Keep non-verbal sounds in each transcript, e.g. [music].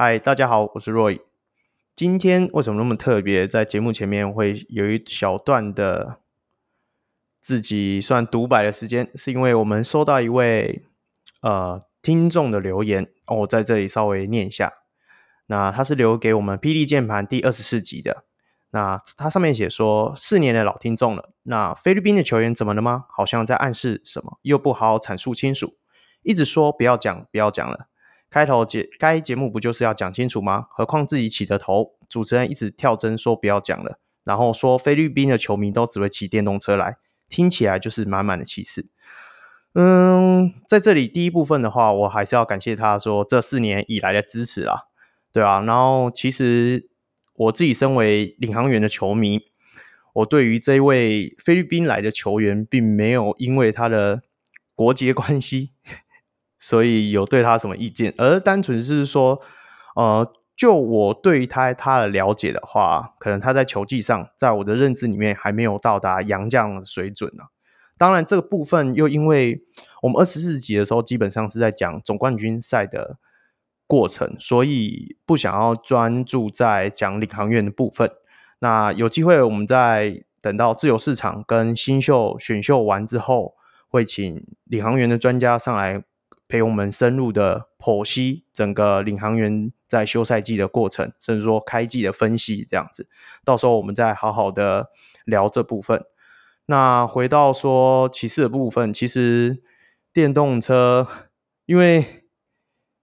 嗨，大家好，我是 Roy。今天为什么那么特别？在节目前面会有一小段的自己算独白的时间，是因为我们收到一位呃听众的留言，我在这里稍微念一下。那他是留给我们霹雳键盘第二十四集的。那他上面写说，四年的老听众了。那菲律宾的球员怎么了吗？好像在暗示什么，又不好好阐述清楚，一直说不要讲，不要讲了。开头节该节目不就是要讲清楚吗？何况自己起的头，主持人一直跳针说不要讲了，然后说菲律宾的球迷都只会骑电动车来，听起来就是满满的歧视。嗯，在这里第一部分的话，我还是要感谢他说这四年以来的支持啊，对啊。然后其实。我自己身为领航员的球迷，我对于这位菲律宾来的球员，并没有因为他的国籍关系，所以有对他什么意见，而单纯是说，呃，就我对于他他的了解的话，可能他在球技上，在我的认知里面还没有到达杨将的水准呢、当然，这个部分又因为我们二十四集的时候，基本上是在讲总冠军赛的。过程，所以不想要专注在讲领航员的部分。那有机会，我们在等到自由市场跟新秀选秀完之后，会请领航员的专家上来陪我们深入的剖析整个领航员在休赛季的过程，甚至说开季的分析这样子。到时候我们再好好的聊这部分。那回到说骑士的部分，其实电动车，因为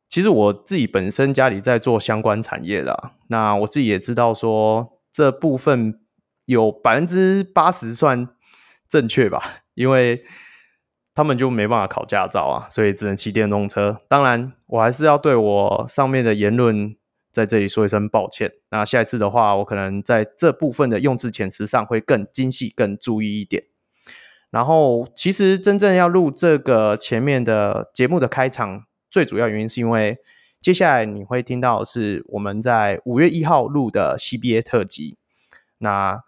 其实我自己本身家里在做相关产业的，那我自己也知道说这部分有百分之八十算正确吧，因为他们就没办法考驾照啊，所以只能骑电动车。当然，我还是要对我上面的言论在这里说一声抱歉。那下一次的话，我可能在这部分的用字遣词上会更精细、更注意一点。然后，其实真正要录这个前面的节目的开场。最主要原因是因为接下来你会听到是我们在五月一号录的 CBA 特辑。那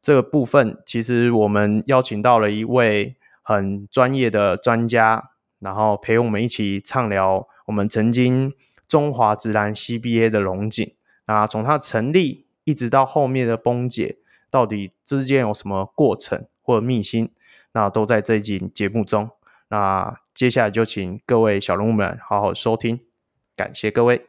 这个部分其实我们邀请到了一位很专业的专家，然后陪我们一起畅聊我们曾经中华职篮 CBA 的龙井。那从它成立一直到后面的崩解，到底之间有什么过程或者秘辛，那都在这一集节目中。那接下来就请各位小人物们好好收听，感谢各位。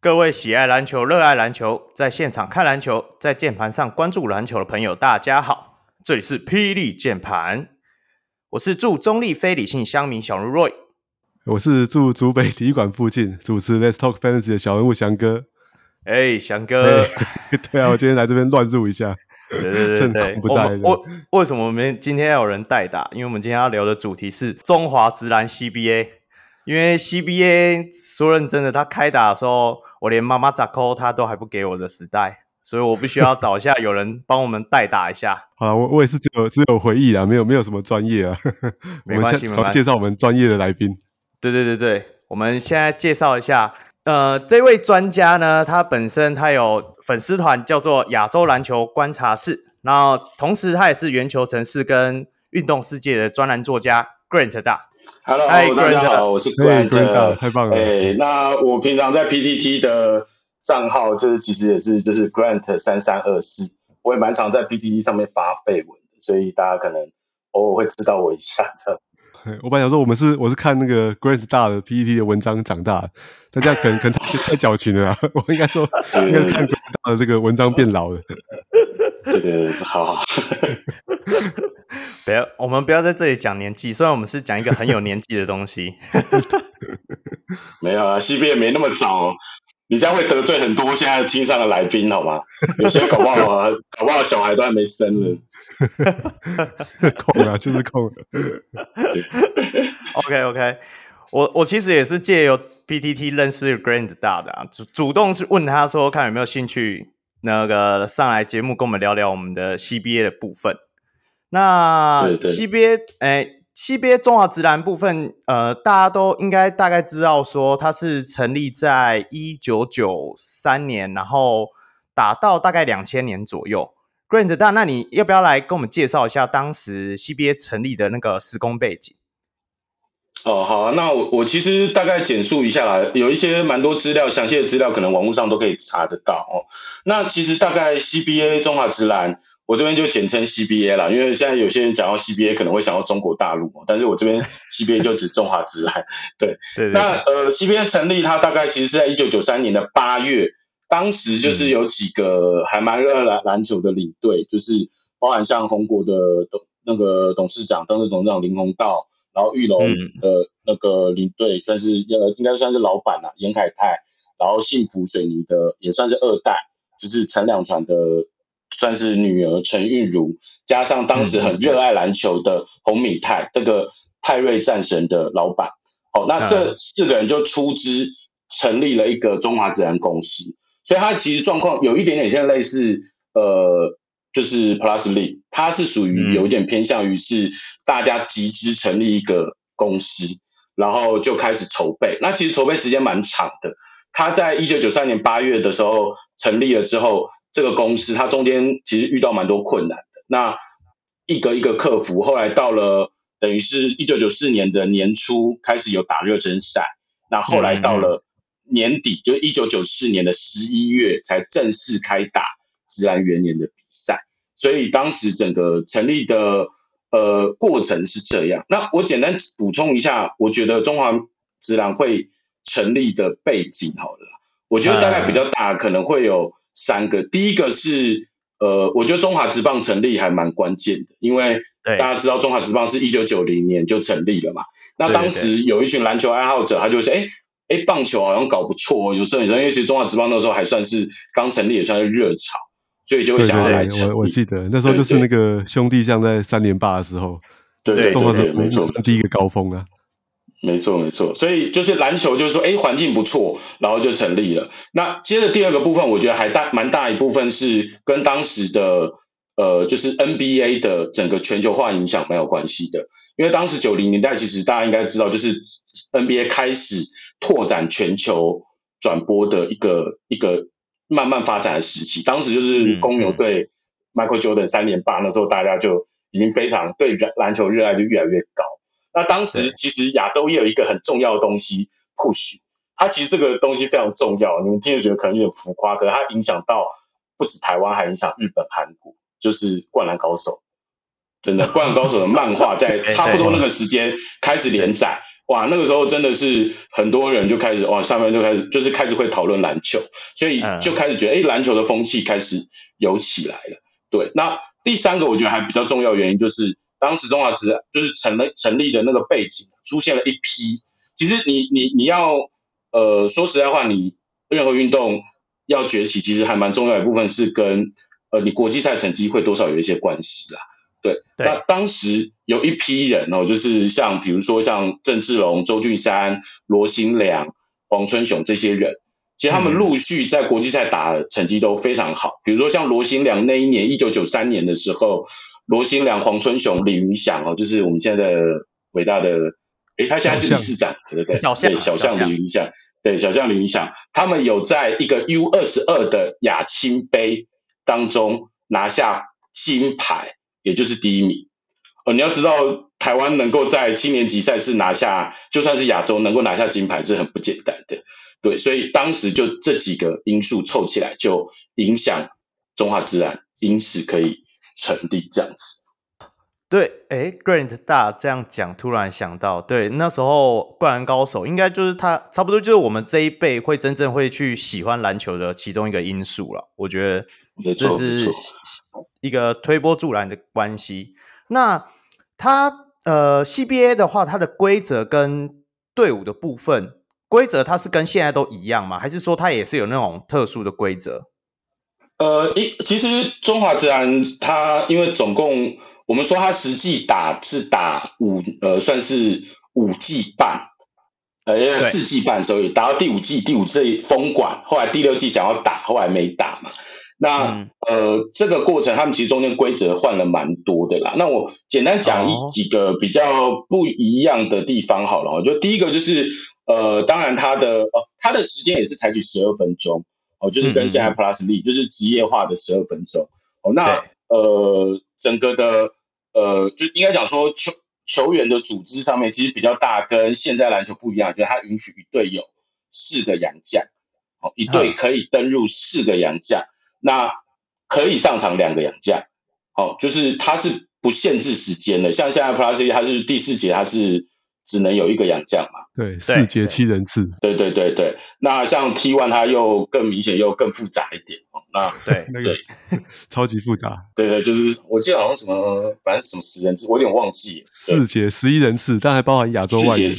各位喜爱篮球、热爱篮球，在现场看篮球，在键盘上关注篮球的朋友，大家好，这里是霹雳键盘，我是驻中立非理性乡民小如 Roy，我是住竹北体育馆附近主持 Let's Talk Fantasy 的小人物翔哥，哎、欸，翔哥，对啊，我今天来这边乱入一下，对对对对，不在。我为什么我们今天要有人代打？因为我们今天要聊的主题是中华直男 CBA，因为 CBA 说认真的，他开打的时候。我连妈妈咋扣他都还不给我的时代，所以我必须要找一下有人帮我们代打一下。[laughs] 好了，我我也是只有只有回忆啊，没有没有什么专业啊。没关系，我们介绍我们专业的来宾。对对对对，我们现在介绍一下，呃，这位专家呢，他本身他有粉丝团叫做亚洲篮球观察室，然后同时他也是圆球城市跟运动世界的专栏作家 Grant 大。Hello，大家好，我是 Grant，太棒了。哎，那我平常在 PTT 的账号就是其实也是就是 Grant 三三二四，我也蛮常在 PTT 上面发废文的，所以大家可能偶尔会知道我一下这样子。我本来想说我们是我是看那个 Grant 大的 PPT 的文章长大的，大家可能可能太矫情了，[laughs] 我应该说 [laughs] 应该是看 Grant 大的这个文章变老了。这个是好好。[laughs] 不要，我们不要在这里讲年纪。虽然我们是讲一个很有年纪的东西，没有啊，CBA 没那么早，你这样会得罪很多现在听上的来宾，好吗？[laughs] 有些搞不好啊，搞不好小孩都还没生呢。[laughs] 空啊，就是空。[laughs] OK OK，我我其实也是借由 PTT 认识 Grand 大的啊，主主动是问他说，看有没有兴趣那个上来节目跟我们聊聊我们的 CBA 的部分。那 CBA 哎，CBA 中华职篮部分，呃，大家都应该大概知道说它是成立在一九九三年，然后打到大概两千年左右。Grant 大，那你要不要来跟我们介绍一下当时 CBA 成立的那个时空背景？哦，好啊，那我我其实大概简述一下啦，有一些蛮多资料，详细的资料可能网络上都可以查得到哦。那其实大概 CBA 中华职篮，我这边就简称 CBA 啦，因为现在有些人讲到 CBA 可能会想到中国大陆，但是我这边 [laughs] CBA 就指中华职篮。对，对，对，对，那呃 CBA 成立，它大概其实是在一九九三年的八月。当时就是有几个还蛮热爱篮篮球的领队，就是包含像红国的董那个董事长，当时董事长林鸿道，然后玉龙的那个领队算是呃应该算是老板啦，严凯泰，然后幸福水泥的也算是二代，就是陈两传的算是女儿陈韵如，加上当时很热爱篮球的洪敏泰，这个泰瑞战神的老板，好，那这四个人就出资成立了一个中华自然公司。所以它其实状况有一点点像类似，呃，就是 Plus League，它是属于有一点偏向于是大家集资成立一个公司，然后就开始筹备。那其实筹备时间蛮长的。他在一九九三年八月的时候成立了之后，这个公司它中间其实遇到蛮多困难的。那一个一个克服，后来到了等于是一九九四年的年初开始有打热身赛，那后来到了。年底就是一九九四年的十一月才正式开打自然元年的比赛，所以当时整个成立的呃过程是这样。那我简单补充一下，我觉得中华职篮会成立的背景好了，我觉得大概比较大，可能会有三个。第一个是呃，我觉得中华职棒成立还蛮关键的，因为大家知道中华职棒是一九九零年就成立了嘛。那当时有一群篮球爱好者，他就说，哎。哎，棒球好像搞不错，有时候你知道，因为其实中华职棒那时候还算是刚成立，也算是热潮，所以就会想要来。我我记得那时候就是那个兄弟像在三连霸的时候，对对对，对，对，没错，第一个高峰啊，没错没错。所以就是篮球，就是说，哎，环境不错，然后就成立了。那接着第二个部分，我觉得还大蛮大一部分是跟当时的呃，就是 NBA 的整个全球化影响蛮有关系的。因为当时九零年代，其实大家应该知道，就是 NBA 开始。拓展全球转播的一个一个慢慢发展的时期，当时就是公牛队 Michael Jordan 三连霸，那时候大家就已经非常对篮球热爱就越来越高。那当时其实亚洲也有一个很重要的东西 push，它其实这个东西非常重要，你们听着觉得可能有点浮夸，可是它影响到不止台湾，还影响日本、韩国，就是灌篮高手，真的灌篮高手的漫画在 [laughs] 差不多那个时间开始连载。哇，那个时候真的是很多人就开始哇，上面就开始就是开始会讨论篮球，所以就开始觉得哎，篮球的风气开始有起来了。对，那第三个我觉得还比较重要的原因就是，当时中华职就是成了成立的那个背景出现了一批。其实你你你要呃说实在话，你任何运动要崛起，其实还蛮重要的一部分是跟呃你国际赛成绩会多少有一些关系啦。对，那当时有一批人哦，就是像比如说像郑志龙、周俊山、罗新良、黄春雄这些人，其实他们陆续在国际赛打的成绩都非常好。比如说像罗新良那一年，一九九三年的时候，罗新良、黄春雄、李云祥哦，就是我们现在的伟大的，诶，他现在是理事长，对不对？对，小象李云祥，对，小象李云祥，他们有在一个 U 二十二的亚青杯当中拿下金牌。也就是第一名，哦，你要知道，台湾能够在青年级赛事拿下，就算是亚洲能够拿下金牌是很不简单的，对，所以当时就这几个因素凑起来，就影响中华自然，因此可以成立这样子。对，哎，Grant 大这样讲，突然想到，对，那时候灌篮高手应该就是他，差不多就是我们这一辈会真正会去喜欢篮球的其中一个因素了，我觉得。这是一个推波助澜的关系。那它呃，CBA 的话，它的规则跟队伍的部分规则，它是跟现在都一样吗？还是说它也是有那种特殊的规则？呃，一其实中华职篮它因为总共我们说它实际打是打五呃算是五季半，呃四季半，所以打到第五季第五季封管，后来第六季想要打，后来没打嘛。那、嗯、呃这个过程他们其实中间规则换了蛮多的啦。那我简单讲一几个比较不一样的地方好了，就第一个就是呃当然它的呃它的时间也是采取十二分钟。哦，就是跟现在 Plus League 就是职业化的十二分钟。哦，那呃，整个的呃，就应该讲说球球员的组织上面其实比较大，跟现在篮球不一样，就是它允许一队有四个洋将，哦，一队可以登入四个洋将，那可以上场两个洋将，好，就是它是不限制时间的，像现在 Plus League 它是第四节它是。只能有一个洋将嘛？对，四节七人次。对对对对，那像 T one 它又更明显又更复杂一点哦。那对 [laughs] 那个 [laughs] 超级复杂。对对，就是我记得好像什么，反正什么十人次，我有点忘记。四节十一人次，但还包含亚洲外援。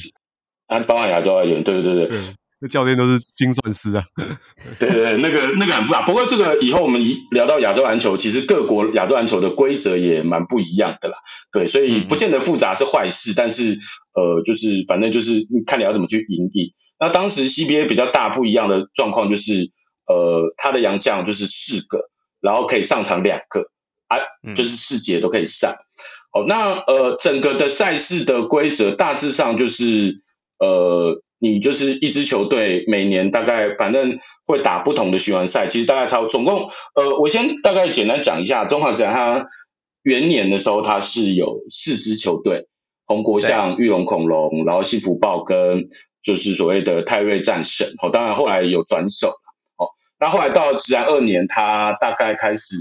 还，包含亚洲外援，对对对对。那教练都是精算师啊，[laughs] 对对对，那个那个很复杂。不过这个以后我们一聊到亚洲篮球，其实各国亚洲篮球的规则也蛮不一样的啦。对，所以不见得复杂是坏事，但是呃，就是反正就是看你要怎么去引领。那当时 CBA 比较大不一样的状况就是，呃，他的洋将就是四个，然后可以上场两个啊，就是四节都可以上。哦，那呃，整个的赛事的规则大致上就是。呃，你就是一支球队，每年大概反正会打不同的循环赛，其实大概超总共，呃，我先大概简单讲一下，中华职篮它元年的时候，它是有四支球队，红国象、玉龙恐龙，然后幸福豹跟就是所谓的泰瑞战神，哦，当然后来有转手了，哦，那后来到了职篮二年，它大概开始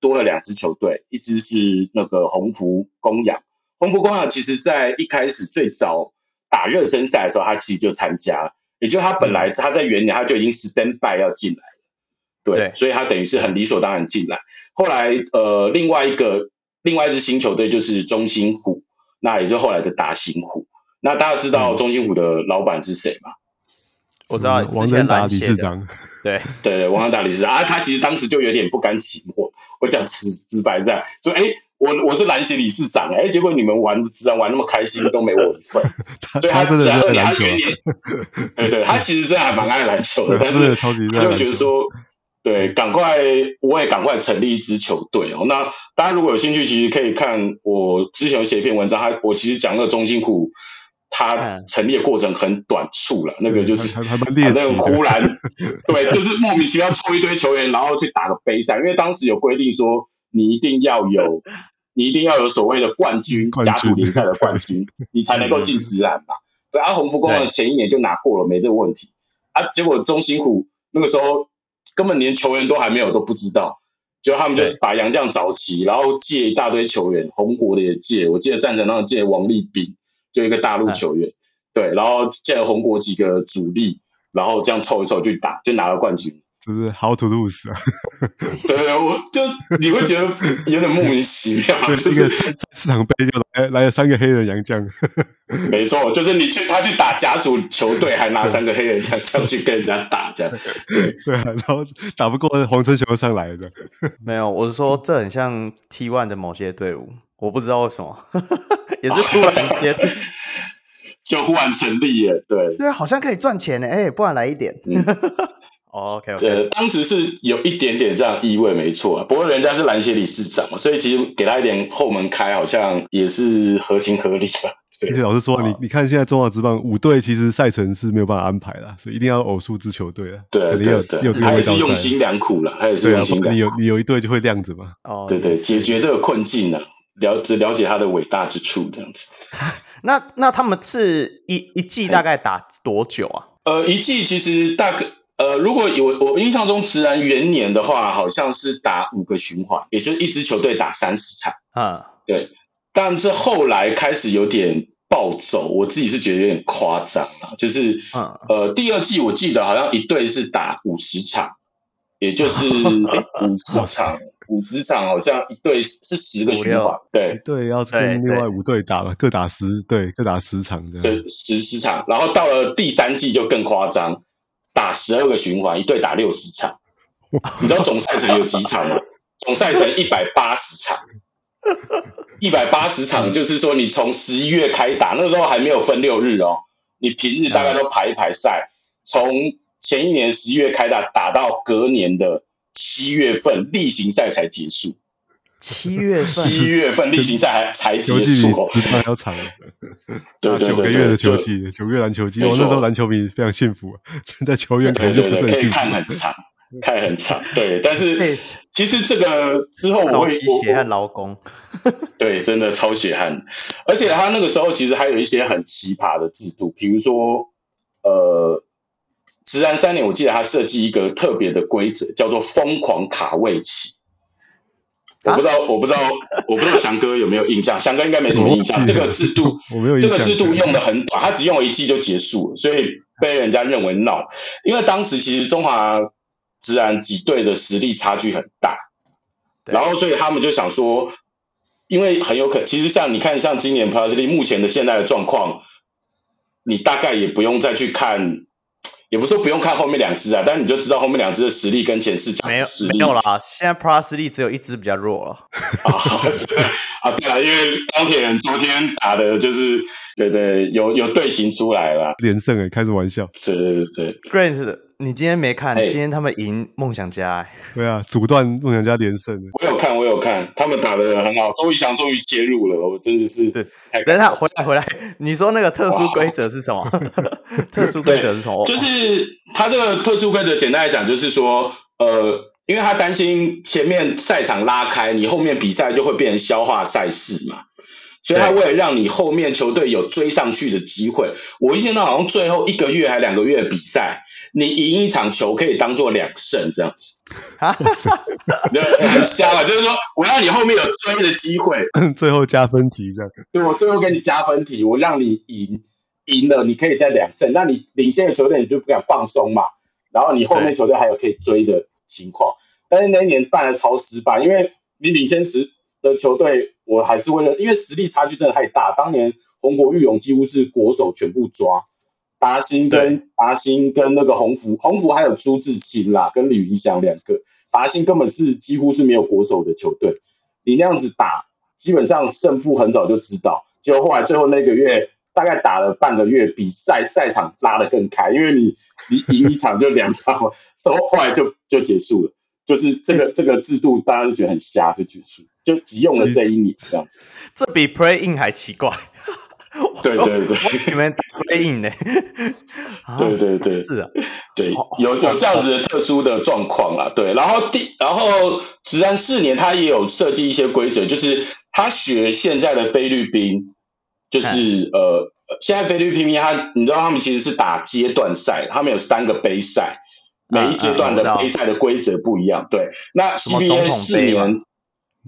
多了两支球队，一支是那个鸿福公羊，鸿福公羊其实在一开始最早。打热身赛的时候，他其实就参加，也就他本来他在元年他就已经 stand by 要进来了，对，对，所以他等于是很理所当然进来。后来呃，另外一个另外一支新球队就是中心虎，那也就后来的达欣虎。那大家知道中心虎的老板是谁吗？我知道王登达理事长，对。对对，王登达理事长。啊，他其实当时就有点不甘寂寞，我讲直直白在说，哎。我我是篮协理事长哎、欸，结果你们玩自然玩那么开心，都没我一份，[laughs] 所以他自然二年他元年，对对，他其实真的还蛮爱篮球的，[laughs] 但是他就觉得说，对，赶快我也赶快成立一支球队哦。那大家如果有兴趣，其实可以看我之前有写一篇文章，他我其实讲那个中心库，他成立的过程很短促了，那个就是反正忽然 [laughs] 对，就是莫名其妙抽一堆球员，然后去打个杯赛，因为当时有规定说。你一定要有，[laughs] 你一定要有所谓的冠军，甲组联赛的冠军，[laughs] 你才能够进直篮嘛。对啊，鸿福公的前一年就拿过了，没这个问题。啊，结果中心虎那个时候根本连球员都还没有，都不知道，就他们就把杨绛找齐，然后借一大堆球员，红国的也借，我记得战神那借王立斌，就一个大陆球员，对，然后借了红国几个主力，然后这样凑一凑就打，就拿了冠军。是不是 How to lose 啊？对啊，我就你会觉得有点莫名其妙，[laughs] 就是市场杯就来来了三个黑人洋将。[laughs] 没错，就是你去他去打甲组球队，还拿三个黑人洋将去跟人家打，这样对对啊，然后打不过黄春球上来的。没有，我是说这很像 T One 的某些队伍，我不知道为什么，[laughs] 也是突然间就忽然成立耶，对对，好像可以赚钱呢，哎，不然来一点。嗯 Oh, OK，对、okay. 呃，当时是有一点点这样意味，没错。啊不过人家是篮协理事长嘛，所以其实给他一点后门开，好像也是合情合理吧。[laughs] 对，老实说，你你看现在中华职棒五队其实赛程是没有办法安排的，所以一定要偶数支球队啊。对对对，他也是用心良苦了，他也是用心良苦。你有你有一队就会这样子嘛？哦，对对，解决这个困境呢，了只了解他的伟大之处，这样子。[laughs] 那那他们是一一季大概打多久啊？呃，一季其实大概。呃，如果有我印象中，直男元年的话，好像是打五个循环，也就是一支球队打三十场。啊，对。但是后来开始有点暴走，我自己是觉得有点夸张了。就是，呃，第二季我记得好像一队是打五十场，也就是 [laughs] 五十场，五十场好像一队是十个循环，对，对，要跟另外五队打了，各打十，对，各打十场这样，对，十十场。然后到了第三季就更夸张。打十二个循环，一队打六十场，[laughs] 你知道总赛程有几场吗？总赛程一百八十场，一百八十场就是说你从十一月开打，那个时候还没有分六日哦，你平日大概都排一排赛，从前一年十一月开打，打到隔年的七月份例行赛才结束。七月份，七月份例行赛还才结束哦，还要长。[laughs] 对对对，九个月的球季，九个月篮球季，我那时候篮球迷非常幸福，[laughs] 现在球员可能就不是很幸福。可以看很长，看很长。对，但是 [laughs] 其实这个之后我会血汗劳工，对，真的超血汗。而且他那个时候其实还有一些很奇葩的制度，比如说，呃，职篮三年，我记得他设计一个特别的规则，叫做疯狂卡位期。我不知道，[laughs] 我不知道，我不知道翔哥有没有印象？翔哥应该没什么印象。这个制度，[laughs] 这个制度用的很短，他只用了一季就结束了，所以被人家认为闹。因为当时其实中华自然几队的实力差距很大，然后所以他们就想说，因为很有可能，其实像你看，像今年 Plus League 目前的现在的状况，你大概也不用再去看。也不是说不用看后面两只啊，但是你就知道后面两只的实力跟前四强的实力。没有，没有啦，现在 Plus League 只有一只比较弱了。啊，[laughs] 啊，对啊，因为钢铁人昨天打的就是，对对，有有队形出来了，连胜诶，开什么玩笑？对对对，Grant。你今天没看？今天他们赢梦想家，欸，对啊，阻断梦想家连胜。我有看，我有看，他们打的很好。周瑜翔终于切入了，我真的是对。等一下，回来回来，你说那个特殊规则是什么？[laughs] 特殊规则是什么？就是他这个特殊规则，简单来讲，就是说，呃，因为他担心前面赛场拉开，你后面比赛就会变成消化赛事嘛。所以他为了让你后面球队有追上去的机会，我印象到好像最后一个月还两个月的比赛，你赢一场球可以当做两胜这样子，很瞎了，就是说我让你后面有追的机会，[laughs] 最后加分题这样。对，我最后给你加分题，我让你赢，赢了你可以再两胜，那你领先的球队你就不敢放松嘛，然后你后面球队还有可以追的情况，但是那一年办的超失败，因为你领先时的球队。我还是为了，因为实力差距真的太大。当年红国玉勇几乎是国手全部抓，达兴跟达兴跟那个鸿福，鸿福还有朱志清啦，跟吕仪翔两个，达兴根本是几乎是没有国手的球队。你那样子打，基本上胜负很早就知道。就后来最后那个月，大概打了半个月，比赛赛场拉得更开，因为你你赢一场就两场，[laughs] 所以后来就就结束了。就是这个这个制度，大家都觉得很瞎，就结束，就只用了这一年这样子。这比 Play In 还奇怪。对 [laughs] 对对，你们 Play In 呢？[laughs] 对对对，是啊，对，有有这样子的特殊的状况啦。对，然后第然后职安四年，他也有设计一些规则，就是他学现在的菲律宾，就是呃，现在菲律宾他，你知道他们其实是打阶段赛，他们有三个杯赛。每一阶段的杯赛的规则不一样，对。那 CBA 四年，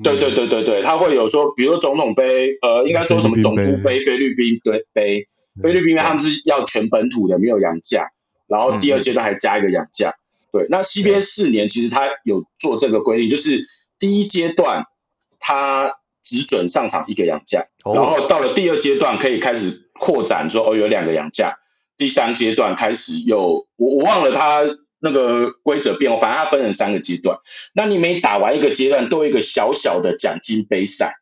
对对对对对，他会有说，比如说总统杯，呃，应该说什么总督杯、菲律宾对杯，菲律宾他们是要全本土的，没有洋将，然后第二阶段还加一个洋将，对。那 CBA 四年其实他有做这个规定，就是第一阶段他只准上场一个洋将，然后到了第二阶段可以开始扩展，说哦有两个洋将，第三阶段开始有我我忘了他。那个规则变化，反正它分成三个阶段。那你每打完一个阶段，都有一个小小的奖金杯赛。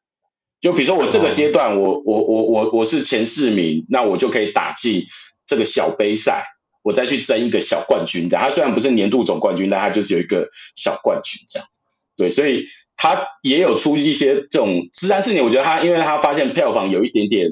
就比如说我这个阶段我，我我我我我是前四名，那我就可以打进这个小杯赛，我再去争一个小冠军的。它虽然不是年度总冠军，但它就是有一个小冠军这样。对，所以它也有出一些这种。十三四年，我觉得它因为它发现票房有一点点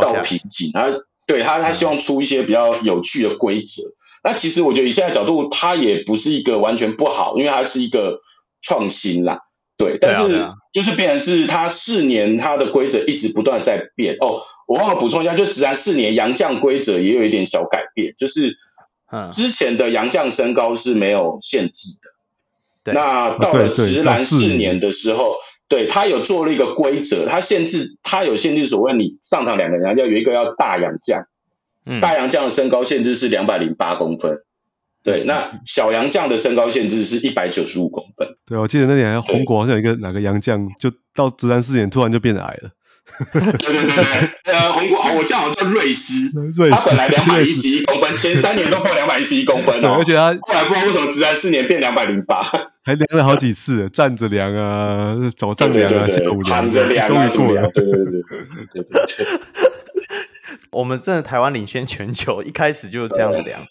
到瓶颈，它对它它希望出一些比较有趣的规则。那其实我觉得以现在角度，它也不是一个完全不好，因为它是一个创新啦，对。但是就是变成是它四年它的规则一直不断在变哦。我忘了补充一下，就直男四年洋将规则也有一点小改变，就是之前的洋将身高是没有限制的。那到了直男四年的时候，对他有做了一个规则，他限制他有限制，所谓你上场两个人要有一个要大洋将。大洋将的身高限制是两百零八公分，对，那小洋将的身高限制是一百九十五公分。对，我记得那年还红国好像有一个哪个洋将，就到直男四年突然就变矮了，对对对对，呃，红国，我记得好像叫瑞斯，瑞斯他本来两百一十一公分，前三年都破两百一十一公分哦，而且他后来不知道为什么直男四年变两百零八，还量了好几次，站着量啊，早上量啊，下午量，躺着量啊，什么量？对对对对对对对。我们真的台湾领先全球，一开始就是这样子量。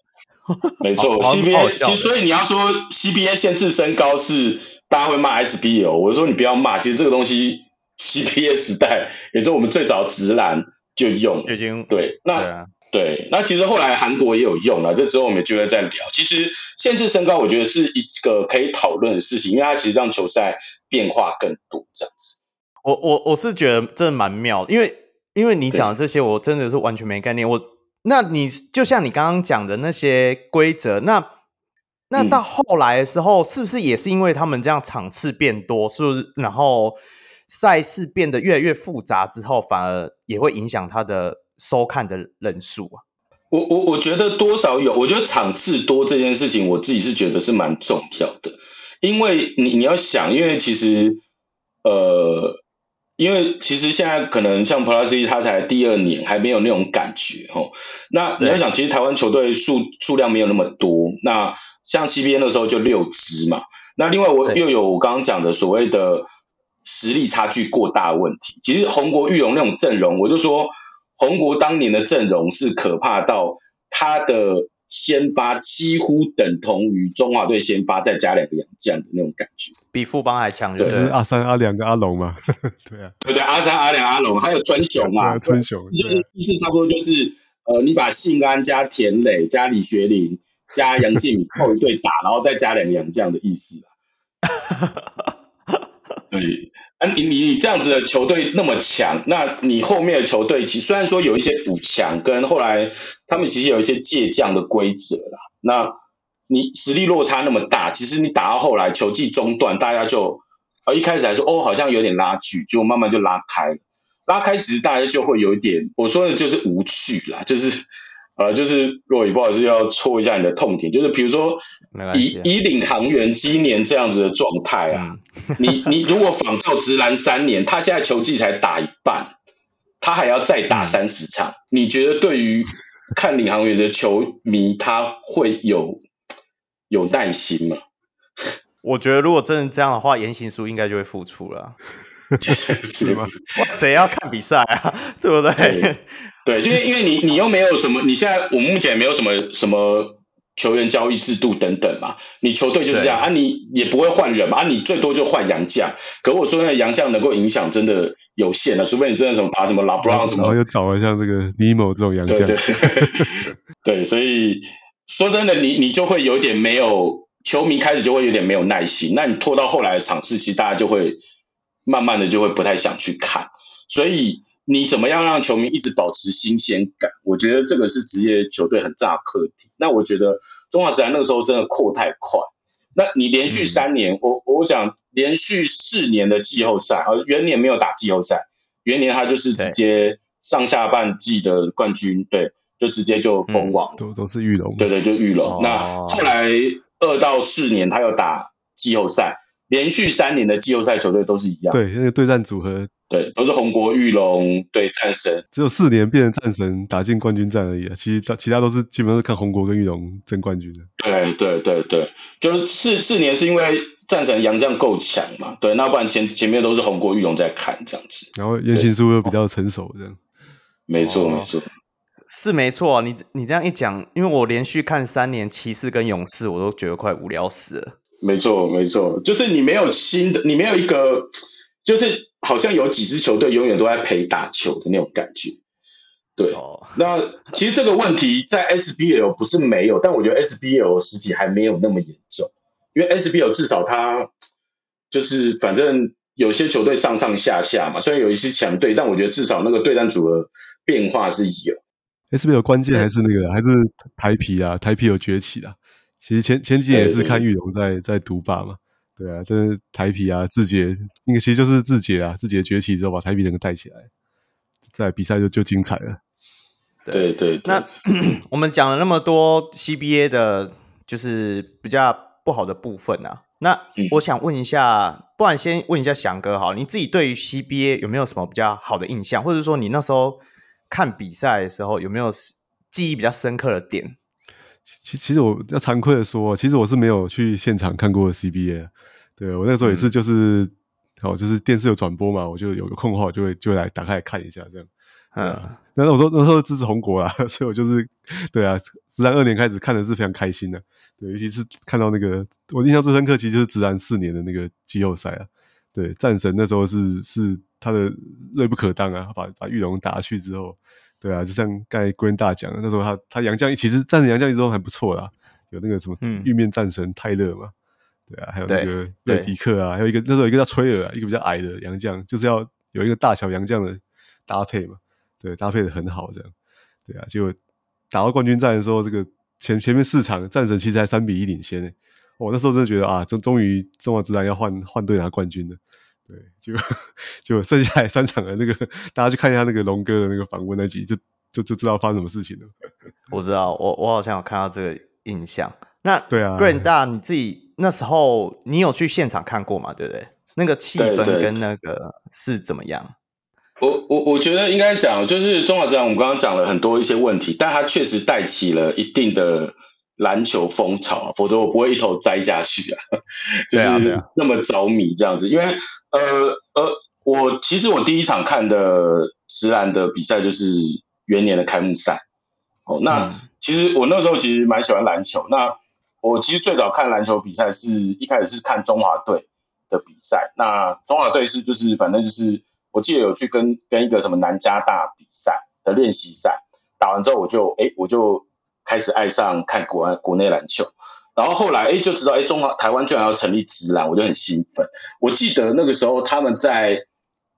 没 [laughs] 错，CBA 其实所以你要说 CBA 限制身高是大家会骂 SBL，我就说你不要骂，其实这个东西。CBA 时代，也就是我们最早直男就用，已经对，那对，啊、对，那其实后来韩国也有用了，这之后我们就会再聊。其实限制身高，我觉得是一个可以讨论的事情，因为它其实让球赛变化更多这样子。我我我是觉得真的蛮妙的，因为因为你讲的这些，我真的是完全没概念。我那你就像你刚刚讲的那些规则，那那到后来的时候，是不是也是因为他们这样场次变多，是不是？然后。赛事变得越来越复杂之后，反而也会影响他的收看的人数啊。我我我觉得多少有，我觉得场次多这件事情，我自己是觉得是蛮重要的。因为你你要想，因为其实呃，因为其实现在可能像 Plus 他才第二年，还没有那种感觉哦。那你要想，其实台湾球队数数量没有那么多。那像 CBA 的时候就六支嘛。那另外我又有我刚刚讲的所谓的。实力差距过大的问题，其实红国玉龙那种阵容，我就说红国当年的阵容是可怕到他的先发几乎等同于中华队先发再加两个洋将的那种感觉，比富邦还强。对，就是阿三、阿两跟阿龙嘛。[laughs] 对啊，对对，阿三、阿两、阿龙，还有春雄嘛。春雄就是意思差不多，就是呃，你把信安加田磊加李学林加杨敬敏扣一队打，然后再加两个洋将的意思 [laughs] 对。啊，你你你这样子的球队那么强，那你后面的球队其实虽然说有一些补强，跟后来他们其实有一些借将的规则啦。那你实力落差那么大，其实你打到后来球季中段，大家就呃一开始还说哦好像有点拉锯，就慢慢就拉开，拉开其实大家就会有一点，我说的就是无趣啦，就是。呃，就是若雨不好意思要戳一下你的痛点，就是比如说以以领航员今年这样子的状态啊，嗯、你你如果仿照职篮三年，他现在球季才打一半，他还要再打三十场，嗯、你觉得对于看领航员的球迷，他会有有耐心吗？[laughs] 我觉得如果真的这样的话，言行书应该就会复出了，[laughs] 是吗？谁要看比赛啊？[laughs] 对不对？对对，就是因为你你又没有什么，你现在我们目前也没有什么什么球员交易制度等等嘛，你球队就是这样啊，你也不会换人嘛，啊，你最多就换洋将。可我说那洋将能够影响真的有限啊，除非你真的什么打什么拉布朗什么，然后又找了像这个尼莫这种洋将，对对，对，所以说真的，你你就会有点没有球迷开始就会有点没有耐心，那你拖到后来的场次，其实大家就会慢慢的就会不太想去看，所以。你怎么样让球迷一直保持新鲜感？我觉得这个是职业球队很大的课题。那我觉得中华职篮那个时候真的扩太快。那你连续三年，嗯、我我讲连续四年的季后赛，而元年没有打季后赛，元年他就是直接上下半季的冠军，对，就直接就封王，都都是玉龙，对对，就玉龙。哦、那后来二到四年他又打季后赛，连续三年的季后赛球队都是一样，对，那个对战组合。对，都是红国玉龙对战神，只有四年变成战神打进冠军战而已啊！其实其他都是基本上是看红国跟玉龙争冠军的。对对对对，就是四四年是因为战神杨将够强嘛？对，那不然前前面都是红国玉龙在看这样子。然后言行书又比较成熟，这样。没错没错，是没错。你你这样一讲，因为我连续看三年骑士跟勇士，我都觉得快无聊死了。没错没错，就是你没有新的，你没有一个。就是好像有几支球队永远都在陪打球的那种感觉，对。Oh. 那其实这个问题在 SBL 不是没有，但我觉得 SBL 实际还没有那么严重，因为 SBL 至少它就是反正有些球队上上下下嘛，虽然有一些强队，但我觉得至少那个对战组合变化是有。SBL 关键还是那个还是台皮啊，台皮有崛起啊。其实前前几年也是看玉龙在在独霸嘛。对啊，这是台啤啊，志杰，那个其实就是志杰啊，志杰崛起之后把台啤整个带起来，在比赛就就精彩了。对对，对，那 [clears throat] 我们讲了那么多 CBA 的，就是比较不好的部分啊。那我想问一下，不然先问一下翔哥好，你自己对于 CBA 有没有什么比较好的印象，或者说你那时候看比赛的时候有没有记忆比较深刻的点？其其实我要惭愧的说，其实我是没有去现场看过 CBA。对，我那时候也是，就是、嗯、哦，就是电视有转播嘛，我就有个空的话，就会就会来打开来看一下这样。嗯，那我说那时候支持红国啦，[laughs] 所以我就是对啊，职篮二年开始看的是非常开心的。对，尤其是看到那个我印象最深刻，其实就是职篮四年的那个季后赛啊。对，战神那时候是是他的锐不可当啊，把把玉龙打去之后，对啊，就像刚才 Grant 大讲的，那时候他他洋将其实战神洋将一直都还不错啦，有那个什么玉面战神泰勒嘛。嗯对啊，还有那个瑞迪克啊，还有一个那时候有一个叫崔尔啊，一个比较矮的洋将，就是要有一个大小洋将的搭配嘛。对，搭配的很好，这样。对啊，结果打到冠军战的时候，这个前前面四场战神其实还三比一领先诶。我那时候真的觉得啊，终终于中华职篮要换换队拿冠军了。对，就就剩下来三场的那个，大家去看一下那个龙哥的那个访问那集，就就就知道发生什么事情了。[laughs] 我知道，我我好像有看到这个印象。那对啊，Grant 大你自己。那时候你有去现场看过吗？对不对？那个气氛跟那个是怎么样？我我我觉得应该讲，就是中华职篮，我们刚刚讲了很多一些问题，但它确实带起了一定的篮球风潮啊，否则我不会一头栽下去啊，[laughs] 就是那么着迷这样子。因为呃呃，我其实我第一场看的职篮的比赛就是元年的开幕赛。哦，那、嗯、其实我那时候其实蛮喜欢篮球，那。我其实最早看篮球比赛是一开始是看中华队的比赛，那中华队是就是反正就是我记得有去跟跟一个什么南加大比赛的练习赛，打完之后我就哎我就开始爱上看国外国内篮球，然后后来哎就知道哎中华台湾居然要成立直篮，我就很兴奋。我记得那个时候他们在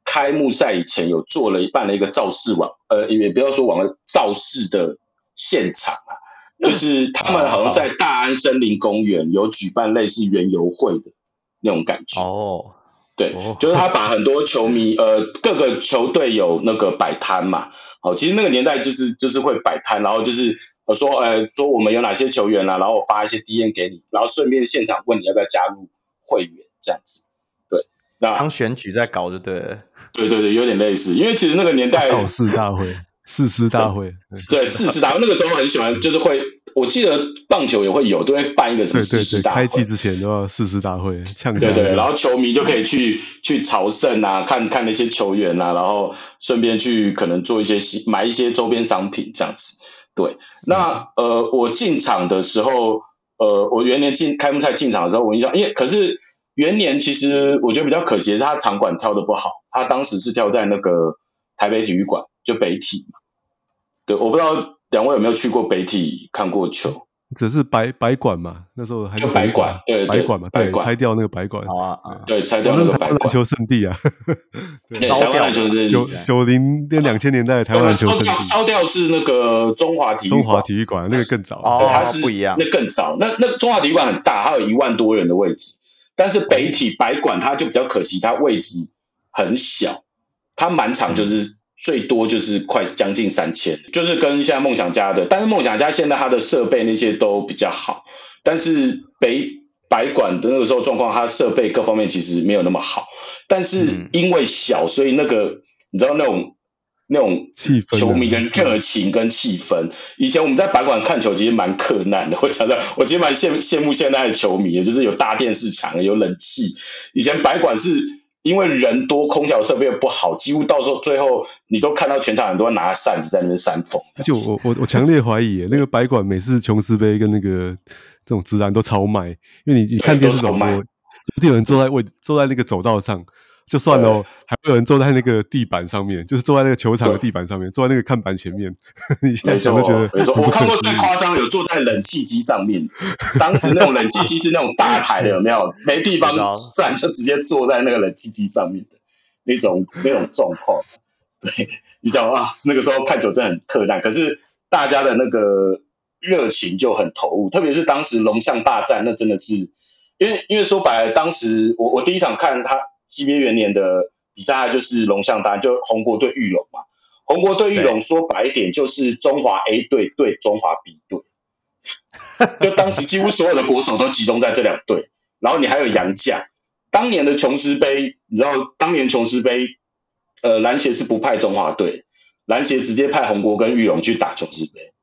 开幕赛以前有做了办了一个造势网，呃也不要说网了造势的现场啊。就是他们好像在大安森林公园有举办类似园游会的那种感觉。哦，对，就是他把很多球迷 [laughs] 呃各个球队有那个摆摊嘛，好，其实那个年代就是就是会摆摊，然后就是呃说呃说我们有哪些球员啊，然后我发一些 DM 给你，然后顺便现场问你要不要加入会员这样子，对，那当选举在搞就对了，对对对，有点类似，因为其实那个年代造势大会。誓 [laughs] 师大会，对，誓师大会那个时候很喜欢，就是会，我记得棒球也会有，都会办一个什么誓师大会，开季之前都要誓师大会，呛对对，然后球迷就可以去去朝圣啊，看看那些球员啊，然后顺便去可能做一些买一些周边商品这样子。对，那呃，我进场的时候，呃，我元年进开幕赛进场的时候，我印象，因为可是元年其实我觉得比较可惜的是他场馆挑的不好，他当时是挑在那个台北体育馆。就北体嘛，对，我不知道两位有没有去过北体看过球？只是白白馆嘛，那时候还就白馆，对，白馆嘛，对，拆掉那个白馆，好啊，对，拆掉那个白馆，篮球圣地啊，[laughs] 台湾篮球圣地，九九零跟两千年代台湾篮球圣地，烧掉是那个中华体育中华体育馆，那个更早，哦，它是不一样，那更早，那那中华体育馆很大，它有一万多人的位置，但是北体白馆它就比较可惜，它位置很小，它满场就是。最多就是快将近三千，就是跟现在梦想家的，但是梦想家现在它的设备那些都比较好，但是北白馆的那个时候状况，它设备各方面其实没有那么好，但是因为小，所以那个你知道那种那种球迷的热情跟气氛，以前我们在白馆看球其实蛮克难的，我讲的，我其实蛮羡羡慕现在的球迷的，就是有大电视墙，有冷气，以前白馆是。因为人多，空调设备又不好，几乎到时候最后你都看到全场很多人拿着扇子在那边扇风。就我我我强烈怀疑，那个白馆每次琼斯杯跟那个这种直男都超卖，因为你你看电视转播，一定有人坐在位坐在那个走道上。就算了，还会有人坐在那个地板上面，[laughs] 就是坐在那个球场的地板上面，坐在那个看板前面。[laughs] 你现在想都觉得没错，我看过最夸张，有坐在冷气机上面。[laughs] 当时那种冷气机是那种大台的，有没有？没地方站，就直接坐在那个冷气机上面的那种那种状况。对，你讲啊，那个时候看球真的很克难，可是大家的那个热情就很投入，特别是当时龙象大战，那真的是因为因为说白了，当时我我第一场看他。CBA 元年的比赛，就是龙象大战，就红国对玉龙嘛。红国对玉龙，说白一点就是中华 A 队对中华 B 队，就当时几乎所有的国手都集中在这两队，然后你还有洋将。当年的琼斯杯，你知道当年琼斯杯，呃，篮协是不派中华队，篮协直接派红国跟玉龙去打琼斯杯，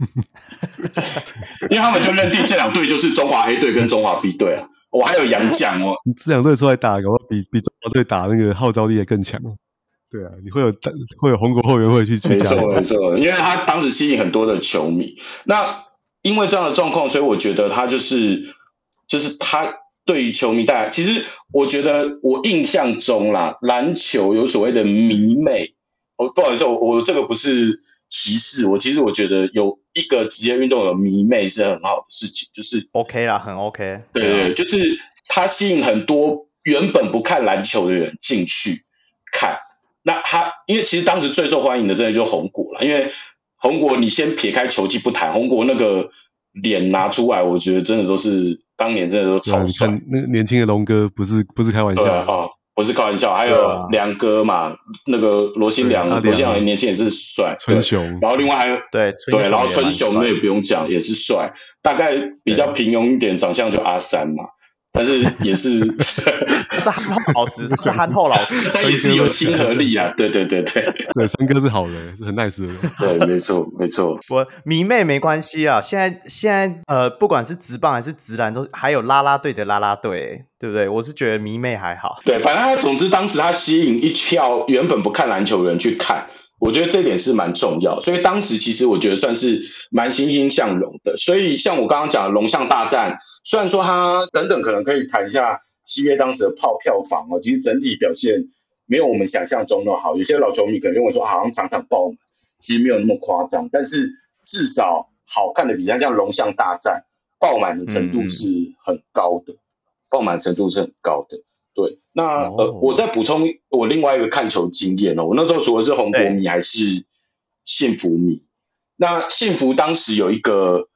[laughs] 因为他们就认定这两队就是中华 A 队跟中华 B 队啊。我还有洋将哦，[laughs] 你这两队出来打，比比中华队打那个号召力也更强。对啊，你会有会有红国后援会去去加。没错没错，因为他当时吸引很多的球迷。那因为这样的状况，所以我觉得他就是就是他对于球迷带来，其实我觉得我印象中啦，篮球有所谓的迷妹。哦，不好意思，我我这个不是歧视，我其实我觉得有一个职业运动有迷妹是很好的事情，就是 OK 啦，很 OK。对对，就是他吸引很多原本不看篮球的人进去看。那他，因为其实当时最受欢迎的，真的就是红果了。因为红果，你先撇开球技不谈，红果那个脸拿出来，我觉得真的都是当年真的都超帅。那个年轻的龙哥不是不是开玩笑啊、哦，不是开玩笑。还有梁哥嘛，那个罗新良，罗新良年轻也是帅。春雄，然后另外还有对对，然后春雄那也不用讲，也是帅。大概比较平庸一点，长相就阿三嘛。但是也是是憨厚老实，[laughs] 是憨厚老实，[laughs] 他也是有亲和力啊！对对对对，对三哥是好人，是很 nice 的。对，没错没错。我迷妹没关系啊，现在现在呃，不管是直棒还是直篮，都还有啦啦队的啦啦队，对不对？我是觉得迷妹还好。对，反正他总之当时他吸引一票原本不看篮球的人去看。我觉得这点是蛮重要，所以当时其实我觉得算是蛮欣欣向荣的。所以像我刚刚讲的龙象大战，虽然说它等等可能可以谈一下 CBA 当时的炮票房哦，其实整体表现没有我们想象中那么好。有些老球迷可能认为说好像场场爆满，其实没有那么夸张。但是至少好看的比赛，像龙象大战，爆满的程度是很高的，爆满程度是很高的。对，那呃，我再补充我另外一个看球经验哦。我那时候除了是红国迷，还是幸福迷。那幸福当时有一个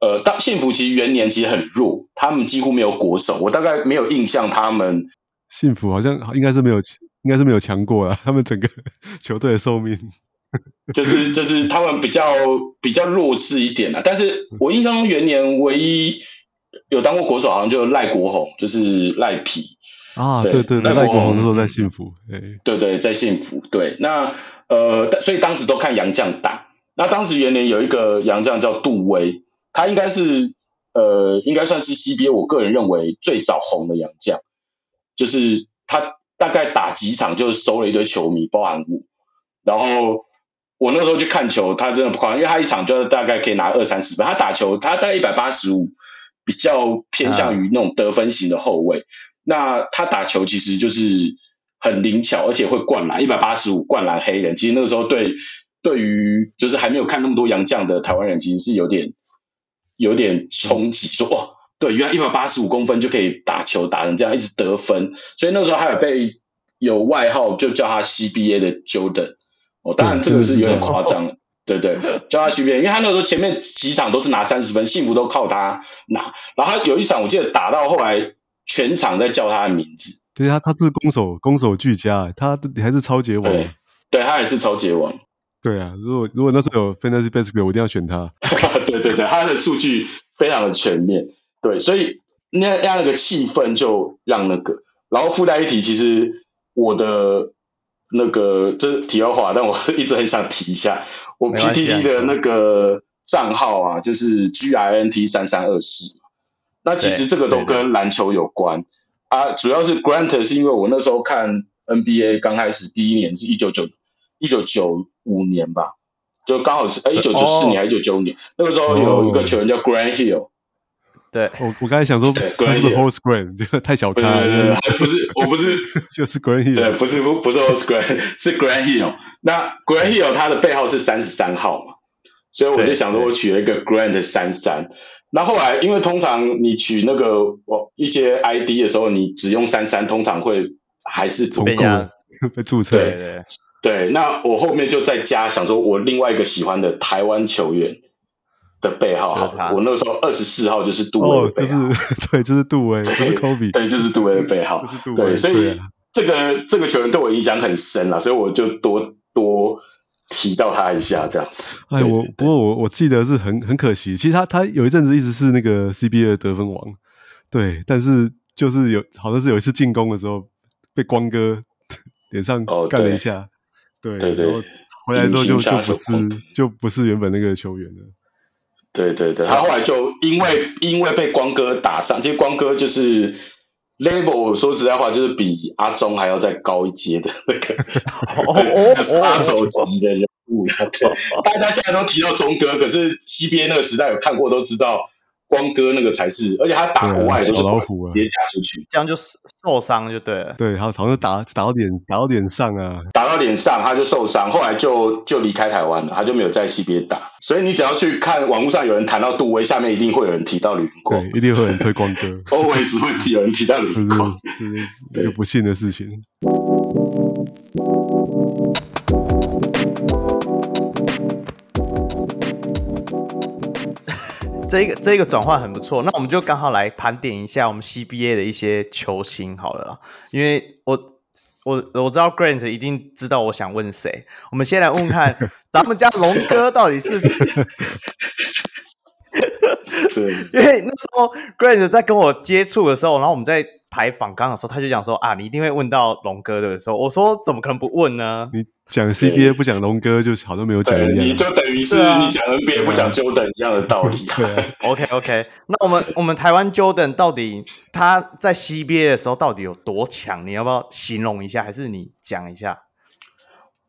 呃，当幸福其实元年其实很弱，他们几乎没有国手，我大概没有印象他们。幸福好像应该是没有，应该是没有强过啊。他们整个球队的寿命就是就是他们比较比较弱势一点啊。但是我印象中元年唯一有当过国手，好像就赖国宏，就是赖皮。啊，对对，赖国宏那时候在幸福，对对，在幸福，对，那呃，所以当时都看洋将打。那当时元年有一个洋将叫杜威，他应该是呃，应该算是 CBA，我个人认为最早红的洋将，就是他大概打几场就收了一堆球迷，包含我。然后我那时候去看球，他真的不夸张，因为他一场就大概可以拿二三十分。他打球，他大概一百八十五，比较偏向于那种得分型的后卫。啊那他打球其实就是很灵巧，而且会灌篮，一百八十五灌篮黑人。其实那个时候对对于就是还没有看那么多洋将的台湾人，其实是有点有点冲击，说哇，对，原来一百八十五公分就可以打球打成这样，一直得分。所以那个时候还有被有外号就叫他 CBA 的 Jordan。哦，当然这个是有点夸张，对对，叫他 CBA，因为他那个时候前面几场都是拿三十分，幸福都靠他拿。然后他有一场我记得打到后来。全场在叫他的名字，对他，他是攻守攻守俱佳，他还是超杰王，对，对他也是超杰王，对啊，如果如果那时候有 Fantasy Basketball，我一定要选他，[laughs] 对对对，他的数据非常的全面，对，所以那样那个气氛就让那个，然后附带一提，其实我的那个这是题外话，但我一直很想提一下，我 PTT 的那个账号啊，就是 GINT 三三二四。那其实这个都跟篮球有关。啊，主要是 Grant 是因为我那时候看 NBA 刚开始第一年是一九九一九九五年吧，就刚好是哎一九九四年还是一九九五年，那个时候有一个球员叫 Grant Hill。对，我我刚才想说 Horace Grant 这个太小看了，不是我不是 [laughs] 就是 Grant Hill，对，不是不不是 Horace Grant [laughs] 是 Grant Hill。那 Grant Hill 他的背号是三十三号嘛，所以我就想说我取了一个 Grant 三三。那后来，因为通常你取那个我一些 ID 的时候，你只用三三，通常会还是不够。被注册。对对对，那我后面就再加，想说我另外一个喜欢的台湾球员的背号好，我那个时候二十四号就是杜威的背号，[laughs] 对，就是杜威，不是科比，对，就是杜威的背号，[laughs] 对，所以这个这个球员对我影响很深了，所以我就多多。提到他一下这样子，哎，我不过我我记得是很很可惜，其实他他有一阵子一直是那个 CBA 的得分王，对，但是就是有好像是有一次进攻的时候被光哥 [laughs] 脸上干了一下，哦、对，对，对，回来之后就就不是就不是原本那个球员了。对对对，他后来就因为因为被光哥打伤，其实光哥就是 level，说实在话，就是比阿忠还要再高一阶的那个杀手级的人物。对，大家现在都提到忠哥，可是 CBA 那个时代有看过都知道。光哥那个才是，而且他打国外都是老虎直接夹出去，这样就受伤就对了。对，他好像打打到脸打到脸上啊，打到脸上他就受伤，后来就就离开台湾了，他就没有在 CBA 打。所以你只要去看网络上有人谈到杜威，下面一定会有人提到吕云光，对，一定会有人推光哥，[laughs] always 会提有人提到吕云光，[laughs] 这是一个不幸的事情。这一个这一个转换很不错，那我们就刚好来盘点一下我们 CBA 的一些球星好了啦，因为我我我知道 Grant 一定知道我想问谁，我们先来问看 [laughs] 咱们家龙哥到底是，[laughs] 对，[laughs] 因为那时候 Grant 在跟我接触的时候，然后我们在。排访刚的时候，他就讲说啊，你一定会问到龙哥的时候，我说怎么可能不问呢？你讲 CBA 不讲龙哥，就好像没有讲一样。你就等于是你讲 NBA 不讲 Jordan 一样的道理。对，OK OK。那我们我们台湾 Jordan 到底他在 CBA 的时候到底有多强？你要不要形容一下，还是你讲一下？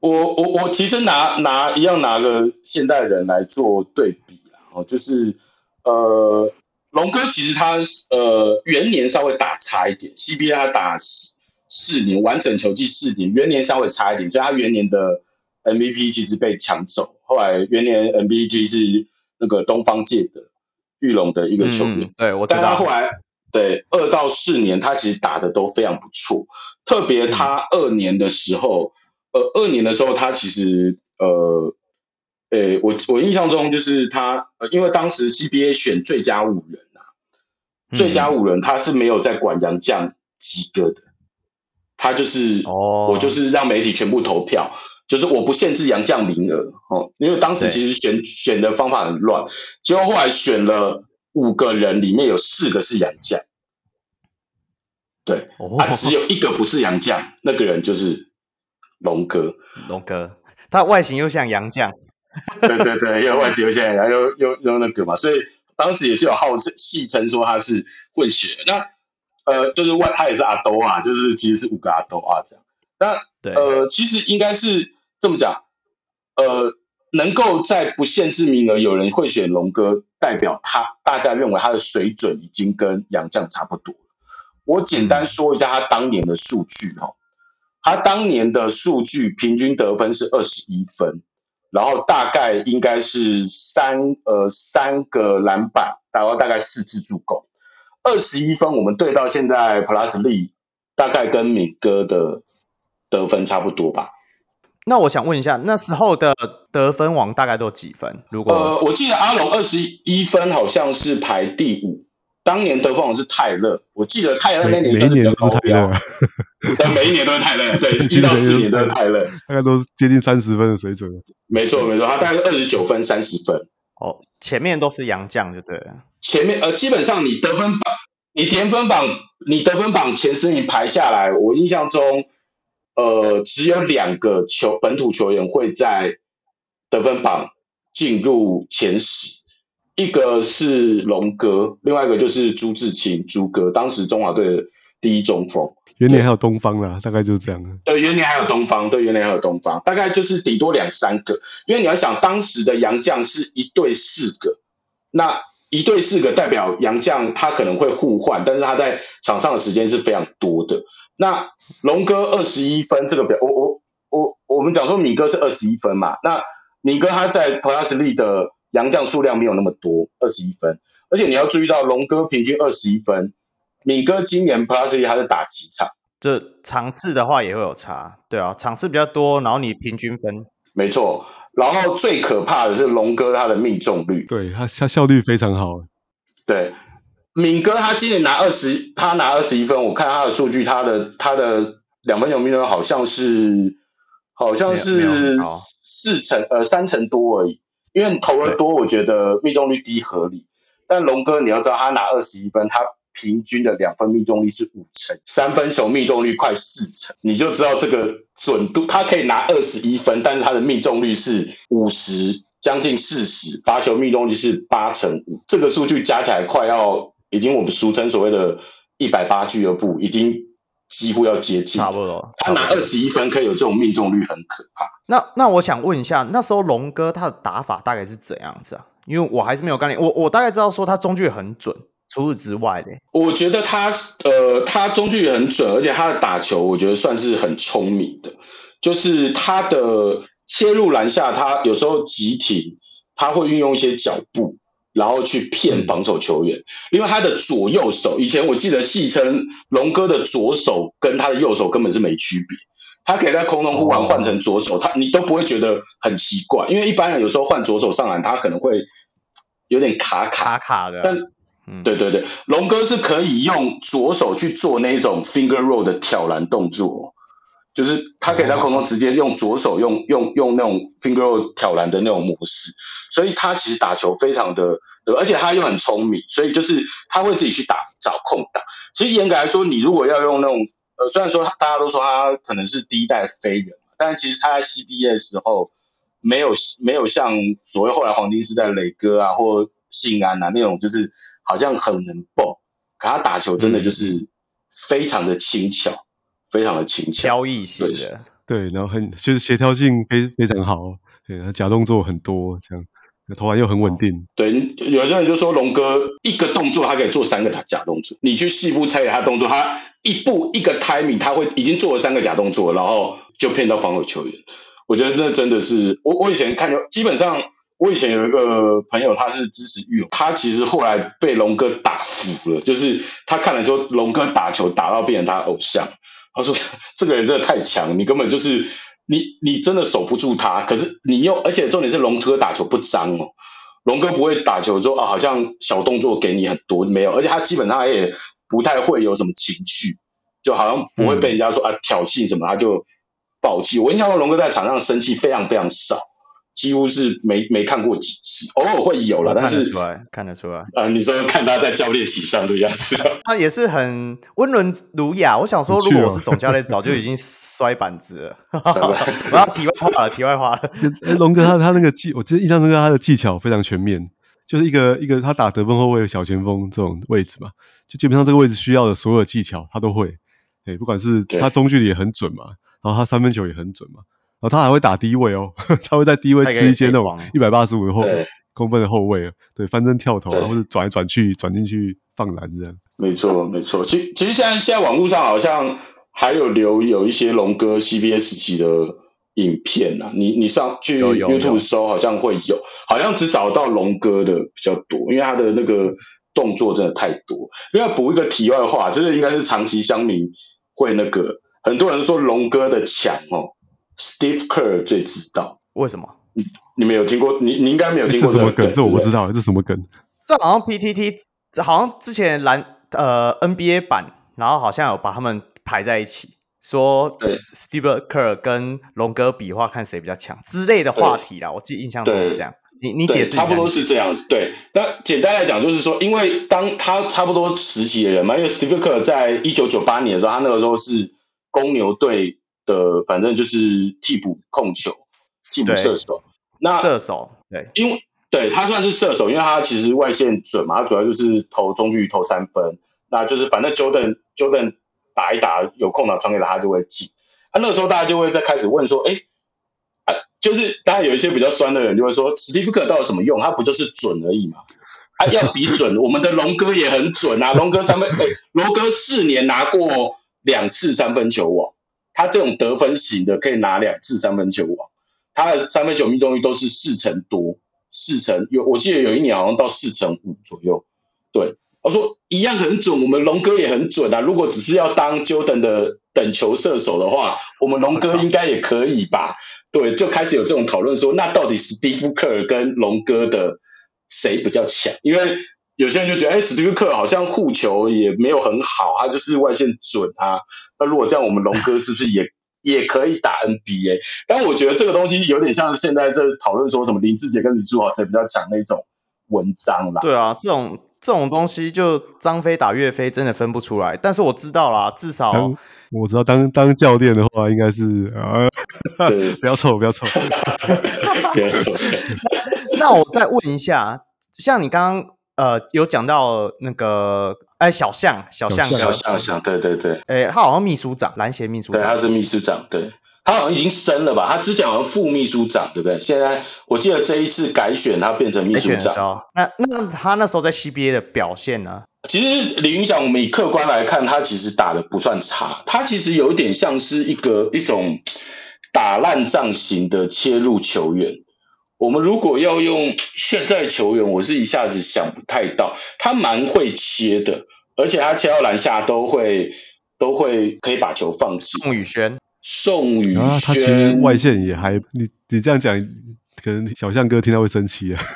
我我我其实拿拿一样拿个现代人来做对比哦，就是呃。龙哥其实他呃元年稍微打差一点，CBA 他打四四年完整球季四年，元年稍微差一点，所以他元年的 MVP 其实被抢走。后来元年 MVP 是那个东方界的玉龙的一个球员，嗯、对我知道。但他后来对二到四年他其实打的都非常不错，特别他二年的时候，呃二年的时候他其实呃。对，我我印象中就是他，呃，因为当时 CBA 选最佳五人啊，嗯、最佳五人他是没有在管杨将几个的，他就是哦，我就是让媒体全部投票，就是我不限制杨将名额哦，因为当时其实选选的方法很乱，结果后来选了五个人，里面有四个是杨将，对，他、哦啊、只有一个不是杨将，那个人就是龙哥，龙哥，他外形又像杨将。[laughs] 对对对，因为外籍有些人，然后又又又那个嘛，所以当时也是有号称戏称说他是混血。那呃，就是外他也是阿兜啊，就是其实是五个阿兜啊这样。那对呃，其实应该是这么讲，呃，能够在不限制名额有人会选龙哥，代表他大家认为他的水准已经跟杨绛差不多了。我简单说一下他当年的数据哈、哦，他当年的数据平均得分是二十一分。然后大概应该是三呃三个篮板，然后大概四次助攻，二十一分。我们对到现在 Plus League 大概跟敏哥的得分差不多吧。那我想问一下，那时候的得分王大概都几分？如果呃，我记得阿龙二十一分好像是排第五。当年得分王是泰勒，我记得泰勒那年是比较高标，但每一年都是泰勒，对，[laughs] 一到四年都是泰勒，大概都是接近三十分的水准。没错没错，他大概是二十九分三十分。哦，前面都是洋将，就对了。前面呃，基本上你得分榜，你得分榜，你得分榜前十名排下来，我印象中，呃，只有两个球本土球员会在得分榜进入前十。一个是龙哥，另外一个就是朱志清，朱哥，当时中华队的第一中锋。元年还有东方啦，大概就是这样。对，元年还有东方，对，元年还有东方，大概就是顶多两三个。因为你要想，当时的洋将是一队四个，那一队四个代表洋将他可能会互换，但是他在场上的时间是非常多的。那龙哥二十一分这个表，我我我我们讲说敏哥是二十一分嘛，那敏哥他在 Plus League 的。洋将数量没有那么多，二十一分，而且你要注意到龙哥平均二十一分，敏哥今年 Plus League 他是打几场？这场次的话也会有差，对啊，场次比较多，然后你平均分，没错。然后最可怕的是龙哥他的命中率，对他他效率非常好。对，敏哥他今年拿二十，他拿二十一分，我看他的数据，他的他的两分球命中率好像是好像是四成呃三成多而已。因为投的多，我觉得命中率低合理。但龙哥，你要知道，他拿二十一分，他平均的两分命中率是五成，三分球命中率快四成，你就知道这个准度，他可以拿二十一分，但是他的命中率是五十，将近四十，罚球命中率是八成五，这个数据加起来快要已经我们俗称所谓的一百八俱乐部，已经几乎要接近，差不多。他拿二十一分可以有这种命中率，很可怕。那那我想问一下，那时候龙哥他的打法大概是怎样子啊？因为我还是没有概念，我我大概知道说他中距很准。除此之外呢，我觉得他呃，他中距也很准，而且他的打球，我觉得算是很聪明的。就是他的切入篮下，他有时候急停，他会运用一些脚步，然后去骗防守球员。因为他的左右手，以前我记得戏称龙哥的左手跟他的右手根本是没区别。他可以在空中忽然换成左手，他你都不会觉得很奇怪。因为一般人有时候换左手上篮，他可能会有点卡卡卡卡的，但。对对对，龙哥是可以用左手去做那种 finger roll 的挑篮动作，就是他可以在空中直接用左手用用用那种 finger roll 挑篮的那种模式，所以他其实打球非常的，而且他又很聪明，所以就是他会自己去打找空档。其实严格来说，你如果要用那种呃，虽然说大家都说他可能是第一代飞人，但是其实他在 CBA 的时候没有没有像所谓后来黄金时代磊哥啊或信安啊那种就是。好像很能蹦，可他打球真的就是非常的轻巧，嗯、非常的轻巧，飘逸型的，对，然后很就是协调性非非常好，对，他假动作很多，这样投篮又很稳定。对，有些人就说龙哥一个动作他可以做三个假动作，你去细部拆解他动作，他一步一个 timing，他会已经做了三个假动作，然后就骗到防守球员。我觉得这真的是我我以前看就基本上。我以前有一个朋友，他是支持玉龙，他其实后来被龙哥打服了，就是他看了之后，龙哥打球打到变成他偶像。他说：“这个人真的太强，你根本就是你，你真的守不住他。可是你又，而且重点是龙哥打球不脏哦，龙哥不会打球说啊，好像小动作给你很多没有，而且他基本上也不太会有什么情绪，就好像不会被人家说啊挑衅什么，他就暴气。我印象中龙哥在场上生气非常非常少。”几乎是没没看过几次，偶尔会有了，但是看得出来，看得出来。啊，你说看他在教练席上的样子，[laughs] 他也是很温文儒雅。我想说，如果我是总教练，早就已经摔板子了。[laughs] 我要题外话了，题外话了。[laughs] 龙哥他他那个技，我记得印象中他的技巧非常全面，就是一个一个他打得分后卫、小前锋这种位置嘛，就基本上这个位置需要的所有技巧他都会。哎，不管是他中距离也很准嘛，然后他三分球也很准嘛。哦，他还会打低位哦，[laughs] 他会在低位吃一些那种一百八十五后公分的后卫，对，翻身跳投啊，或者转来转去转进去放篮这样。没错，没错。其其实现在现在网络上好像还有留有一些龙哥 CBA 时期的影片啊，你你上去 YouTube 搜好像会有，好像只找到龙哥的比较多，因为他的那个动作真的太多。另外补一个题外话，这个应该是长期乡民会那个很多人说龙哥的强哦。Steve Kerr 最知道为什么？你你没有听过？你你应该没有听过这个梗？这，我不知道，这什么梗？这好像 PTT，这好像之前篮呃 NBA 版，然后好像有把他们排在一起，说 Steve Kerr 跟龙哥比划，看谁比较强之类的话题啦。我记得印象中是这样。你你解释差不多是这样子。对，那简单来讲就是说，因为当他差不多时期的人嘛，因为 Steve Kerr 在一九九八年的时候，他那个时候是公牛队。的反正就是替补控球，替补射手。那射手对，因为对他算是射手，因为他其实外线准嘛，他主要就是投中距离投三分。那就是反正 Jordan Jordan 打一打有空档传给他，他就会进。啊，那个时候大家就会在开始问说，哎，啊，就是当然有一些比较酸的人就会说，史蒂夫克到底什么用？他不就是准而已嘛？啊，要比准，我们的龙哥也很准啊，龙哥三分，哎，龙哥四年拿过两次三分球王。他这种得分型的可以拿两次三分球王，他的三分球命中率都是四成多，四成有，我记得有一年好像到四成五左右。对，我说一样很准，我们龙哥也很准啊。如果只是要当 Jordan 的等球射手的话，我们龙哥应该也可以吧？对，就开始有这种讨论说，那到底史蒂夫·科尔跟龙哥的谁比较强？因为有些人就觉得，哎，史蒂夫克好像护球也没有很好，他就是外线准啊。那如果这样，我们龙哥是不是也 [laughs] 也可以打 NBA？但我觉得这个东西有点像现在在讨论说什么林志杰跟李书豪谁比较强那种文章啦。对啊，这种这种东西就张飞打岳飞真的分不出来。但是我知道啦，至少我知道当当教练的话应该是啊，[laughs] 不要臭，[laughs] 不要臭，不要臭。那我再问一下，像你刚刚呃有讲到那个哎小象小象小象小对对对，哎他好像秘书长篮协秘书长，对他是秘书长对。他好像已经升了吧？他之前好像副秘书长，对不对？现在我记得这一次改选，他变成秘书长。那那他那时候在 CBA 的表现呢？其实李云翔，我们以客观来看，他其实打的不算差。他其实有一点像是一个一种打烂仗型的切入球员。我们如果要用现在球员，我是一下子想不太到。他蛮会切的，而且他切到篮下都会都会可以把球放进。宋宇轩。宋宇轩、外线也还，你你这样讲，可能小象哥听到会生气啊。[laughs]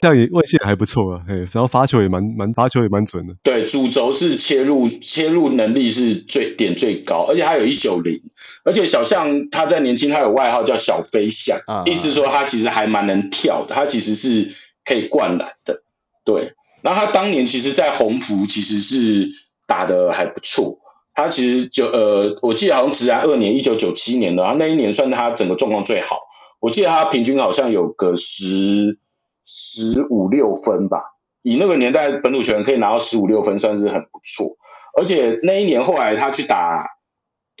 这样也外线还不错啊，然后罚球也蛮蛮罚球也蛮准的。对，主轴是切入切入能力是最点最高，而且他有一九零，而且小象他在年轻，他有外号叫小飞象，啊啊意思说他其实还蛮能跳的，他其实是可以灌篮的。对，然后他当年其实，在鸿福其实是打得还不错。他其实就呃，我记得好像职篮二年，一九九七年的，然后那一年算他整个状况最好。我记得他平均好像有个十十五六分吧，以那个年代本土球员可以拿到十五六分，算是很不错。而且那一年后来他去打，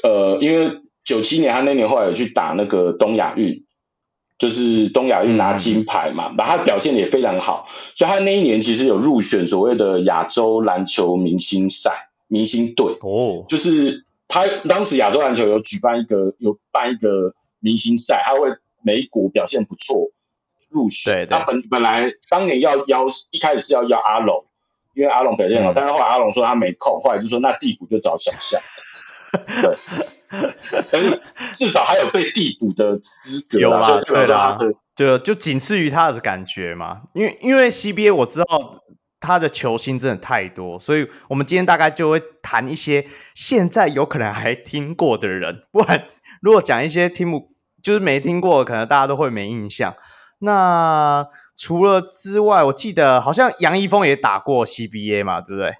呃，因为九七年他那年后来有去打那个东亚运，就是东亚运拿金牌嘛，然后他表现也非常好，所以他那一年其实有入选所谓的亚洲篮球明星赛。明星队哦，就是他当时亚洲篮球有举办一个有办一个明星赛，他会每一国表现不错入选。对，对，他本本来当年要邀一开始是要邀阿龙，因为阿龙表现好，嗯、但是后来阿龙说他没空，后来就说那递补就找小象这样子。[laughs] 对，但是至少还有被递补的资格，有啦，就对啦，就就仅次于他的感觉嘛。因为因为 CBA 我知道。他的球星真的太多，所以我们今天大概就会谈一些现在有可能还听过的人，不然如果讲一些听不就是没听过，可能大家都会没印象。那除了之外，我记得好像杨一峰也打过 CBA 嘛，对不对？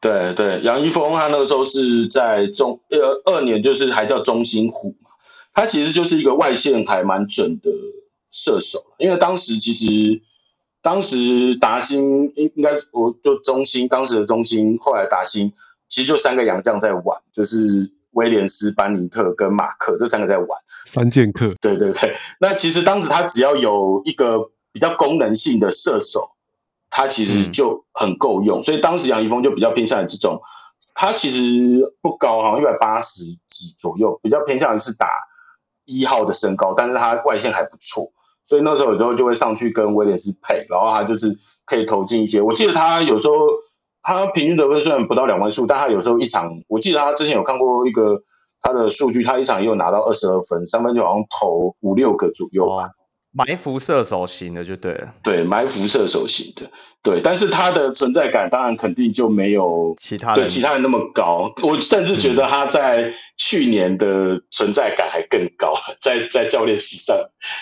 对对，杨一峰他那个时候是在中呃二年，就是还叫中心虎嘛，他其实就是一个外线还蛮准的射手，因为当时其实。当时达兴应应该我就中兴，当时的中兴，后来达兴其实就三个洋将在玩，就是威廉斯、班尼特跟马克这三个在玩三剑客。对对对，那其实当时他只要有一个比较功能性的射手，他其实就很够用，嗯、所以当时杨一峰就比较偏向于这种，他其实不高，好像一百八十几左右，比较偏向于是打一号的身高，但是他外线还不错。所以那时候有时候就会上去跟威廉斯配，然后他就是可以投进一些。我记得他有时候他平均得分虽然不到两万数，但他有时候一场，我记得他之前有看过一个他的数据，他一场也有拿到二十二分，三分球好像投五六个左右吧。埋伏射手型的就对了，对，埋伏射手型的，对，但是他的存在感当然肯定就没有其他人对其他人那么高。我甚至觉得他在去年的存在感还更高，[laughs] 嗯、在在教练席上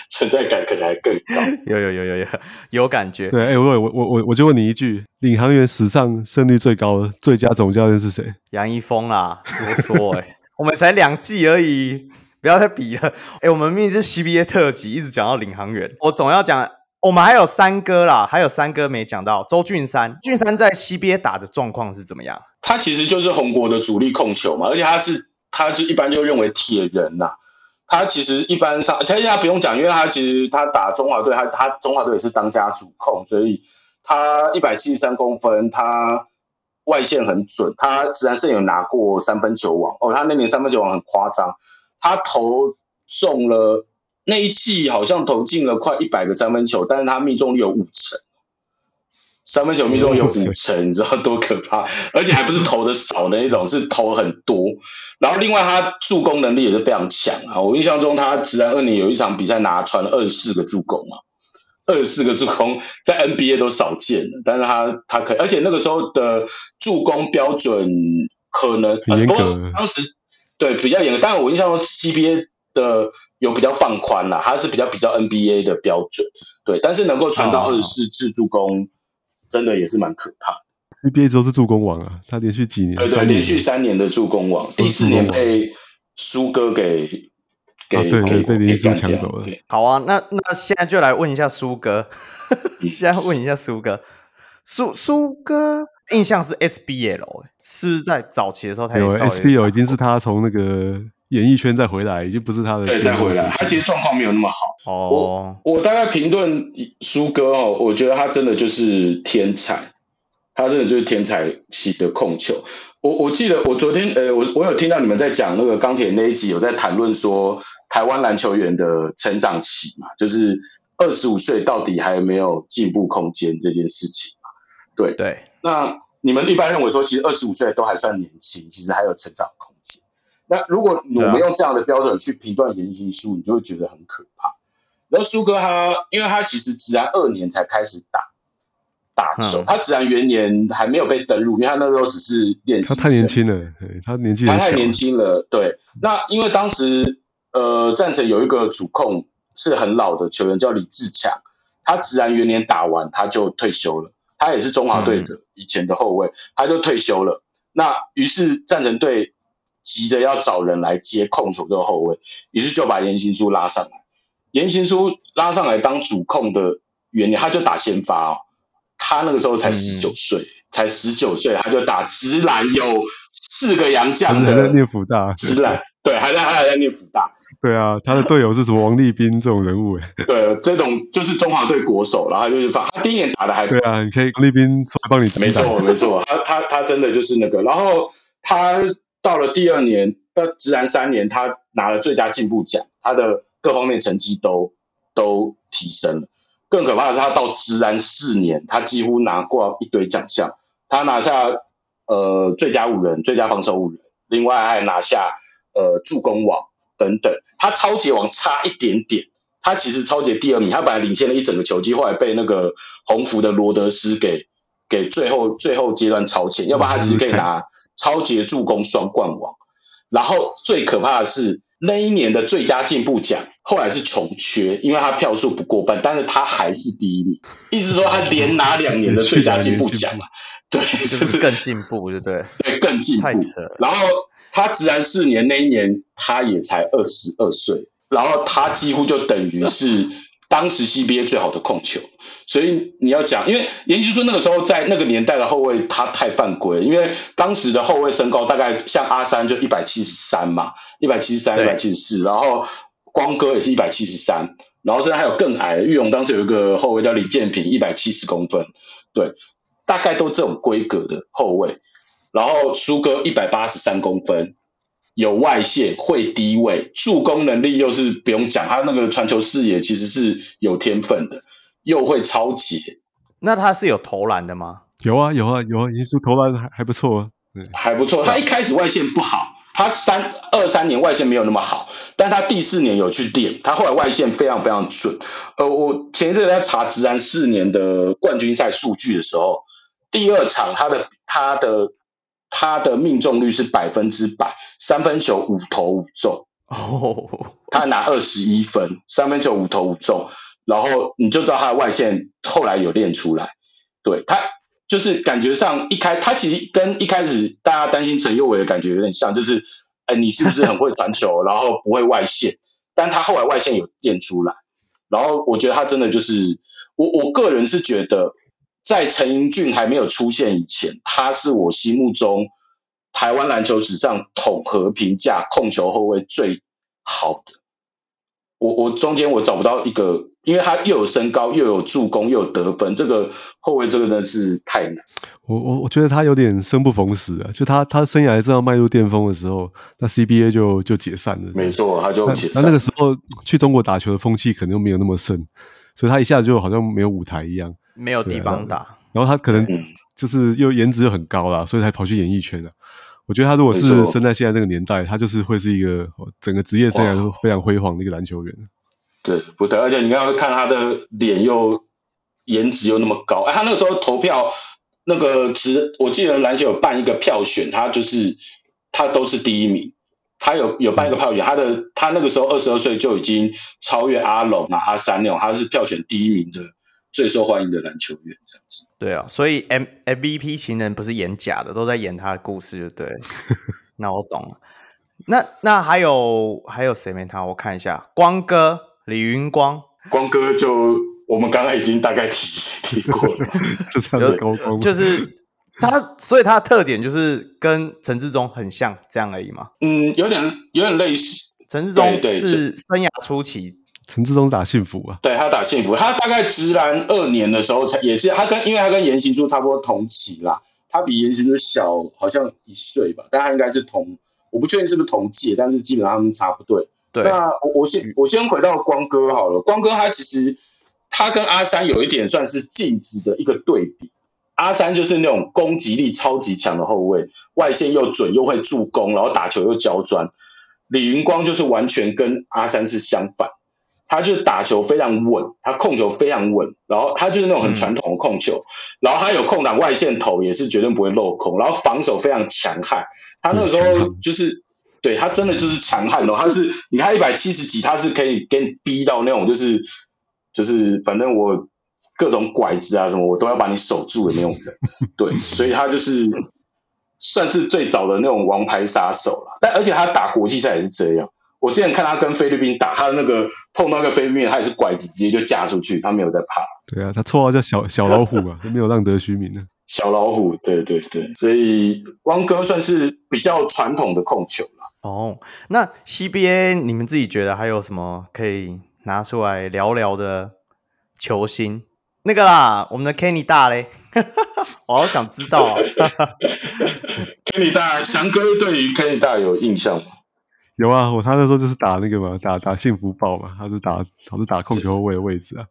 存在感可能还更高。[laughs] 有有有有有有感觉。对，哎、欸，我我我我我就问你一句：领航员史上胜率最高的最佳总教练是谁？杨一峰啦，多说哎、欸，我们才两季而已。不要再比了，[laughs] 哎、我们明明是 CBA 特辑，一直讲到领航员，我总要讲，我们还有三哥啦，还有三哥没讲到，周俊山，俊山在 CBA 打的状况是怎么样？他其实就是红国的主力控球嘛，而且他是，他就一般就认为铁人呐，他其实一般上，而且他不用讲，因为他其实他打中华队，他他中华队也是当家主控，所以他一百七十三公分，他外线很准，他自然是有拿过三分球王，哦，他那年三分球王很夸张。他投中了那一季，好像投进了快一百个三分球，但是他命中率有五成，三分球命中率有五 [laughs] 成，你知道多可怕？而且还不是投的少的那种，是投很多。然后另外他助攻能力也是非常强啊！我印象中他职篮二年有一场比赛拿传了二十四个助攻啊，二十四个助攻在 NBA 都少见的，但是他他可以，而且那个时候的助攻标准可能很多，当时。对，比较严格，但是我印象中 CBA 的有比较放宽啦，它是比较比较 NBA 的标准。对，但是能够传到二十四次助攻，真的也是蛮可怕的。CBA 都是助攻王啊，他连续几年，对对，连续三年的助攻王，第四年被苏哥给给、啊、对对被林书抢走了。好啊，那那现在就来问一下苏哥，[laughs] 现在问一下苏哥，苏苏哥印象是 SBL，是在早期的时候才有 SBL 已经是他从那个。演艺圈再回来，已经不是他的。对，再回来，他其实状况没有那么好。哦，我我大概评论苏哥哦，我觉得他真的就是天才，他真的就是天才型的控球。我我记得我昨天呃，我我有听到你们在讲那个钢铁那一集，有在谈论说台湾篮球员的成长期嘛，就是二十五岁到底还有没有进步空间这件事情嘛？对对。那你们一般认为说，其实二十五岁都还算年轻，其实还有成长空间。那如果我们用这样的标准去评断言行书，你就会觉得很可怕。然后苏哥他，因为他其实职篮二年才开始打打球，嗯、他职篮元年还没有被登录，因为他那时候只是练习生。他太年轻了，他年纪他太年轻了。对，那因为当时呃战神有一个主控是很老的球员叫李志强，他职篮元年打完他就退休了，他也是中华队的以前的后卫，嗯、他就退休了。那于是战神队。急着要找人来接控球这个后卫，于是就把严行书拉上来。严行书拉上来当主控的原因，他就打先发哦。他那个时候才十九岁，嗯、才十九岁，他就打直男有四个洋将的。还在念福大。直男对，还在他还在念福大。对啊，他的队友是什么王立斌这种人物哎。对，这种就是中华队国手，然后就是放他第一年打的还。对啊，你可以王立斌出来帮你。没错没错，他他他真的就是那个，然后他。到了第二年，到直男三年，他拿了最佳进步奖，他的各方面成绩都都提升了。更可怕的是，他到直男四年，他几乎拿过一堆奖项。他拿下呃最佳五人、最佳防守五人，另外还拿下呃助攻王等等。他超级王差一点点，他其实超级第二名，他本来领先了一整个球季，后来被那个红福的罗德斯给给最后最后阶段超前，要不然他其实可以拿。超级助攻双冠王，然后最可怕的是那一年的最佳进步奖后来是穷缺，因为他票数不过半，但是他还是第一名，意思说他连拿两年的最佳进步奖嘛，对，[laughs] 就是更进步，对不对？对，更进步。然后他职安四年那一年他也才二十二岁，然后他几乎就等于是。当时 CBA 最好的控球，所以你要讲，因为研究说那个时候在那个年代的后卫，他太犯规，因为当时的后卫身高大概像阿三就一百七十三嘛，一百七十三、一百七十四，然后光哥也是一百七十三，然后现在还有更矮的，玉龙当时有一个后卫叫李建平，一百七十公分，对，大概都这种规格的后卫，然后苏哥一百八十三公分。有外线，会低位，助攻能力又是不用讲，他那个传球视野其实是有天分的，又会抄截。那他是有投篮的吗？有啊，有啊，有啊，颜书投篮还还不错啊，还不错。他一开始外线不好，他三二三年外线没有那么好，但他第四年有去练，他后来外线非常非常准。呃，我前一阵在查职篮四年的冠军赛数据的时候，第二场他的他的。他的命中率是百分之百，三分球五投五中。哦，他拿二十一分，三分球五投五中，然后你就知道他的外线后来有练出来，对，他就是感觉上一开，他其实跟一开始大家担心陈佑伟的感觉有点像，就是哎，你是不是很会传球，然后不会外线，但他后来外线有练出来，然后我觉得他真的就是我我个人是觉得。在陈英俊还没有出现以前，他是我心目中台湾篮球史上统合评价控球后卫最好的。我我中间我找不到一个，因为他又有身高，又有助攻，又有得分，这个后卫这个真的是太难。我我我觉得他有点生不逢时啊，就他他生涯正要迈入巅峰的时候，那 CBA 就就解散了。没错，他就解散。那那个时候去中国打球的风气可能又没有那么盛，所以他一下子就好像没有舞台一样。没有地方打，然后他可能就是又颜值又很高啦，所以才跑去演艺圈的。我觉得他如果是生在现在这个年代，他就是会是一个整个职业生涯都非常辉煌的一个篮球员。对，不对，而且你刚刚看他的脸又颜值又那么高，哎，他那个时候投票那个职，我记得篮球有办一个票选，他就是他都是第一名，他有有办一个票选，他的他那个时候二十二岁就已经超越阿龙啊阿三那种，他是票选第一名的。最受欢迎的篮球员这样子。对啊，所以 M MVP 情人不是演假的，都在演他的故事，就对。[laughs] 那我懂了。那那还有还有谁没他？我看一下，光哥李云光，光哥就我们刚刚已经大概提提过了，[laughs] 就就是他，所以他的特点就是跟陈志忠很像这样而已嘛。嗯，有点有点类似。陈志忠是生涯初期。陈志忠打幸福啊，对他打幸福，他大概直男二年的时候才也是他跟，因为他跟严行书差不多同期啦，他比严行书小好像一岁吧，但他应该是同，我不确定是不是同届，但是基本上他们差不对。对，那我我先我先回到光哥好了，光哥他其实他跟阿三有一点算是镜子的一个对比，阿三就是那种攻击力超级强的后卫，外线又准又会助攻，然后打球又刁钻，李云光就是完全跟阿三是相反。他就是打球非常稳，他控球非常稳，然后他就是那种很传统的控球，嗯、然后他有空档外线投也是绝对不会漏空，然后防守非常强悍。他那个时候就是，对他真的就是强悍哦，[laughs] 他是你看一百七十几，他是可以给你逼到那种就是就是反正我各种拐子啊什么我都要把你守住的那种人，[laughs] 对，所以他就是算是最早的那种王牌杀手了。但而且他打国际赛也是这样。我之前看他跟菲律宾打，他的那个碰到那个菲律宾，他也是拐子直接就架出去，他没有在怕。对啊，他绰号叫小小老虎嘛，[laughs] 没有浪得虚名的。小老虎，对对对，所以汪哥算是比较传统的控球了。哦，那 CBA 你们自己觉得还有什么可以拿出来聊聊的球星？那个啦，我们的 Kenny 大嘞，[laughs] 我好想知道啊。[laughs] Kenny 大，翔哥对于 Kenny 大有印象吗？有啊，我他那时候就是打那个嘛，打打幸福豹嘛，他是打他是打控球后卫的位置啊，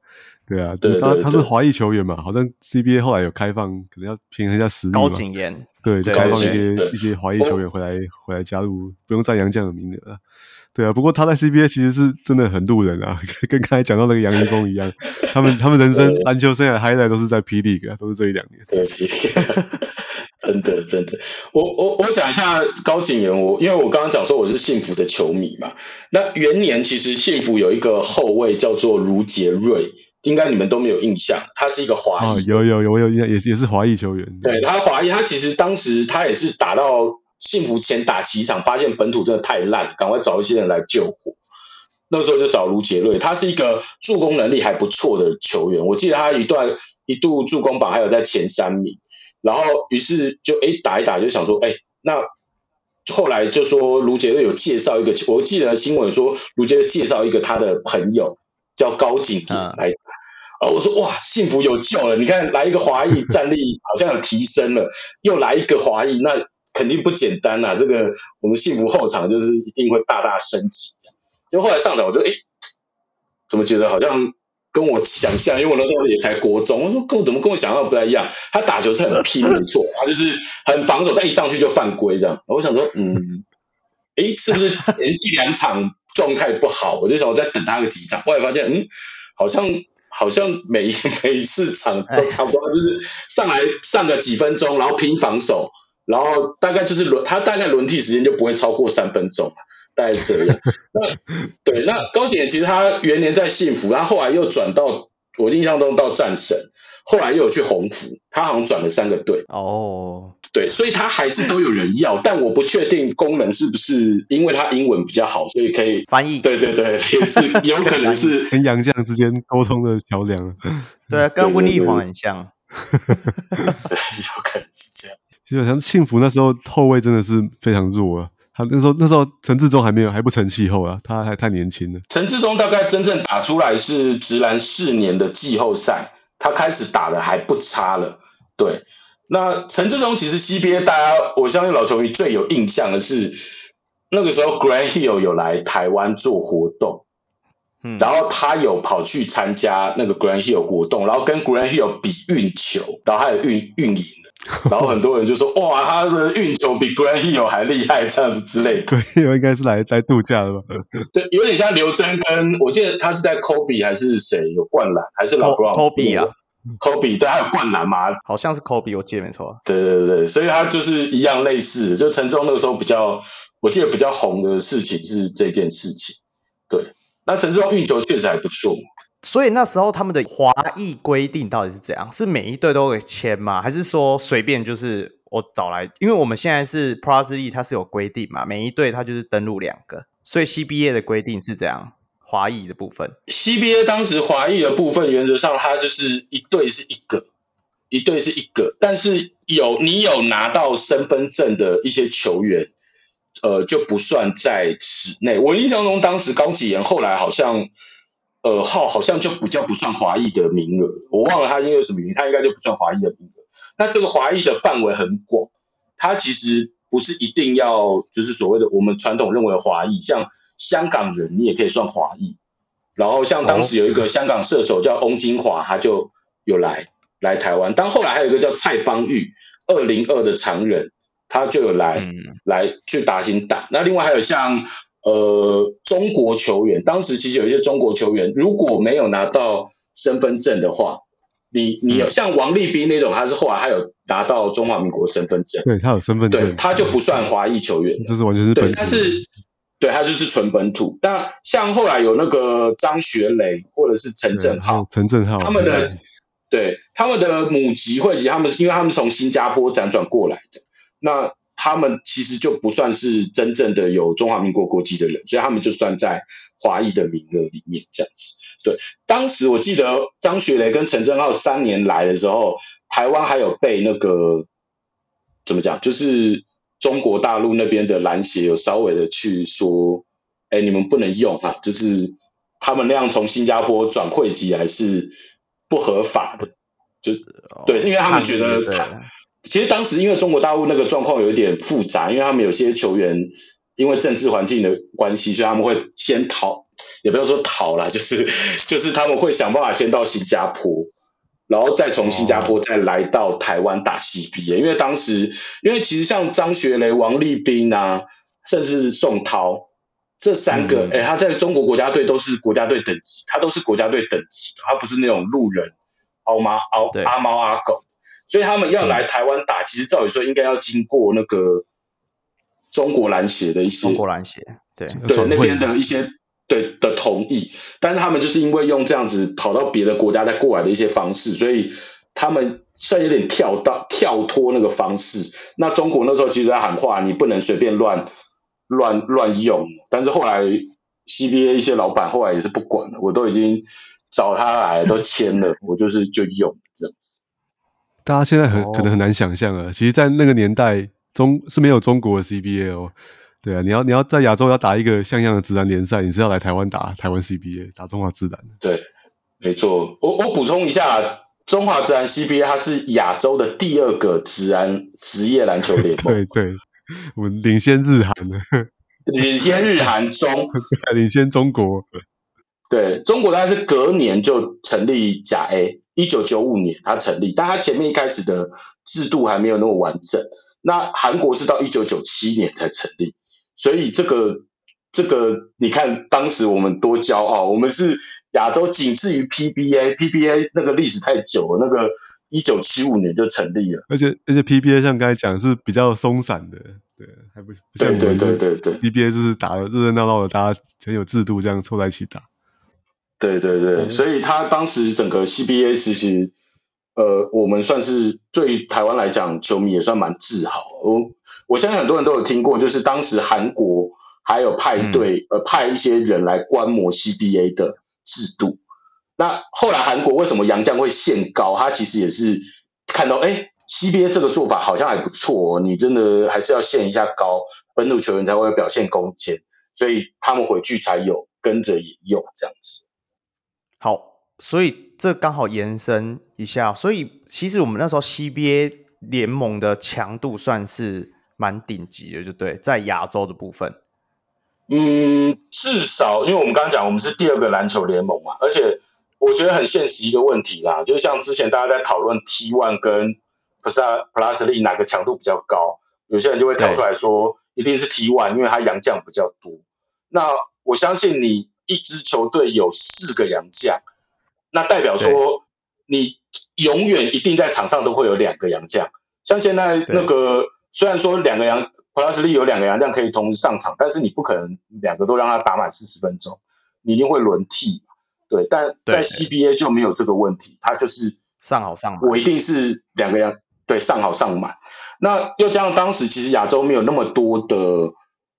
对啊，对，他他是华裔球员嘛，好像 CBA 后来有开放，可能要平衡一下实力嘛。高景言，对，就开放一些一些华裔球员回来回来加入，不用占洋将的名额啊。对啊，不过他在 CBA 其实是真的很路人啊，跟刚才讲到那个杨一峰一样，他们他们人生篮球生涯 highlight 都是在 P League 啊，都是这一两年。[laughs] 对真的真的，我我我讲一下高景元，我因为我刚刚讲说我是幸福的球迷嘛，那元年其实幸福有一个后卫叫做卢杰瑞，应该你们都没有印象，他是一个华裔。哦，有有有我有印象，也是也是华裔球员。对，他华裔，他其实当时他也是打到。幸福前打几场，发现本土真的太烂，赶快找一些人来救火。那个时候就找卢杰瑞，他是一个助攻能力还不错的球员。我记得他一段一度助攻榜还有在前三名。然后于是就哎打一打，就想说哎，那后来就说卢杰瑞有介绍一个，我记得新闻说卢杰瑞介绍一个他的朋友叫高景言来打。啊，我说哇，幸福有救了！你看来一个华裔，战力好像有提升了，又来一个华裔，那。肯定不简单呐、啊！这个我们幸福后场就是一定会大大升级。就后来上场，我就哎，怎么觉得好像跟我想象？因为我那时候也才国中，我说跟我怎么跟我想象不太一样？他打球是很拼，没错，[laughs] 他就是很防守，但一上去就犯规这样。我想说，嗯，哎，是不是连一两场状态不好？我就想我再等他个几场。后来发现，嗯，好像好像每每一次场都差不多，就是上来上个几分钟，然后拼防守。然后大概就是轮他大概轮替时间就不会超过三分钟，大概这样。[laughs] 那对，那高景其实他元年在幸福，他后来又转到我印象中到战神，后来又有去鸿福，他好像转了三个队。哦，对，所以他还是都有人要，[laughs] 但我不确定功能是不是因为他英文比较好，所以可以翻译。对对对，也是有可能是跟洋将之间沟通的桥梁。对，跟温丽华很像。[laughs] 对，有可能是这样。就好像幸福那时候后卫真的是非常弱啊，他那时候那时候陈志忠还没有还不成气候啊，他还太年轻了。陈志忠大概真正打出来是直男四年的季后赛，他开始打的还不差了。对，那陈志忠其实 CBA 大家我相信老球迷最有印象的是那个时候 Grand Hill 有来台湾做活动，嗯，然后他有跑去参加那个 Grand Hill 活动，然后跟 Grand Hill 比运球，然后还有运运赢。[laughs] 然后很多人就说：“哇，他的运球比 Grant Hill 还厉害，这样子之类的。”Grant Hill 应该是来来度假的吧？[laughs] 对，有点像刘铮跟我记得他是在 Kobe 还是谁有灌篮，还是老 Kobe 啊？Kobe 对，还有灌篮嘛？好像是 Kobe，我记得没错。对对对，所以他就是一样类似，就陈忠那个时候比较，我记得比较红的事情是这件事情。对，那陈忠运球确实还不错。所以那时候他们的华裔规定到底是怎样？是每一队都会签吗？还是说随便就是我找来？因为我们现在是 plus E，它是有规定嘛，每一队它就是登录两个。所以 CBA 的规定是这样，华裔的部分。CBA 当时华裔的部分原则上它就是一队是一个，一队是一个，但是有你有拿到身份证的一些球员，呃，就不算在此内。我印象中当时高启言后来好像。呃，号好像就比较不算华裔的名额，我忘了他因为什么原因，他应该就不算华裔的名额。那这个华裔的范围很广，他其实不是一定要就是所谓的我们传统认为的华裔，像香港人你也可以算华裔。然后像当时有一个香港射手叫翁金华，他就有来来台湾。但后来还有一个叫蔡方玉，二零二的常人，他就有来、嗯、来去打新打。那另外还有像。呃，中国球员当时其实有一些中国球员，如果没有拿到身份证的话，你你有像王立斌那种，他是后来他有拿到中华民国身份证，对他有身份证，对他就不算华裔球员，这是完全是对，但是对他就是纯本土。但像后来有那个张学雷或者是陈正浩，陈正浩他们的对。他们的母籍会籍，他们是因为他们从新加坡辗转过来的。那。他们其实就不算是真正的有中华民国国籍的人，所以他们就算在华裔的名额里面这样子。对，当时我记得张学雷跟陈正浩三年来的时候，台湾还有被那个怎么讲，就是中国大陆那边的篮协有稍微的去说，哎，你们不能用啊，就是他们那样从新加坡转会籍还是不合法的，就对，因为他们觉得。其实当时因为中国大陆那个状况有一点复杂，因为他们有些球员因为政治环境的关系，所以他们会先逃，也不要说逃了，[laughs] 就是就是他们会想办法先到新加坡，然后再从新加坡再来到台湾打 CBA。因为当时因为其实像张学雷、王立斌啊，甚至宋涛这三个，哎、嗯，他在中国国家队都是国家队等级，他都是国家队等级的，他不是那种路人，奥猫奥阿猫阿狗。所以他们要来台湾打，其实照理说应该要经过那个中国篮协的一些中国篮协，对对那边的一些对的同意，但是他们就是因为用这样子跑到别的国家再过来的一些方式，所以他们算有点跳到跳脱那个方式。那中国那时候其实在喊话，你不能随便乱乱乱用。但是后来 CBA 一些老板后来也是不管了，我都已经找他来都签了，我就是就用这样子。大家现在很可能很难想象啊，其实，在那个年代，中是没有中国的 CBA 哦。对啊，你要你要在亚洲要打一个像样的职篮联赛，你是要来台湾打台湾 CBA，打中华职篮。对，没错。我我补充一下，中华职篮 CBA 它是亚洲的第二个职篮职业篮球联盟。[laughs] 对对，我们领先日韩的，领先日韩中，[laughs] 领先中国。对，中国大概是隔年就成立甲 A，一九九五年它成立，但它前面一开始的制度还没有那么完整。那韩国是到一九九七年才成立，所以这个这个你看当时我们多骄傲，我们是亚洲仅次于 PBA，PBA 那个历史太久了，那个一九七五年就成立了，而且而且 PBA 像刚才讲是比较松散的，对，还不，对对对对对，PBA 就是打的热热闹闹的，大家很有制度，这样凑在一起打。对对对，所以他当时整个 CBA 其实，呃，我们算是对台湾来讲，球迷也算蛮自豪。我我相信很多人都有听过，就是当时韩国还有派队，呃，派一些人来观摩 CBA 的制度。那后来韩国为什么洋将会限高？他其实也是看到，哎，CBA 这个做法好像还不错哦，你真的还是要限一下高，本土球员才会表现空间，所以他们回去才有跟着也用这样子。好，所以这刚好延伸一下，所以其实我们那时候 CBA 联盟的强度算是蛮顶级的，就对，在亚洲的部分。嗯，至少因为我们刚刚讲，我们是第二个篮球联盟嘛，而且我觉得很现实一个问题啦，就像之前大家在讨论 T One 跟 Plus Plus League 哪个强度比较高，有些人就会跳出来说，一定是 T One，因为它洋将比较多。那我相信你。一支球队有四个洋将，那代表说你永远一定在场上都会有两个洋将。像现在那个，虽然说两个洋 Plus League 有两个洋将可以同时上场，但是你不可能两个都让他打满四十分钟，你一定会轮替。对，但在 CBA 就没有这个问题，他就是上好上满，我一定是两个洋，对，上好上满。那又加上当时其实亚洲没有那么多的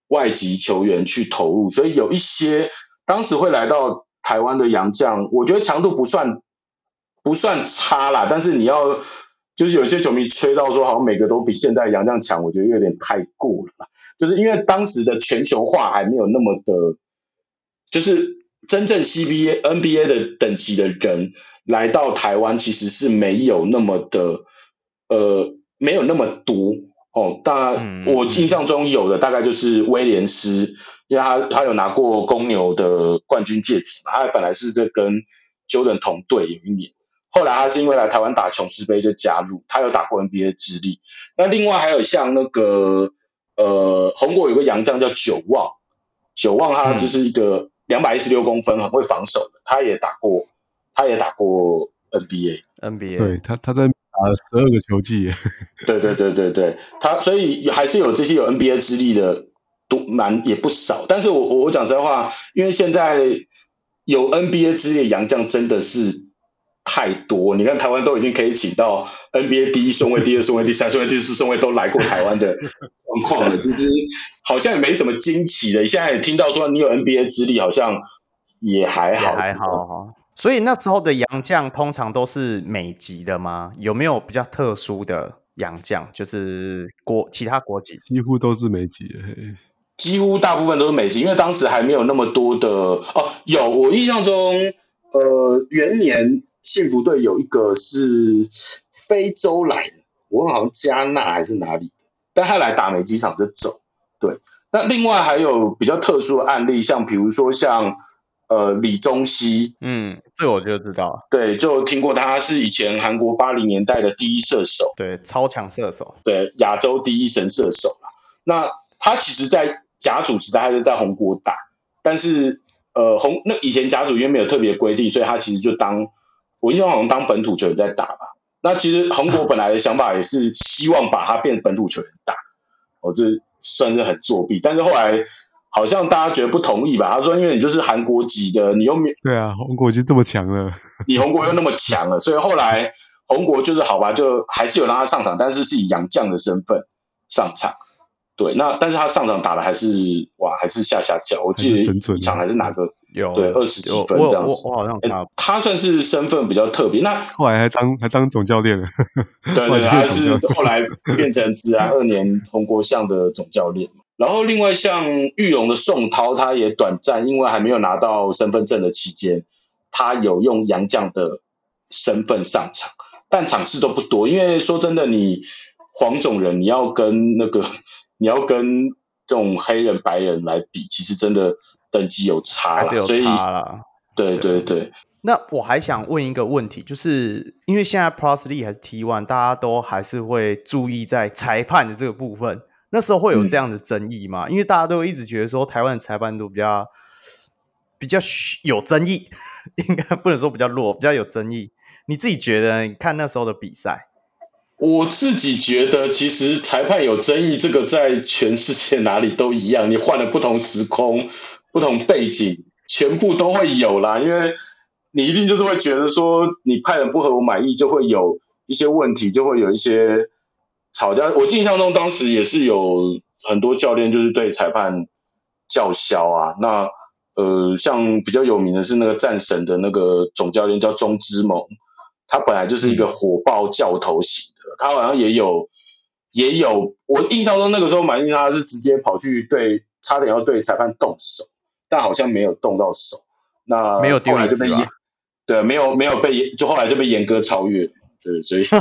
外籍球员去投入，所以有一些当时会来到台湾的洋将，我觉得强度不算不算差啦，但是你要。就是有些球迷吹到说，好像每个都比现在洋将强，我觉得有点太过了。就是因为当时的全球化还没有那么的，就是真正 CBA、NBA 的等级的人来到台湾，其实是没有那么的，呃，没有那么多哦。当然，我印象中有的大概就是威廉斯，因为他他有拿过公牛的冠军戒指嘛，他本来是在跟 Jordan 同队有一年。后来他是因为来台湾打琼斯杯就加入，他有打过 NBA 资历。那另外还有像那个呃，红果有个洋将叫久望，久望他就是一个两百一十六公分，很会防守的，他也打过，他也打过 NBA。NBA 对他他在打了十二个球季。[laughs] 对对对对对，他所以还是有这些有 NBA 资历的，都蛮也不少。但是我我讲实在话，因为现在有 NBA 资历的洋将真的是。太多，你看台湾都已经可以请到 NBA 第一顺位、第二顺位、第三顺位、第四顺位都来过台湾的状况了，其实好像也没什么惊奇的。现在也听到说你有 NBA 资历，好像也还好，还好。所以那时候的洋将通常都是美籍的吗？有没有比较特殊的洋将？就是国其他国籍？几乎都是美籍，几乎大部分都是美籍，因为当时还没有那么多的哦。有我印象中，呃，元年。幸福队有一个是非洲来的，我问好像加纳还是哪里，但他来打没几场就走。对，那另外还有比较特殊的案例，像比如说像呃李宗熙，嗯，这我就知道，对，就听过他是以前韩国八零年代的第一射手，对，超强射手，对，亚洲第一神射手。那他其实，在甲组时代还是在红国打，但是呃红那以前甲组因为没有特别规定，所以他其实就当。我印象好像当本土球员在打吧，那其实红国本来的想法也是希望把他变本土球员打，哦，这算是很作弊。但是后来好像大家觉得不同意吧？他说，因为你就是韩国籍的，你又没对啊，红国就这么强了，你红国又那么强了，所以后来红国就是好吧，就还是有让他上场，但是是以洋将的身份上场。对，那但是他上场打的还是哇，还是下下叫。我记得一场还是哪个？有对二十几分这样子，我，我，我好像他算是身份比较特别。那后来还当还当总教练了，对 [laughs] 对，他是后来变成自然二年红国象的总教练。然后另外像玉龙的宋涛，他也短暂因为还没有拿到身份证的期间，他有用杨将的身份上场，但场次都不多。因为说真的，你黄种人你要跟那个你要跟这种黑人白人来比，其实真的。等级有差了，所以对对对。那我还想问一个问题，就是因为现在 Plus League 还是 T One，大家都还是会注意在裁判的这个部分。那时候会有这样的争议吗？嗯、因为大家都一直觉得说台湾的裁判都比较比较有争议，应该不能说比较弱，比较有争议。你自己觉得？你看那时候的比赛？我自己觉得，其实裁判有争议，这个在全世界哪里都一样。你换了不同时空、不同背景，全部都会有啦。因为你一定就是会觉得说，你判人不合我满意，就会有一些问题，就会有一些吵架。我印象中，当时也是有很多教练就是对裁判叫嚣啊。那呃，像比较有名的是那个战神的那个总教练叫钟之猛。他本来就是一个火爆教头型的，他好像也有也有，我印象中那个时候满意他是直接跑去对，差点要对裁判动手，但好像没有动到手。那没有后来就被严，对，没有没有被，就后来就被严哥超越，对，所以 [laughs] 所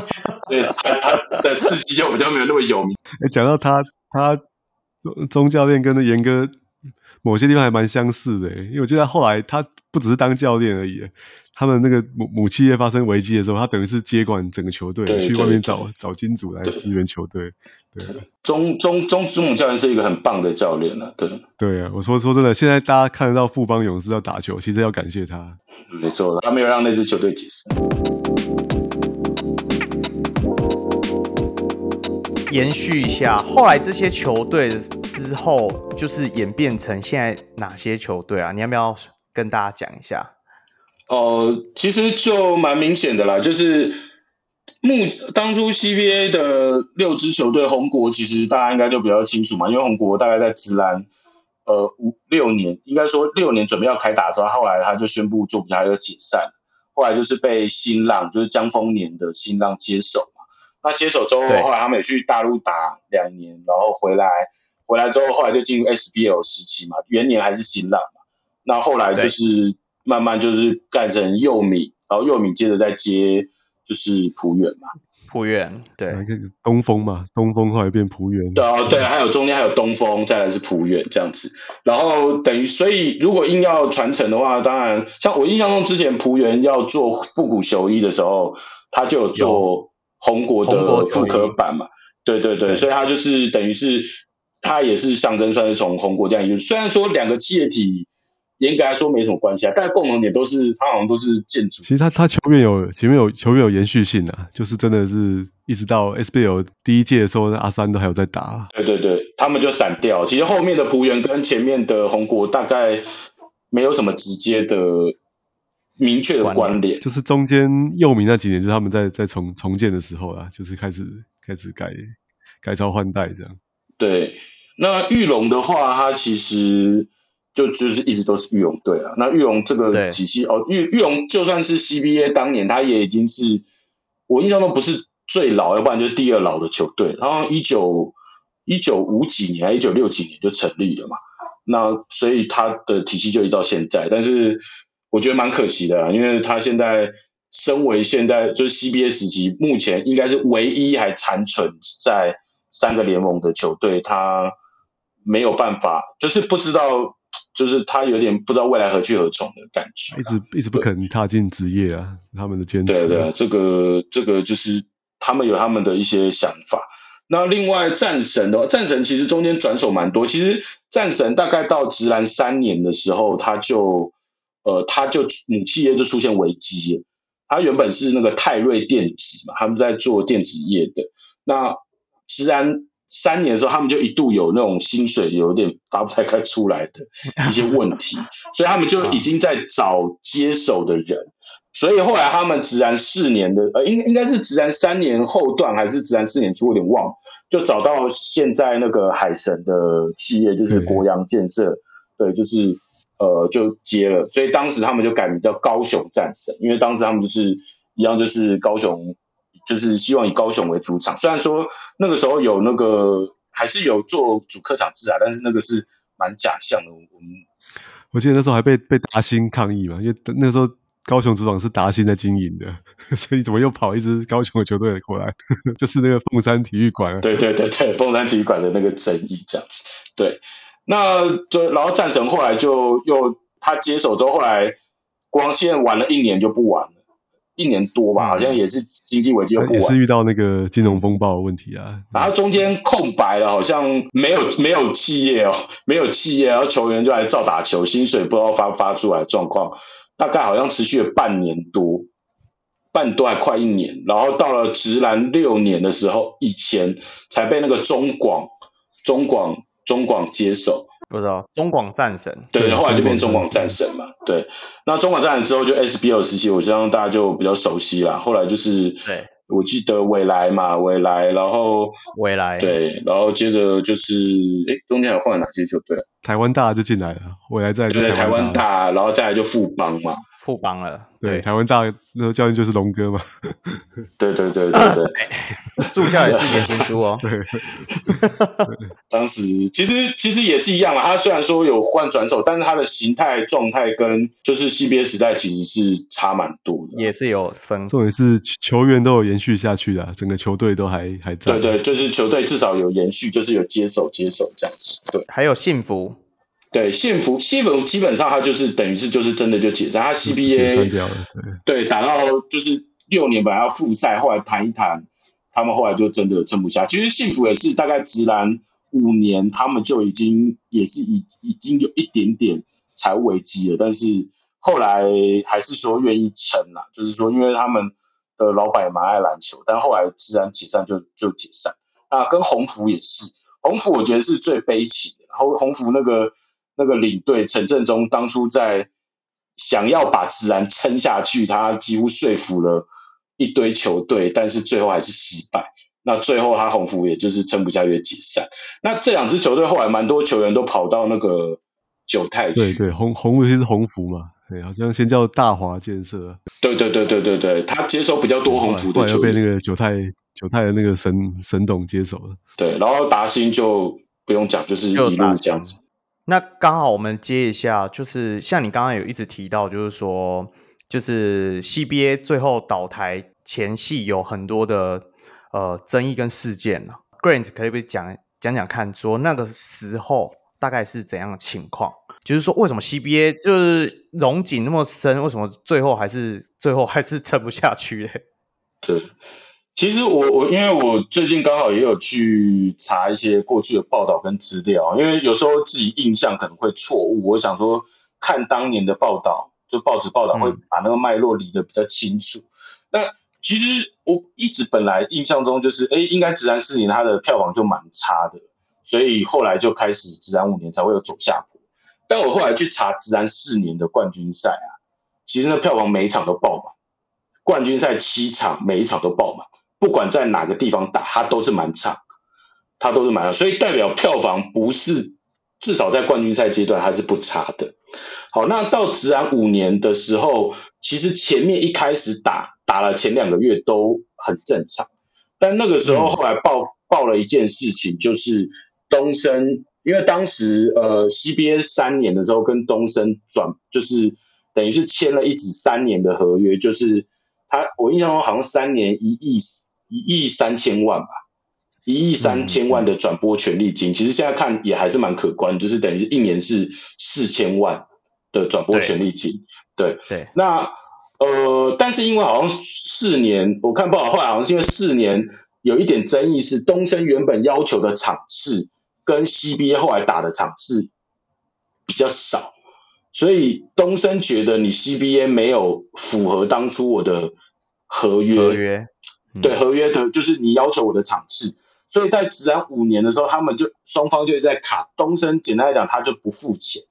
以他他的事迹就比较没有那么有名。哎，讲到他他钟教练跟那严哥某些地方还蛮相似的，因为我记得后来他不只是当教练而已。他们那个母母企业发生危机的时候，他等于是接管整个球队，去外面找找金主来支援球队。对，钟钟钟之盟教练是一个很棒的教练了。对对啊，我说说真的，现在大家看得到富邦勇士要打球，其实要感谢他。没错，他没有让那支球队解散。延续一下，后来这些球队之后，就是演变成现在哪些球队啊？你要不要跟大家讲一下？呃，其实就蛮明显的啦，就是目当初 CBA 的六支球队，红国其实大家应该就比较清楚嘛，因为红国大概在直篮呃五六年，应该说六年准备要开打之后，后来他就宣布做不下就解散，后来就是被新浪，就是江丰年的新浪接手。那接手之后，后来他们也去大陆打两年，然后回来，回来之后后来就进入 SBL 时期嘛，元年还是新浪嘛。那后来就是。慢慢就是改成佑米，然后佑米接着再接就是璞园嘛，璞园对，东风嘛，东风后来变璞园，对啊，对，还有中间还有东风，再来是璞园这样子，然后等于所以如果硬要传承的话，当然像我印象中之前璞园要做复古球衣的时候，他就有做红国的复刻版嘛，对对对，所以它就是等于是它也是象征算是从红国这样一路，虽然说两个企业体。严格来说没什么关系啊，但是共同点都是它好像都是建筑。其实它它球员有前面有球员有延续性啊，就是真的是一直到 SBL 第一届的时候，阿三都还有在打。对对对，他们就散掉。其实后面的璞园跟前面的红国大概没有什么直接的明确的关联，就是中间佑敏那几年，就是他们在在重重建的时候啦，就是开始开始改改朝换代这样。对，那玉龙的话，它其实。就就是一直都是玉龙队啊，那玉龙这个体系哦，玉玉龙就算是 CBA 当年，它也已经是我印象中不是最老，要不然就是第二老的球队。然后一九一九五几年还一九六几年就成立了嘛，那所以它的体系就一直到现在。但是我觉得蛮可惜的啊，因为他现在身为现在就是 CBA 时期目前应该是唯一还残存在三个联盟的球队，他没有办法，就是不知道。就是他有点不知道未来何去何从的感觉，一直一直不肯踏进职业啊，他们的坚持。对对，这个这个就是他们有他们的一些想法。那另外战神的话，战神其实中间转手蛮多。其实战神大概到直篮三年的时候，他就呃他就母企业就出现危机了。他原本是那个泰瑞电子嘛，他们在做电子业的。那职篮。三年的时候，他们就一度有那种薪水有点发不太开出来的 [laughs] 一些问题，所以他们就已经在找接手的人。所以后来他们职篮四年的，呃，应应该是职篮三年后段还是职篮四年初，有点忘，就找到现在那个海神的企业，就是国阳建设，对，就是呃就接了。所以当时他们就改名叫高雄战神，因为当时他们就是一样，就是高雄。就是希望以高雄为主场，虽然说那个时候有那个还是有做主客场制啊，但是那个是蛮假象的。我们我记得那时候还被被达兴抗议嘛，因为那时候高雄主场是达兴在经营的，[laughs] 所以怎么又跑一支高雄的球队过来？[laughs] 就是那个凤山体育馆。对对对对，凤山体育馆的那个争议这样子。对，那就然后战神后来就又他接手之后，后来光线玩了一年就不玩了。一年多吧，好像也是经济危机又不玩，也是遇到那个金融风暴的问题啊。然后中间空白了，好像没有没有企业哦，没有企业，然后球员就来照打球，薪水不知道发不发出来的状况，大概好像持续了半年多，半多还快一年。然后到了直男六年的时候，以前才被那个中广、中广、中广接手。不知道中广战神，对，后来就变中广战神嘛。对，那中广战神之后就 SBL 时期，我相信大家就比较熟悉啦。后来就是，对，我记得未来嘛，未来，然后未来，对，然后接着就是，哎，中间还换了哪些球队？台湾大就进来了，未来在对台湾大，然后再来就富邦嘛。富邦了，对，对。台湾大那个教练就是龙哥嘛，[laughs] 对对对对对，[laughs] 助教也是颜行书哦，对，[laughs] 当时其实其实也是一样啊，他虽然说有换转手，但是他的形态状态跟就是 CBA 时代其实是差蛮多的，也是有分，重点是球员都有延续下去的，整个球队都还还在，对对，就是球队至少有延续，就是有接手接手这样子，对，还有幸福。对，幸福幸福基本上他就是等于是就是真的就解散，他 CBA 对打到就是六年本来要复赛，后来谈一谈，他们后来就真的撑不下。其实幸福也是大概直男五年，他们就已经也是已已经有一点点财务危机了，但是后来还是说愿意撑啦，就是说因为他们的老板也蛮爱篮球，但后来自然解散就就解散。啊，跟鸿福也是，鸿福我觉得是最悲情的，然后鸿福那个。那个领队陈振中当初在想要把自然撑下去，他几乎说服了一堆球队，但是最后还是失败。那最后他鸿福也就是撑不下去解散。那这两支球队后来蛮多球员都跑到那个九泰去。对对，鸿鸿福是鸿福嘛，对，好像先叫大华建设。对对对对对对，他接手比较多鸿福的球员，后来又被那个九泰九泰的那个沈沈董接手了。对，然后达兴就不用讲，就是一路这样子。那刚好我们接一下，就是像你刚刚有一直提到，就是说，就是 CBA 最后倒台前戏有很多的呃争议跟事件呢。Grant 可以不可以讲讲讲看，说那个时候大概是怎样的情况？就是说，为什么 CBA 就是龙井那么深，为什么最后还是最后还是撑不下去嘞？[laughs] 对。其实我我因为我最近刚好也有去查一些过去的报道跟资料，因为有时候自己印象可能会错误，我想说看当年的报道，就报纸报道会把那个脉络理得比较清楚。嗯、那其实我一直本来印象中就是，哎，应该直男四年它的票房就蛮差的，所以后来就开始直男五年才会有走下坡。但我后来去查直男四年的冠军赛啊，其实那票房每一场都爆满，冠军赛七场每一场都爆满。不管在哪个地方打，他都是满场，他都是满场，所以代表票房不是，至少在冠军赛阶段还是不差的。好，那到职篮五年的时候，其实前面一开始打打了前两个月都很正常，但那个时候后来爆爆了一件事情，就是东升，因为当时呃 CBA 三年的时候跟东升转，就是等于是签了一纸三年的合约，就是他我印象中好像三年一亿。一亿三千万吧，一亿三千万的转播权利金，嗯，其实现在看也还是蛮可观，就是等于是一年是四千万的转播权利金。对对，对，那呃，但是因为好像四年，我看不好后来好像是因为四年有一点争议，是东森原本要求的场次跟 CBA 后来打的场次比较少，所以东升觉得你 CBA 没有符合当初我的合约。合约对合约的，就是你要求我的场次，所以在职安五年的时候，他们就双方就在卡。东升简单来讲，他就不付钱，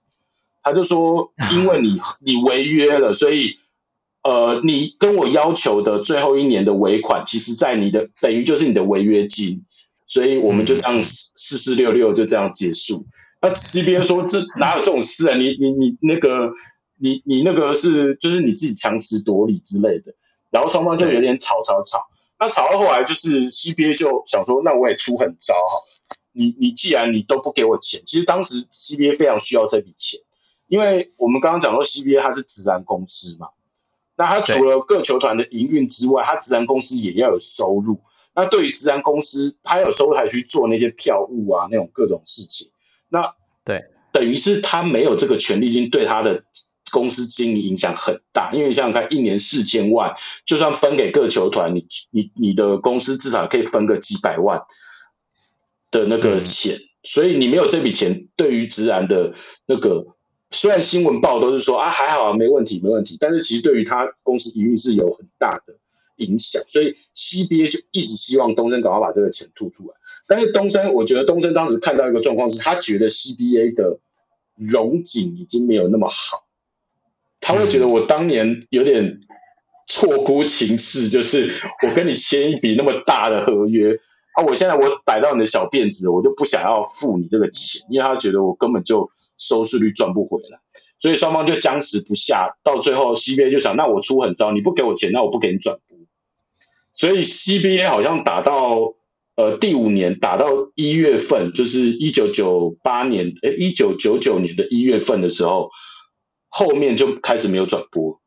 他就说，因为你 [laughs] 你违约了，所以呃，你跟我要求的最后一年的尾款，其实在你的等于就是你的违约金，所以我们就这样四四六六就这样结束。那 CBA 说，这哪有这种事啊？你你你那个你你那个是就是你自己强词夺理之类的，然后双方就有点吵吵吵。那吵到后来，就是 CBA 就想说，那我也出狠招哈，你你既然你都不给我钱，其实当时 CBA 非常需要这笔钱，因为我们刚刚讲到 CBA 它是职篮公司嘛，那它除了各球团的营运之外，它职篮公司也要有收入。那对于职篮公司，它有收入还去做那些票务啊那种各种事情，那对，等于是他没有这个权利金对他的。公司经营影响很大，因为你想想看，一年四千万，就算分给各球团，你你你的公司至少可以分个几百万的那个钱，嗯、所以你没有这笔钱，对于职篮的那个，虽然新闻报都是说啊还好啊没问题没问题，但是其实对于他公司营运是有很大的影响，所以 CBA 就一直希望东森赶快把这个钱吐出来，但是东森我觉得东森当时看到一个状况是，他觉得 CBA 的融景已经没有那么好。他会觉得我当年有点错估情势，就是我跟你签一笔那么大的合约啊，我现在我逮到你的小辫子，我就不想要付你这个钱，因为他觉得我根本就收视率赚不回来，所以双方就僵持不下。到最后，CBA 就想，那我出狠招，你不给我钱，那我不给你转播。所以 CBA 好像打到呃第五年，打到一月份，就是一九九八年，诶一九九九年的一月份的时候。后面就开始没有转播，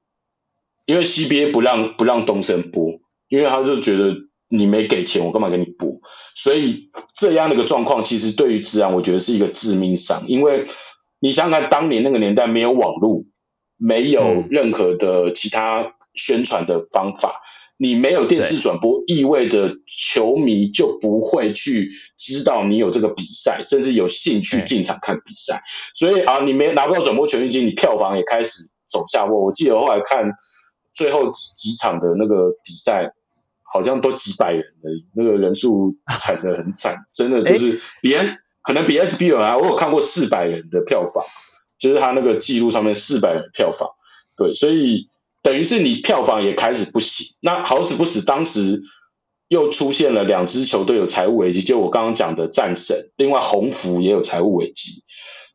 因为 CBA 不让不让东森播，因为他就觉得你没给钱，我干嘛给你播？所以这样的一个状况，其实对于自然，我觉得是一个致命伤。因为你想想看，当年那个年代没有网络，没有任何的其他宣传的方法。嗯你没有电视转播，意味着球迷就不会去知道你有这个比赛，甚至有兴趣进场看比赛。所以啊，你没拿不到转播权益金，你票房也开始走下坡。我记得后来看最后几几场的那个比赛，好像都几百人的，那个人数惨得很惨，[laughs] 真的就是比可能比 SBL 啊，我有看过四百人的票房，就是他那个记录上面四百人的票房。对，所以等于是你票房也开始不行。那好死不死，当时又出现了两支球队有财务危机，就我刚刚讲的战神，另外红福也有财务危机，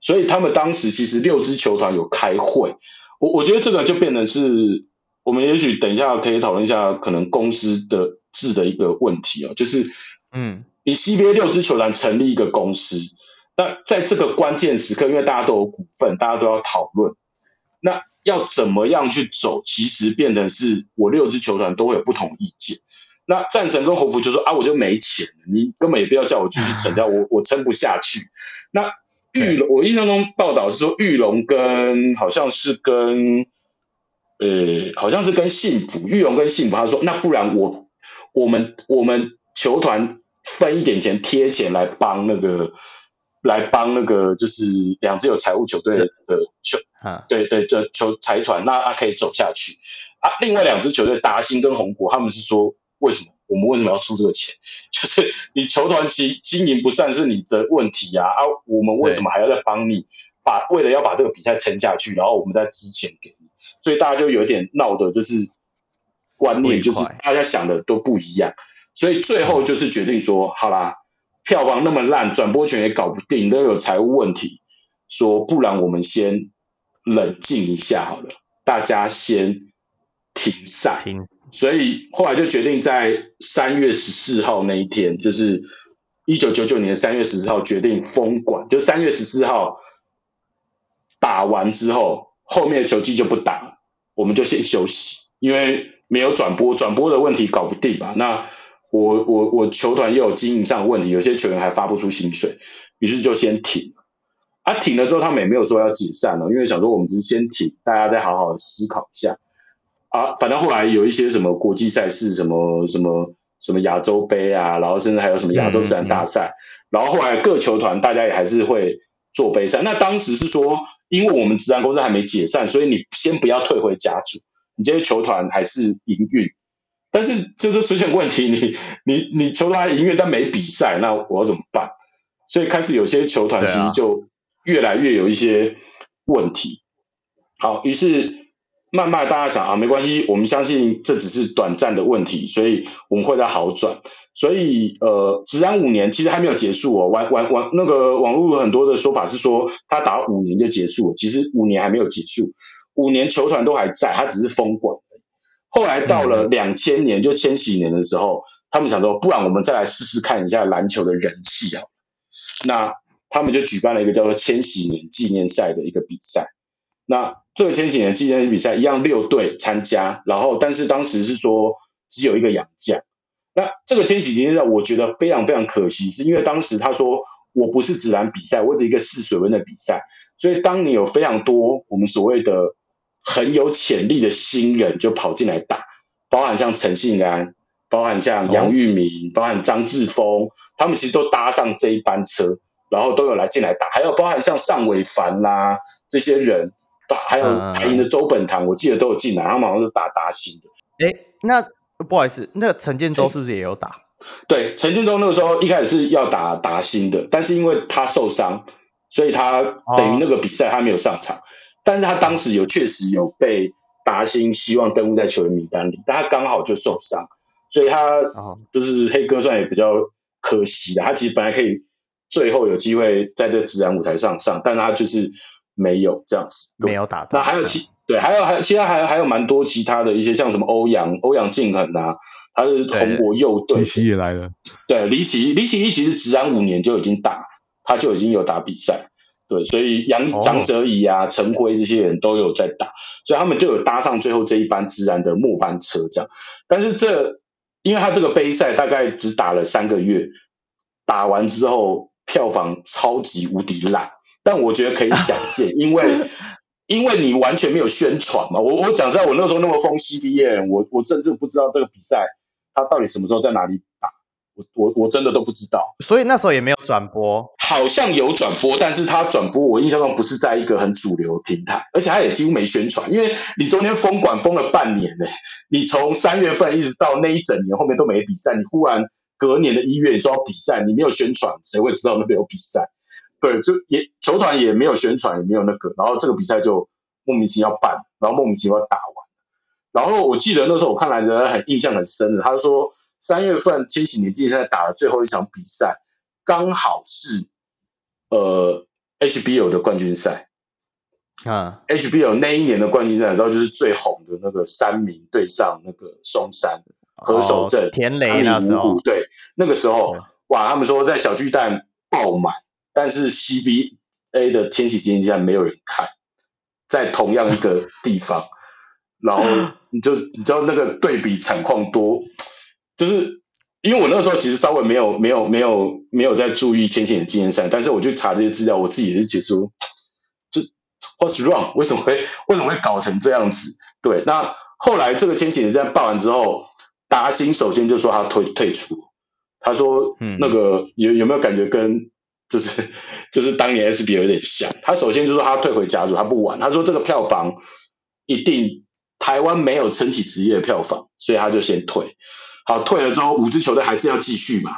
所以他们当时其实六支球团有开会。我我觉得这个就变成是我们也许等一下可以讨论一下可能公司的制的一个问题哦，就是嗯，你 CBA 六支球团成立一个公司，那在这个关键时刻，因为大家都有股份，大家都要讨论，那要怎么样去走，其实变成是我六支球团都会有不同意见。那战神跟侯福就说啊，我就没钱了，你根本也不要叫我继续撑掉，我 [laughs] 我撑不下去。那玉龙，我印象中报道是说，玉龙跟好像是跟，呃，好像是跟幸福，玉龙跟幸福，他说，那不然我我们我们球团分一点钱贴钱来帮那个，来帮那个就是两支有财务球队的球，啊，对对，这球财团，那他可以走下去啊。另外两支球队达兴跟红国，他们是说为什么？我们为什么要出这个钱？[laughs] 就是你球团经经营不善是你的问题呀！啊，我们为什么还要再帮你把？为了要把这个比赛撑下去，然后我们再支钱给你，所以大家就有点闹的，就是观念就是大家想的都不一样，所以最后就是决定说，好啦，票房那么烂，转播权也搞不定，都有财务问题，说不然我们先冷静一下好了，大家先停赛。所以后来就决定在三月十四号那一天，就是一九九九年三月十四号决定封馆，就三月十四号打完之后，后面的球季就不打了，我们就先休息，因为没有转播，转播的问题搞不定嘛。那我我我球团又有经营上的问题，有些球员还发不出薪水，于是就先停了。啊，停了之后他们也没有说要解散了，因为想说我们只是先停，大家再好好的思考一下。啊，反正后来有一些什么国际赛事，什么什么什么亚洲杯啊，然后甚至还有什么亚洲自然大赛，嗯嗯、然后后来各球团大家也还是会做杯赛。那当时是说，因为我们自然公司还没解散，所以你先不要退回甲组，你这些球团还是营运。但是这就出现问题，你你你球团还营运但没比赛，那我要怎么办？所以开始有些球团其实就越来越有一些问题。好，于是。慢慢大家想啊，没关系，我们相信这只是短暂的问题，所以我们会在好转。所以呃，职安五年其实还没有结束哦。网网网那个网络有很多的说法是说，他打五年就结束了，其实五年还没有结束，五年球团都还在，他只是封馆。后来到了两千年，就千禧年的时候，他们想说，不然我们再来试试看一下篮球的人气啊。那他们就举办了一个叫做千禧年纪念赛的一个比赛。那这个千禧年纪念比赛一样六队参加，然后但是当时是说只有一个洋将。那这个千禧纪念赛我觉得非常非常可惜，是因为当时他说我不是职篮比赛，我只是一个试水温的比赛。所以当你有非常多我们所谓的很有潜力的新人就跑进来打，包含像陈信安，包含像杨玉明，哦、包含张志峰，他们其实都搭上这一班车，然后都有来进来打，还有包含像尚伟凡啦这些人。还有台银的周本堂，我记得都有进来，他们好像是打达欣的。哎、欸，那不好意思，那陈建州是不是也有打？对，陈建州那个时候一开始是要打达新的，但是因为他受伤，所以他等于那个比赛他没有上场。哦、但是他当时有确实有被达新希望登录在球员名单里，但他刚好就受伤，所以他就是黑哥算也比较可惜的。他其实本来可以最后有机会在这自然舞台上上，但他就是。没有这样子，没有打到。那还有其对，还有还有其他还有还有蛮多其他的一些，像什么欧阳欧阳靖恒啊，他是红国右队。李奇也来了。对，李奇李奇一其实职篮五年就已经打，他就已经有打比赛。对，所以杨张哲仪啊、陈辉这些人都有在打，所以他们就有搭上最后这一班自然的末班车这样。但是这因为他这个杯赛大概只打了三个月，打完之后票房超级无敌烂。但我觉得可以想见，[laughs] 因为因为你完全没有宣传嘛。我我讲在我那时候那么疯 CBA，我我甚至不知道这个比赛它到底什么时候在哪里打，我我我真的都不知道。所以那时候也没有转播，好像有转播，但是它转播我印象中不是在一个很主流的平台，而且它也几乎没宣传，因为你中间封馆封了半年呢，你从三月份一直到那一整年后面都没比赛，你忽然隔年的一月你说要比赛，你没有宣传，谁会知道那边有比赛？对，就也球团也没有宣传，也没有那个，然后这个比赛就莫名其妙办，然后莫名其妙打完。然后我记得那时候我看篮球很印象很深的，他说三月份千禧年季赛打了最后一场比赛，刚好是呃 HBO 的冠军赛啊，HBO 那一年的冠军赛，然后就是最红的那个三名对上那个松山何守正、哦、田雷那时候，对，那个时候哇，他们说在小巨蛋爆满，但是 CBA 的千禧年季赛没有人看，在同样一个 [laughs] 地方。然后 [laughs] 你就你知道那个对比惨况多，就是因为我那时候其实稍微没有没有没有没有在注意千禧年纪念赛，但是我去查这些资料，我自己也是觉得说，就 What's wrong？为什么会为什么会搞成这样子？对，那后来这个千禧年在办完之后，达欣首先就说他退退出，他说那个有有没有感觉跟就是 [laughs] 就是当年 SBL 有点像？他首先就说他退回家族，他不玩，他说这个票房一定。台湾没有撑起职业的票房，所以他就先退。好，退了之后，五支球队还是要继续嘛。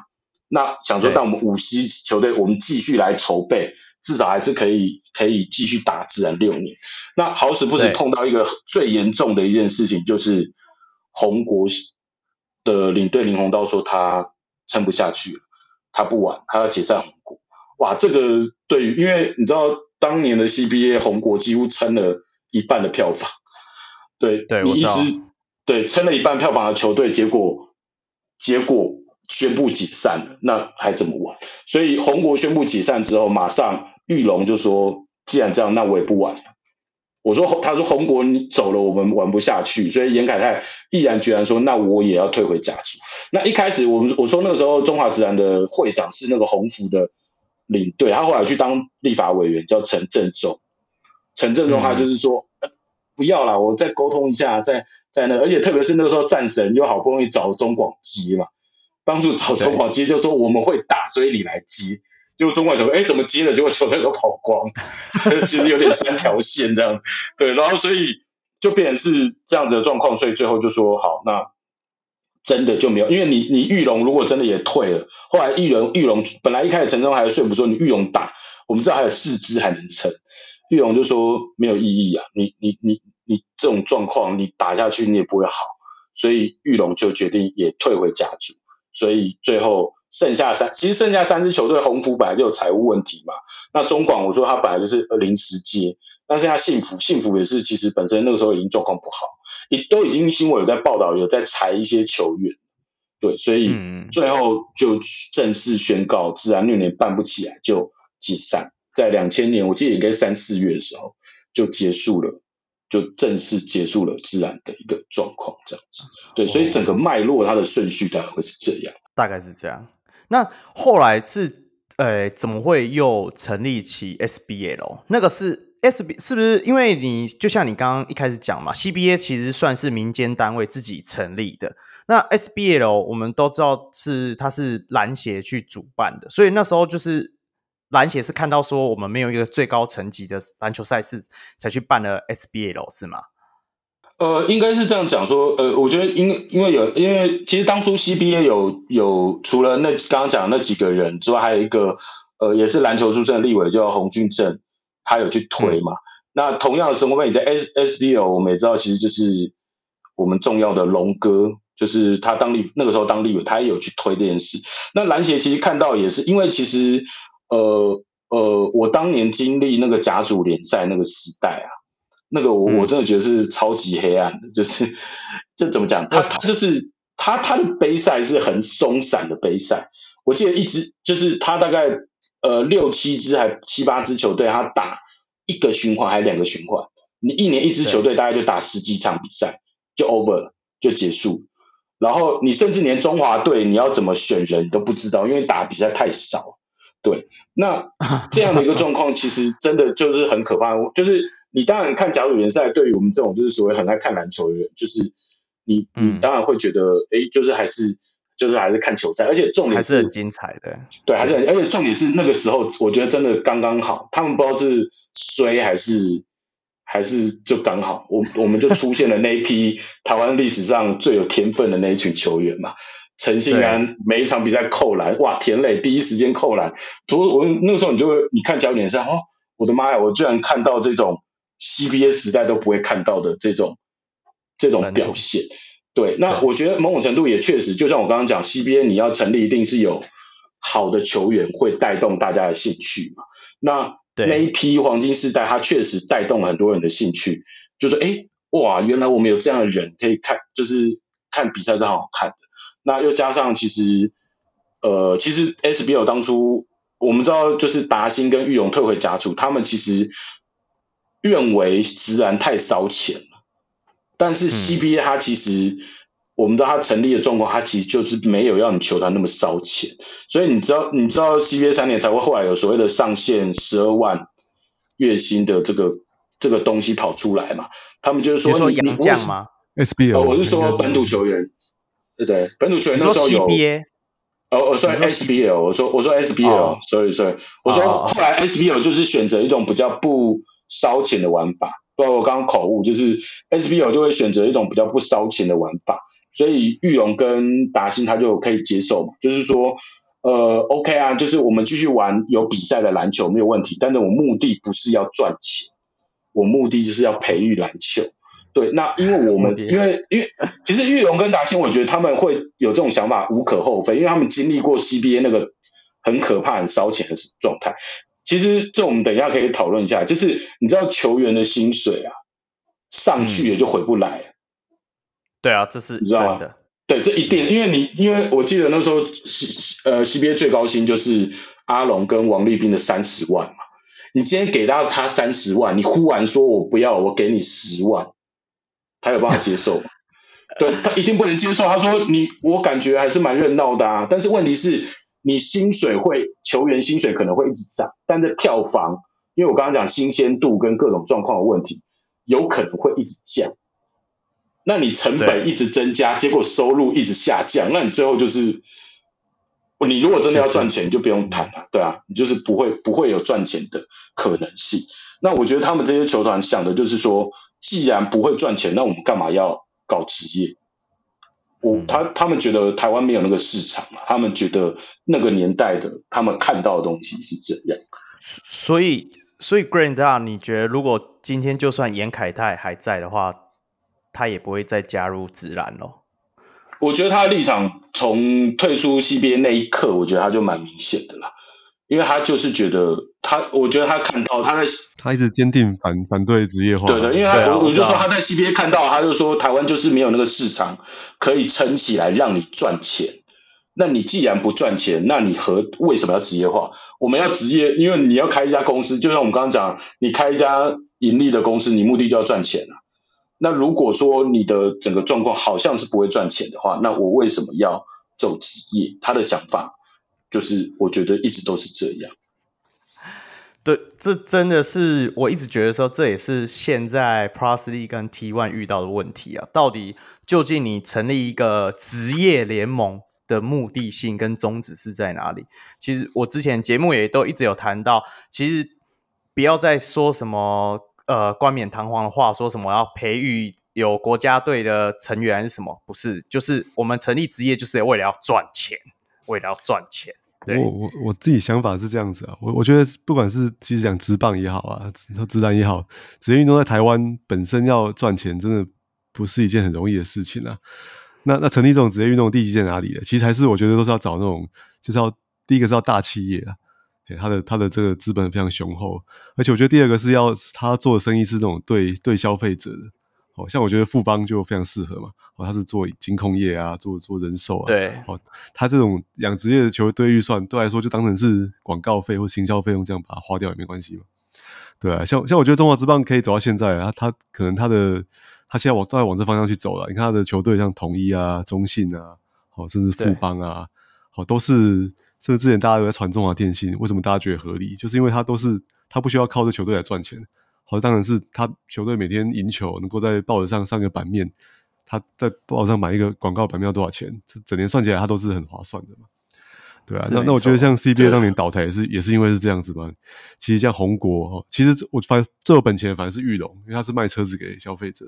那想说，但我们五 C 球队，我们继续来筹备，至少还是可以可以继续打自然六年。那好死不死碰到一个最严重的一件事情，就是红国的领队林泓道说他撑不下去了，他不玩，他要解散红国。哇，这个对于，因为你知道当年的 CBA 红国几乎撑了一半的票房。对，对你一直对撑了一半票房的球队，结果结果宣布解散了，那还怎么玩？所以红国宣布解散之后，马上玉龙就说：“既然这样，那我也不玩了。”我说：“他说红国你走了，我们玩不下去。”所以严凯泰毅然决然说：“那我也要退回甲组。”那一开始我们我说那个时候中华职篮的会长是那个红福的领队，他后来去当立法委员，叫陈振中。陈振中他就是说。嗯不要啦，我再沟通一下，在在那，而且特别是那个时候战神又好不容易找中广接嘛，帮助找中广接，就说我们会打，所以你来接。结果中广球队哎怎么接了？结果球队都跑光，[laughs] 其实有点三条线这样。对，然后所以就变成是这样子的状况，所以最后就说好，那真的就没有，因为你你玉龙如果真的也退了，后来玉龙玉龙本来一开始陈忠还说服说你玉龙打，我们知道还有四支还能撑。玉龙就说没有意义啊，你你你你这种状况你打下去你也不会好，所以玉龙就决定也退回家族，所以最后剩下三，其实剩下三支球队，宏福本来就有财务问题嘛，那中广我说他本来就是临时接，那现在幸福幸福也是其实本身那个时候已经状况不好，也都已经新闻有在报道有在裁一些球员，对，所以最后就正式宣告自然六年办不起来就解散。在两千年，我记得应该三四月的时候就结束了，就正式结束了自然的一个状况，这样子。对，所以整个脉络它的顺序大概会是这样，大概是这样。那后来是，呃，怎么会又成立起 SBL？那个是 SB 是不是？因为你就像你刚刚一开始讲嘛，CBA 其实算是民间单位自己成立的。那 SBL 我们都知道是它是篮协去主办的，所以那时候就是。篮协是看到说我们没有一个最高层级的篮球赛事，才去办了 SBL 是吗？呃，应该是这样讲说，呃，我觉得因因为有因为其实当初 CBA 有有除了那刚刚讲的那几个人之外，还有一个呃也是篮球出身的立委叫洪俊正，他有去推嘛。嗯、那同样的生活费，你在 S S B O，我们也知道，其实就是我们重要的龙哥，就是他当立那个时候当立委，他也有去推这件事。那篮协其实看到也是因为其实。呃呃，我当年经历那个甲组联赛那个时代啊，那个我我真的觉得是超级黑暗的，嗯、就是这怎么讲？他他就是他他的杯赛是很松散的杯赛。我记得一支就是他大概呃六七支还七八支球队，他打一个循环还是两个循环？你一年一支球队大概就打十几场比赛就 over 了，就结束。然后你甚至连中华队你要怎么选人都不知道，因为打比赛太少。对，那 [laughs] 这样的一个状况，其实真的就是很可怕。就是你当然看甲组联赛，对于我们这种就是所谓很爱看篮球的人，就是你你当然会觉得，哎、嗯，就是还是就是还是看球赛，而且重点是，还是很精彩的。对，还是很，而且重点是那个时候，我觉得真的刚刚好。他们不知道是衰还是还是就刚好，我我们就出现了那一批 [laughs] 台湾历史上最有天分的那一群球员嘛。陈信安每一场比赛扣篮，哇！田磊第一时间扣篮。我我那个时候你就会，你看甲组联赛，哦，我的妈呀！我居然看到这种 CBA 时代都不会看到的这种这种表现。对，那我觉得某种程度也确实，就像我刚刚讲，CBA 你要成立，一定是有好的球员会带动大家的兴趣嘛。那那一批黄金时代，他确实带动了很多人的兴趣，就是哎哇，原来我们有这样的人可以看，就是看比赛是很好看的。那又加上其实，呃，其实 SBL 当初我们知道，就是达兴跟裕隆退回甲组，他们其实认为直篮太烧钱了。但是 CBA 它其实，嗯、我们知道它成立的状况，它其实就是没有要你球团那么烧钱。所以你知道，你知道 CBA 三年才会后来有所谓的上限十二万月薪的这个这个东西跑出来嘛？他们就是说你，你说洋将吗？SBL，、哦、我是说本土球员。对对，本土球员那时候有。哦，我说 SBL，我说我说 SBL，所以所以我说后来 SBL 就是选择一种比较不烧钱的玩法。对，我刚刚口误，就是 SBO 就会选择一种比较不烧钱的玩法，所以玉龙跟达兴他就可以接受嘛，就是说，呃，OK 啊，就是我们继续玩有比赛的篮球没有问题，但是我目的不是要赚钱，我目的就是要培育篮球。对，那因为我们因为因为其实玉龙跟达兴，我觉得他们会有这种想法无可厚非，因为他们经历过 CBA 那个很可怕、很烧钱的状态。其实这我们等一下可以讨论一下，就是你知道球员的薪水啊，上去也就回不来。嗯、对啊，这是你知道吗？对，这一定，因为你因为我记得那时候 C 呃 CBA 最高薪就是阿龙跟王立斌的三十万嘛。你今天给到他三十万，你忽然说我不要，我给你十万。他有办法接受吗？[laughs] 对，他一定不能接受。他说：“你，我感觉还是蛮热闹的啊。但是问题是，你薪水会，球员薪水可能会一直涨，但是票房，因为我刚刚讲新鲜度跟各种状况的问题，有可能会一直降。那你成本一直增加，结果收入一直下降，那你最后就是，你如果真的要赚钱，你就不用谈了，对啊，你就是不会不会有赚钱的可能性。那我觉得他们这些球团想的就是说。”既然不会赚钱，那我们干嘛要搞职业？我他他们觉得台湾没有那个市场嘛，他们觉得那个年代的他们看到的东西是这样。所以，所以 Grand 啊，你觉得如果今天就算严凯泰还在的话，他也不会再加入直男咯？我觉得他的立场从退出 CBA 那一刻，我觉得他就蛮明显的啦。因为他就是觉得他，我觉得他看到他在，他一直坚定反反对职业化。对的，因为他、啊、我我就说他在 CBA 看到，他就说台湾就是没有那个市场可以撑起来让你赚钱。那你既然不赚钱，那你何为什么要职业化？我们要职业，因为你要开一家公司，就像我们刚刚讲，你开一家盈利的公司，你目的就要赚钱啊。那如果说你的整个状况好像是不会赚钱的话，那我为什么要走职业？他的想法。就是我觉得一直都是这样，对，这真的是我一直觉得说，这也是现在 Plus League 跟 T1 遇到的问题啊。到底究竟你成立一个职业联盟的目的性跟宗旨是在哪里？其实我之前节目也都一直有谈到，其实不要再说什么呃冠冕堂皇的话，说什么要培育有国家队的成员什么，不是，就是我们成立职业就是为了要赚钱。为了要赚钱，对，我我我自己想法是这样子啊，我我觉得不管是其实讲职棒也好啊，说职篮也好，职业运动在台湾本身要赚钱，真的不是一件很容易的事情啊。那那成立这种职业运动的地基在哪里呢？其实还是我觉得都是要找那种，就是要第一个是要大企业啊，他的他的这个资本非常雄厚，而且我觉得第二个是要他做的生意是那种对对消费者的。哦，像我觉得富邦就非常适合嘛，哦，他是做金控业啊，做做人寿啊，对，哦，他这种养殖业的球队预算，对来说就当成是广告费或行销费用这样把它花掉也没关系嘛，对啊，像像我觉得中华之棒可以走到现在啊，他可能他的他现在往都在往这方向去走了，你看他的球队像统一啊、中信啊，好，甚至富邦啊，好，都是甚至之前大家都在传中华电信，为什么大家觉得合理？就是因为他都是他不需要靠这球队来赚钱。好，当然是他球队每天赢球，能够在报纸上上个版面，他在报纸上买一个广告版面要多少钱？这整年算起来，他都是很划算的嘛。对啊，那那我觉得像 CBA 当年倒台也是也是因为是这样子吧。其实像红国，其实我发现最有本钱的反而是玉龙，因为他是卖车子给消费者，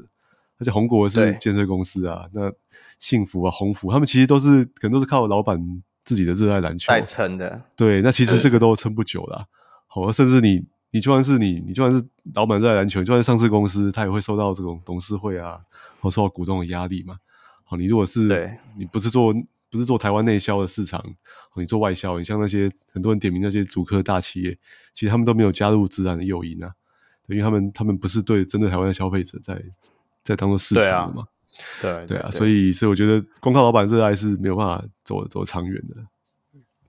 而且红国是建设公司啊。那幸福啊、鸿福，他们其实都是可能都是靠老板自己的热爱篮球在撑的。对，那其实这个都撑不久了。好，甚至你。你就算是你，你就算是老板在篮球，就算是上市公司，他也会受到这种董事会啊，或受到股东的压力嘛。好，你如果是你不是做不是做台湾内销的市场，你做外销，你像那些很多人点名那些主科大企业，其实他们都没有加入自然的诱因啊，因为他们他们不是对针对台湾的消费者在在当做市场的嘛。对啊，对，对啊，所以所以我觉得光靠老板热爱是没有办法走走长远的。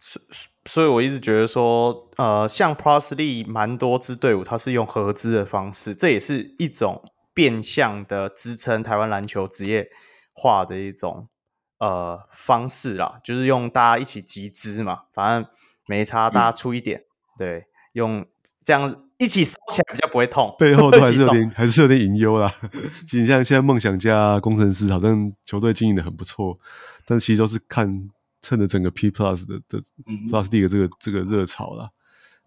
所所以，我一直觉得说，呃，像 Plus League 蛮多支队伍，它是用合资的方式，这也是一种变相的支撑台湾篮球职业化的一种呃方式啦，就是用大家一起集资嘛，反正没差，大家出一点，嗯、对，用这样一起烧起来比较不会痛，背后都还是有点还是有点隐忧啦。[laughs] 其实像现在梦想家、工程师，好像球队经营的很不错，但其实都是看。趁着整个 P Plus 的的 Plus League 这个这个热潮啦，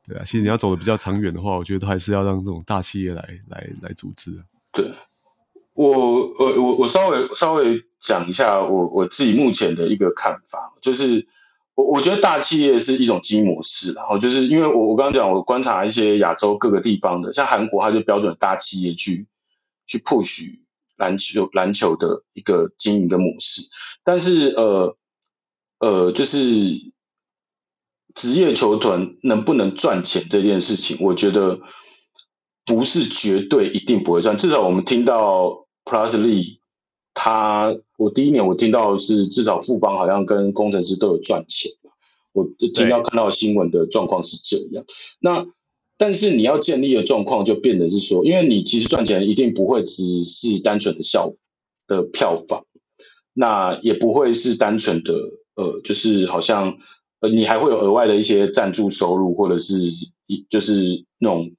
对啊，其实你要走的比较长远的话，我觉得都还是要让这种大企业来来来组织。对，我我我我稍微稍微讲一下我我自己目前的一个看法，就是我我觉得大企业是一种经营模式，然后就是因为我我刚刚讲，我观察一些亚洲各个地方的，像韩国，它就标准大企业去去 push 篮球篮球的一个经营的模式，但是呃。呃，就是职业球团能不能赚钱这件事情，我觉得不是绝对一定不会赚。至少我们听到 Plus League，他我第一年我听到是至少富邦好像跟工程师都有赚钱，我听到看到新闻的状况是这样。那但是你要建立的状况就变得是说，因为你其实赚钱一定不会只是单纯的效的票房，那也不会是单纯的。呃，就是好像呃，你还会有额外的一些赞助收入，或者是一就是那种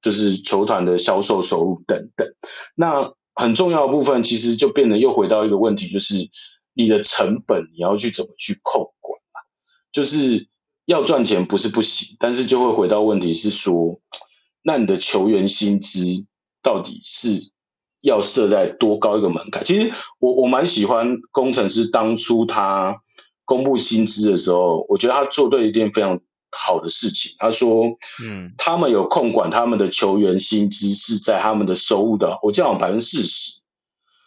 就是球团的销售收入等等。那很重要的部分，其实就变得又回到一个问题，就是你的成本你要去怎么去控管啊？就是要赚钱不是不行，但是就会回到问题是说，那你的球员薪资到底是要设在多高一个门槛？其实我我蛮喜欢工程师当初他。公布薪资的时候，我觉得他做对一件非常好的事情。他说：“嗯，他们有控管他们的球员薪资是在他们的收入的，我讲百分之四十，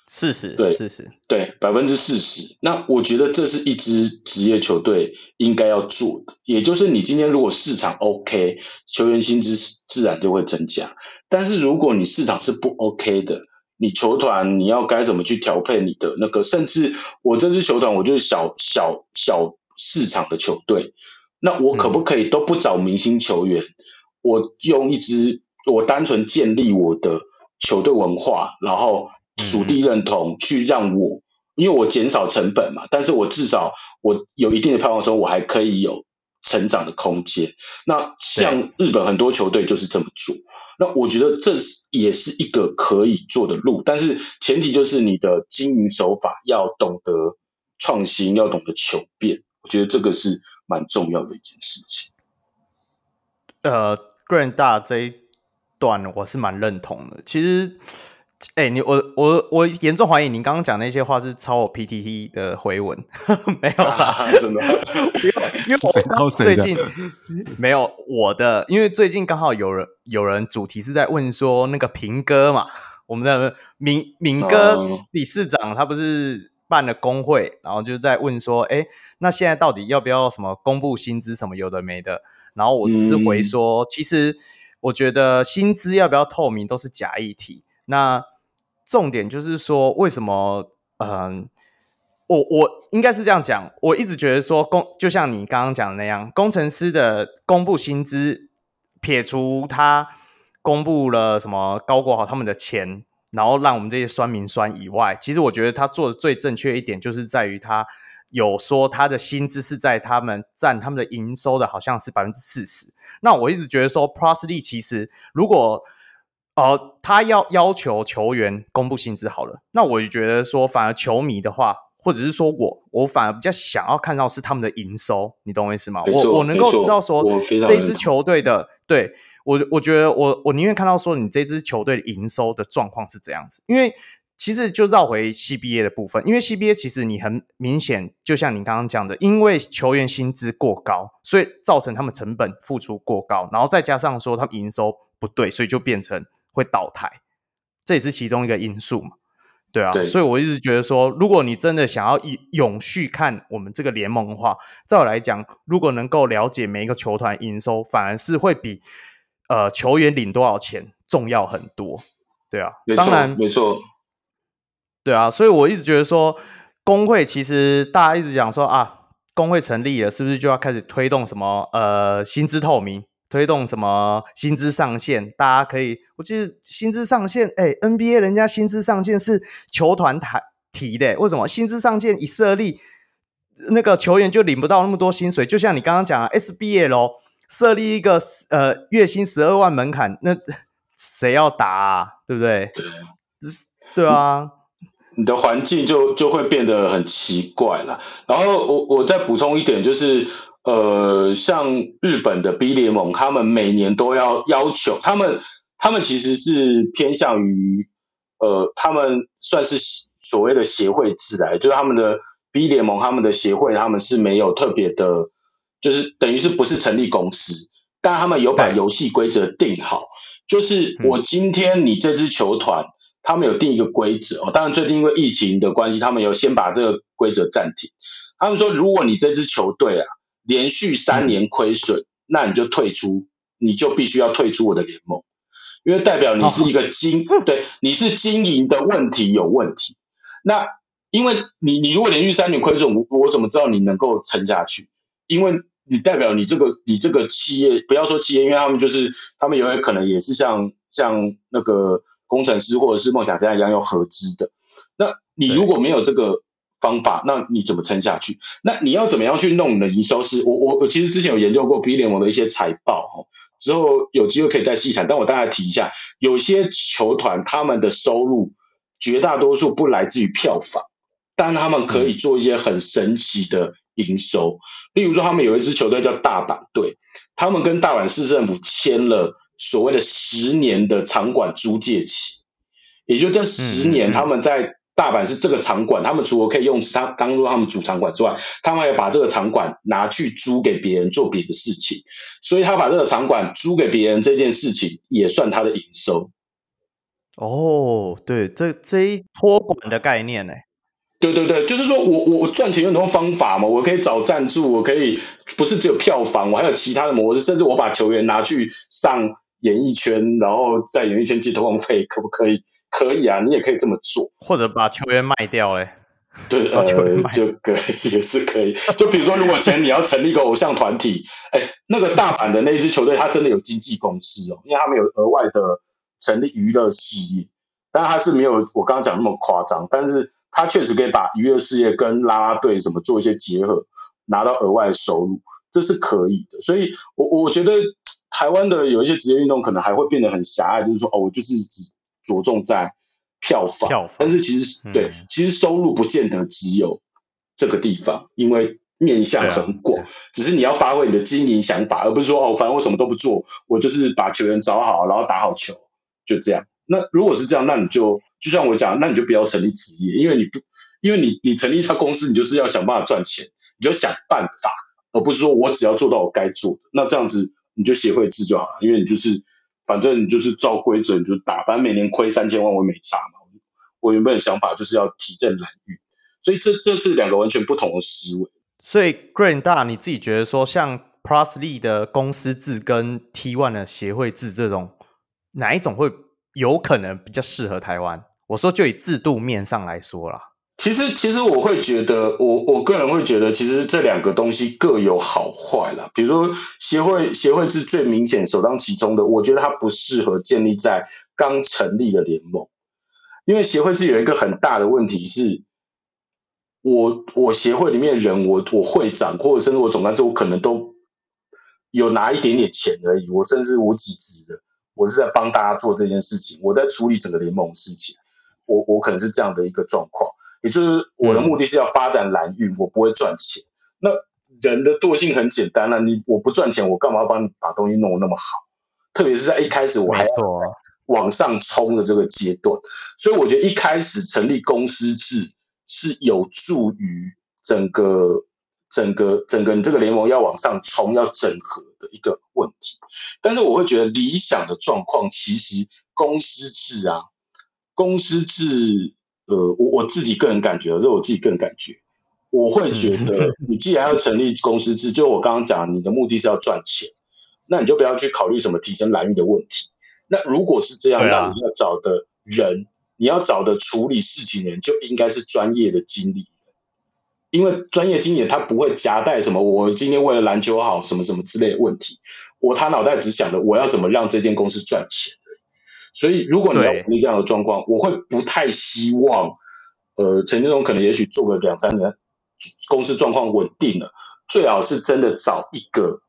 四十对，四十对，百分之四十。那我觉得这是一支职业球队应该要做的，也就是你今天如果市场 OK，球员薪资自然就会增加。但是如果你市场是不 OK 的，你球团你要该怎么去调配你的那个？甚至我这支球团，我就是小小小市场的球队，那我可不可以都不找明星球员？嗯、我用一支，我单纯建立我的球队文化，然后属地认同，去让我，因为我减少成本嘛，但是我至少我有一定的票房的时候，我还可以有成长的空间。那像日本很多球队就是这么做。那我觉得这是也是一个可以做的路，但是前提就是你的经营手法要懂得创新，要懂得求变。我觉得这个是蛮重要的一件事情。呃，Grant 大这一段我是蛮认同的。其实。哎、欸，你我我我严重怀疑你刚刚讲那些话是抄我 PTT 的回文，[laughs] 没有啦，啊、真的，因为 [laughs] 因为我最近没有我的，因为最近刚好有人有人主题是在问说那个平哥嘛，我们的敏敏哥理事长他不是办了工会，然后就在问说，哎、欸，那现在到底要不要什么公布薪资什么有的没的？然后我只是回说，嗯、其实我觉得薪资要不要透明都是假议题，那。重点就是说，为什么？嗯、我我应该是这样讲。我一直觉得说，工就像你刚刚讲的那样，工程师的公布薪资，撇除他公布了什么高过好他们的钱，然后让我们这些酸民酸以外，其实我觉得他做的最正确一点，就是在于他有说他的薪资是在他们占他们的营收的好像是百分之四十。那我一直觉得说，Plus League 其实如果、呃，他要要求球员公布薪资好了，那我就觉得说，反而球迷的话，或者是说我，我反而比较想要看到是他们的营收，你懂我意思吗？我我能够知道说这支球队的，对我我觉得我我宁愿看到说你这支球队的营收的状况是这样子，因为其实就绕回 CBA 的部分，因为 CBA 其实你很明显，就像你刚刚讲的，因为球员薪资过高，所以造成他们成本付出过高，然后再加上说他们营收。不对，所以就变成会倒台，这也是其中一个因素嘛。对啊，对，所以我一直觉得说，如果你真的想要永永续看我们这个联盟的话，照我来讲，如果能够了解每一个球团营收，反而是会比呃球员领多少钱重要很多。对啊，当然没错。对啊，所以我一直觉得说，工会其实大家一直讲说啊，工会成立了，是不是就要开始推动什么呃薪资透明？推动什么薪资上限？大家可以，我记得薪资上限，哎，NBA 人家薪资上限是球团提提的，为什么薪资上限一设立，那个球员就领不到那么多薪水？就像你刚刚讲的 SBL 设立一个呃月薪十二万门槛，那 [laughs] 谁要打啊？对不对？对，对啊，你的环境就就会变得很奇怪了。然后我我再补充一点，就是。呃，像日本的 B 联盟，他们每年都要要求他们，他们其实是偏向于，呃，他们算是所谓的协会制来，就是他们的 B 联盟，他们的协会，他们是没有特别的，就是等于是不是成立公司，但他们有把游戏规则定好，就是我今天你这支球团，他们有定一个规则哦，当然最近因为疫情的关系，他们有先把这个规则暂停，他们说如果你这支球队啊。连续三年亏损，嗯，那你就退出，你就必须要退出我的联盟，因为代表你是一个经，哦，[laughs] 对，你是经营的问题有问题。那因为你你如果连续三年亏损，我我怎么知道你能够撑下去？因为你代表你这个你这个企业，不要说企业，因为他们就是他们有可能也是像像那个工程师或者是梦想家一样要合资的。那你如果没有这个。方法，那你怎么撑下去？那你要怎么样去弄你的营收？是我我我其实之前有研究过 B 联盟的一些财报哦，之后有机会可以再细谈。但我大概提一下，有些球团他们的收入绝大多数不来自于票房，但他们可以做一些很神奇的营收。例如说，他们有一支球队叫大阪队，他们跟大阪市政府签了所谓的十年的场馆租借期，也就这十年他们在。大阪是这个场馆，他们除了可以用它当做他们主场馆之外，他们还要把这个场馆拿去租给别人做别的事情，所以他把这个场馆租给别人这件事情也算他的营收。哦，对，这这一托管的概念呢？对对对，就是说我我我赚钱有很多方法嘛，我可以找赞助，我可以不是只有票房，我还有其他的模式，甚至我把球员拿去上。演艺圈，然后在演艺圈接投放费，可不可以？可以啊，你也可以这么做，或者把球员卖掉嘞。对，呃，就可以，也是可以。就比如说，如果前你要成立一个偶像团体，哎，那个大阪的那一支球队，他真的有经纪公司哦，因为他们有额外的成立娱乐事业，但他是没有我刚刚讲那么夸张，但是他确实可以把娱乐事业跟啦啦队什么做一些结合，拿到额外的收入，这是可以的。所以我我觉得。台湾的有一些职业运动可能还会变得很狭隘，就是说哦，我就是只着重在票房，票房，但是其实、嗯、对，其实收入不见得只有这个地方，因为面向很广，啊、只是你要发挥你的经营想法，而不是说哦，反正我什么都不做，我就是把球员找好，然后打好球，就这样。那如果是这样，那你就就像我讲，那你就不要成立职业，因为你不，因为你你成立一家公司，你就是要想办法赚钱，你就想办法，而不是说我只要做到我该做的，那这样子。你就协会制就好了，因为你就是反正你就是照规则你就打，反正每年亏三千万我没差嘛。我原本的想法就是要提振蓝运，所以这这是两个完全不同的思维。所以 Grant 大你自己觉得说，像 Plusly 的公司制跟 T One 的协会制这种，哪一种会有可能比较适合台湾？我说就以制度面上来说啦。其实，其实我会觉得，我我个人会觉得，其实这两个东西各有好坏啦。比如说协会，协会是最明显首当其冲的，我觉得它不适合建立在刚成立的联盟，因为协会是有一个很大的问题是，我我协会里面人，我我会长或者甚至我总干事，我可能都有拿一点点钱而已，我甚至无给职的，我是在帮大家做这件事情，我在处理整个联盟的事情，我我可能是这样的一个状况。也就是我的目的是要发展蓝运，我不会赚钱。那人的惰性很简单了，你我不赚钱，我干嘛要帮你把东西弄得那么好？特别是在一开始我还要往上冲的这个阶段，所以我觉得一开始成立公司制是有助于整个整个整个你这个联盟要往上冲，要整合的一个问题。但是我会觉得理想的状况，其实公司制啊，公司制，呃，我我自己个人感觉，这是我自己个人感觉，我会觉得，你既然要成立公司制，就我刚刚讲，你的目的是要赚钱，那你就不要去考虑什么提升蓝运的问题。那如果是这样，那你要找的人。你要找的处理事情的人就应该是专业的经理，因为专业经理他不会夹带什么我今天为了篮球好什么什么之类的问题，我他脑袋只想着我要怎么让这间公司赚钱。所以如果你要成立这样的状况，我会不太希望，呃，陈建中可能也许做个两三年，公司状况稳定了，最好是真的找一个。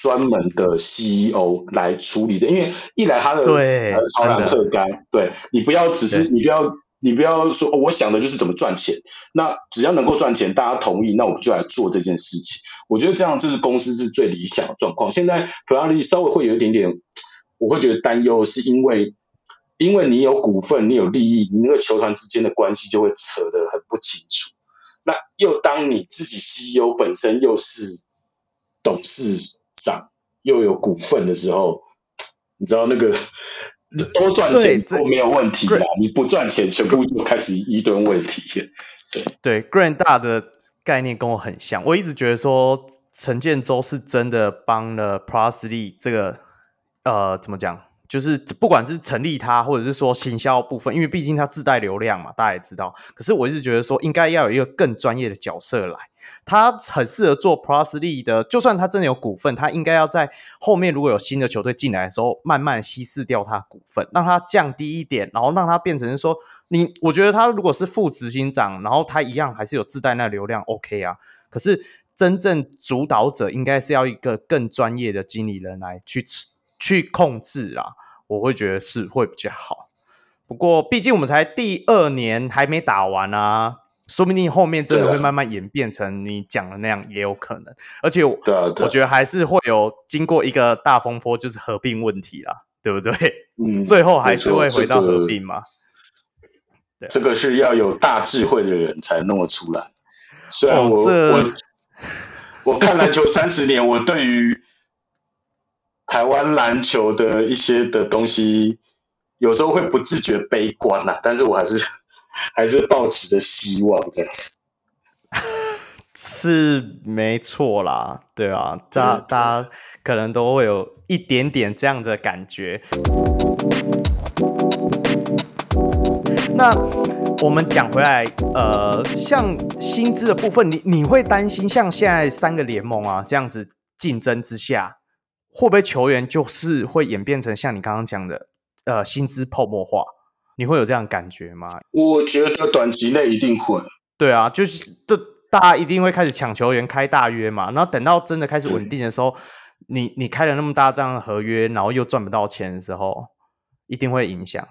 专门的 CEO 来处理的，因为一来他的对超量特干，对你不要只是你不要你不要说，我想的就是怎么赚钱，那只要能够赚钱，大家同意，那我们就来做这件事情。我觉得这样就是公司是最理想的状况。现在普拉利稍微会有一点点，我会觉得担忧，是因为因为你有股份，你有利益，你那个球团之间的关系就会扯得很不清楚。那又当你自己 CEO 本身又是董事。长又有股份的时候，你知道那个多赚钱都没有问题啦。你不赚钱，全部就开始一堆问题。对对，Grand 大的概念跟我很像。我一直觉得说陈建州是真的帮了 Plus 这个呃，怎么讲？就是不管是成立它，或者是说行销部分，因为毕竟它自带流量嘛，大家也知道。可是我一直觉得说，应该要有一个更专业的角色来，他很适合做 Plus League 的。就算他真的有股份，他应该要在后面如果有新的球队进来的时候，慢慢稀释掉他股份，让他降低一点，然后让他变成说，你我觉得他如果是副执行长，然后他一样还是有自带那流量，OK 啊。可是真正主导者应该是要一个更专业的经理人来去。去控制啊，我会觉得是会比较好。不过，毕竟我们才第二年还没打完啊，说不定后面真的会慢慢演变成你讲的那样，也有可能。而且，我觉得还是会有经过一个大风波，就是合并问题啦，对不对？嗯，最后还是会回到合并嘛。这个是要有大智慧的人才弄得出来。虽然我、哦、我 [laughs] 我看篮球三十年，我对于。台湾篮球的一些的东西，有时候会不自觉悲观呐、啊，[laughs] 但是我还是 [laughs] 还是抱持着希望这样子，是没错啦，对啊，大家大家可能都会有一点点这样的感觉。那我们讲回来，呃，像薪资的部分，你你会担心像现在三个联盟啊这样子竞争之下，会不会球员就是会演变成像你刚刚讲的，呃，薪资泡沫化？你会有这样感觉吗？我觉得短期内一定会。对啊，就是这大家一定会开始抢球员开大约嘛，然后等到真的开始稳定的时候，你你开了那么大张的合约，然后又赚不到钱的时候，一定会影响。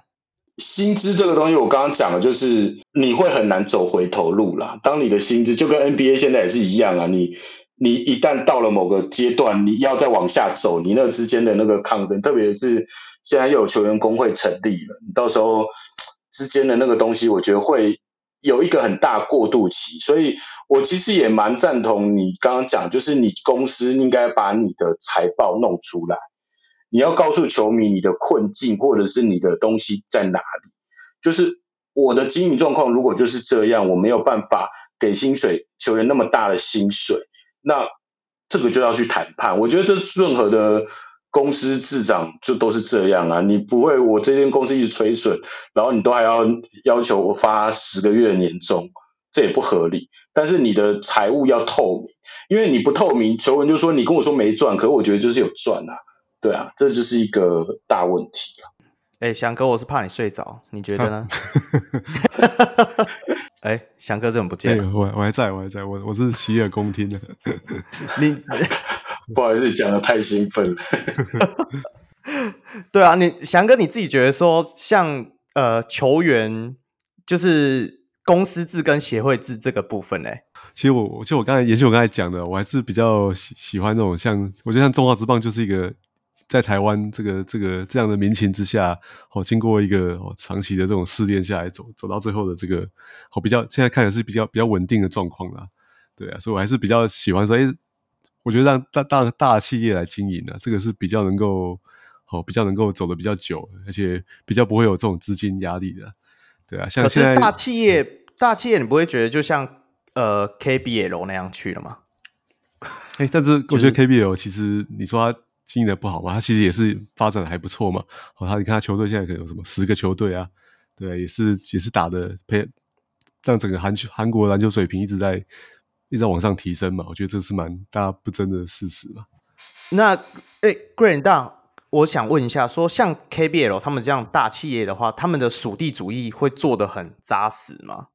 薪资这个东西，我刚刚讲的就是你会很难走回头路啦。当你的薪资就跟 NBA 现在也是一样啊，你。你一旦到了某个阶段，你要再往下走，你那之间的那个抗争，特别是现在又有球员工会成立了，你到时候之间的那个东西，我觉得会有一个很大过渡期。所以我其实也蛮赞同你刚刚讲，就是你公司应该把你的财报弄出来，你要告诉球迷你的困境或者是你的东西在哪里。就是我的经营状况如果就是这样，我没有办法给薪水球员那么大的薪水。那这个就要去谈判，我觉得这任何的公司制长就都是这样啊，你不会我这间公司一直亏损，然后你都还要要求我发十个月的年终，这也不合理。但是你的财务要透明，因为你不透明，球员就说你跟我说没赚，可是我觉得就是有赚啊，对啊，这就是一个大问题啊。哎，翔哥，我是怕你睡着，你觉得呢？[laughs] 哎，翔哥怎么不见了？我我还在，我还在，我我是洗耳恭听的。[laughs] 你 [laughs] 不好意思，讲的太兴奋了。[laughs] 对啊，你翔哥你自己觉得说，像呃球员就是公司制跟协会制这个部分呢？其实我就我刚才延续我刚才讲的，我还是比较喜喜欢那种像，我觉得像中华职棒就是一个。在台湾这个这个这样的民情之下，哦，经过一个哦长期的这种试炼下来，走走到最后的这个，哦比较现在看来是比较比较稳定的状况啦。对啊，所以我还是比较喜欢说，哎，我觉得让大大大企业来经营呢、啊，这个是比较能够好、哦，比较能够走得比较久，而且比较不会有这种资金压力的，对啊。像现在大企业，大企业你不会觉得就像呃 KBL 那样去了吗？哎，但是我觉得 KBL 其实你说它经营的不好嘛，他其实也是发展的还不错嘛。哦，他你看他球队现在可能有什么十个球队啊，对，也是也是打的配。让整个韩球韩国篮球水平一直在一直在往上提升嘛，我觉得这是蛮大家不争的事实嘛。那哎，Grant 大，我想问一下，说像 KBL 他们这样大企业的话，他们的属地主义会做的很扎实吗？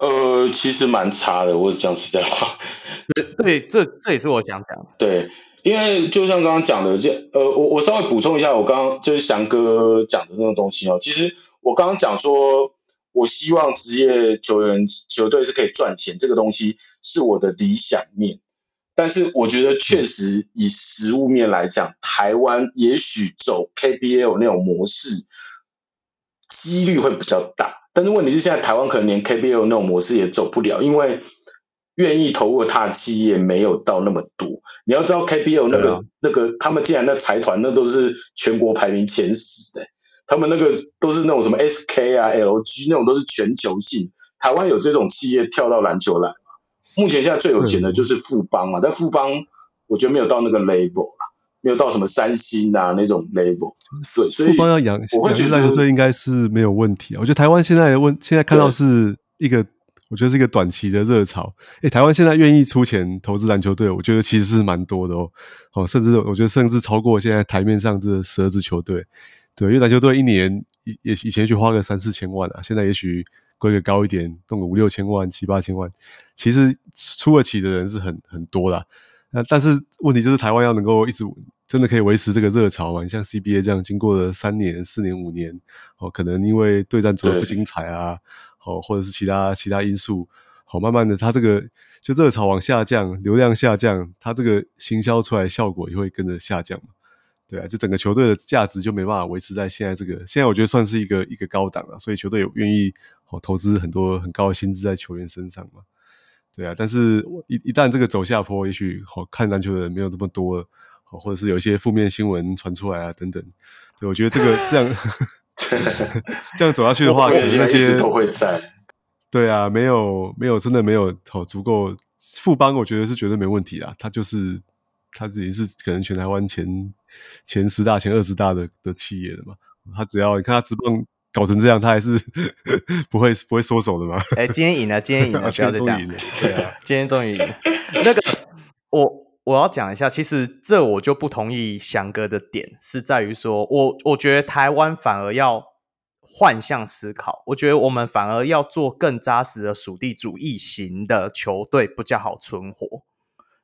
呃，其实蛮差的，我是讲实在话。对，对，这这也是我想讲的。对，因为就像刚刚讲的，这呃，我我稍微补充一下，我刚刚就是翔哥讲的那个东西哦。其实我刚刚讲说。我希望职业球员球队是可以赚钱，这个东西是我的理想面。但是我觉得确实以实物面来讲，台湾也许走 KBL 那种模式几率会比较大。但是问题是，现在台湾可能连 KBL 那种模式也走不了，因为愿意投入他的企业没有到那么多。你要知道 KBL 那个、啊、那个，他们竟然那财团那都是全国排名前十的。他们那个都是那种什么 SK 啊、LG 那种都是全球性。台湾有这种企业跳到篮球来吗？目前现在最有钱的就是富邦嘛，但富邦我觉得没有到那个 level 啊，没有到什么三星啊那种 level。对，所以富邦要养，我会觉得篮球队应该是没有问题啊。我觉得台湾现在的问，现在看到是一个，我觉得是一个短期的热潮。诶，台湾现在愿意出钱投资篮球队，我觉得其实是蛮多的哦。哦，甚至我觉得甚至超过现在台面上这十二支球队。对，因为篮球队一年以也以前去花个三四千万啊，现在也许规格高一点，弄个五六千万、七八千万，其实出得起的人是很很多啦。那但是问题就是台湾要能够一直真的可以维持这个热潮嘛？你像 CBA 这样，经过了三年、四年、五年，哦，可能因为对战组的不精彩啊，哦，或者是其他其他因素，好，慢慢的它这个就热潮往下降，流量下降，它这个行销出来效果也会跟着下降嘛。对啊，就整个球队的价值就没办法维持在现在这个，现在我觉得算是一个一个高档了，所以球队有愿意哦投资很多很高的薪资在球员身上嘛。对啊，但是一一旦这个走下坡，也许好看篮球的人没有这么多了，或者是有一些负面新闻传出来啊等等，对，我觉得这个这样 [laughs] [laughs] 这样走下去的话，可能那些都会在。对啊，没有没有真的没有哦足够富邦，我觉得是绝对没问题啊，他就是。他自己是可能全台湾前前十大、前二十大的的企业了嘛？他只要你看他直棒搞成这样，他还是 [laughs] 不会不会缩手的嘛？哎、欸，今天赢了，今天赢了，[laughs] 不要再讲。对啊，今天终于赢了。那个，我我要讲一下，其实这我就不同意翔哥的点，是在于说我我觉得台湾反而要换向思考，我觉得我们反而要做更扎实的属地主义型的球队，比较好存活。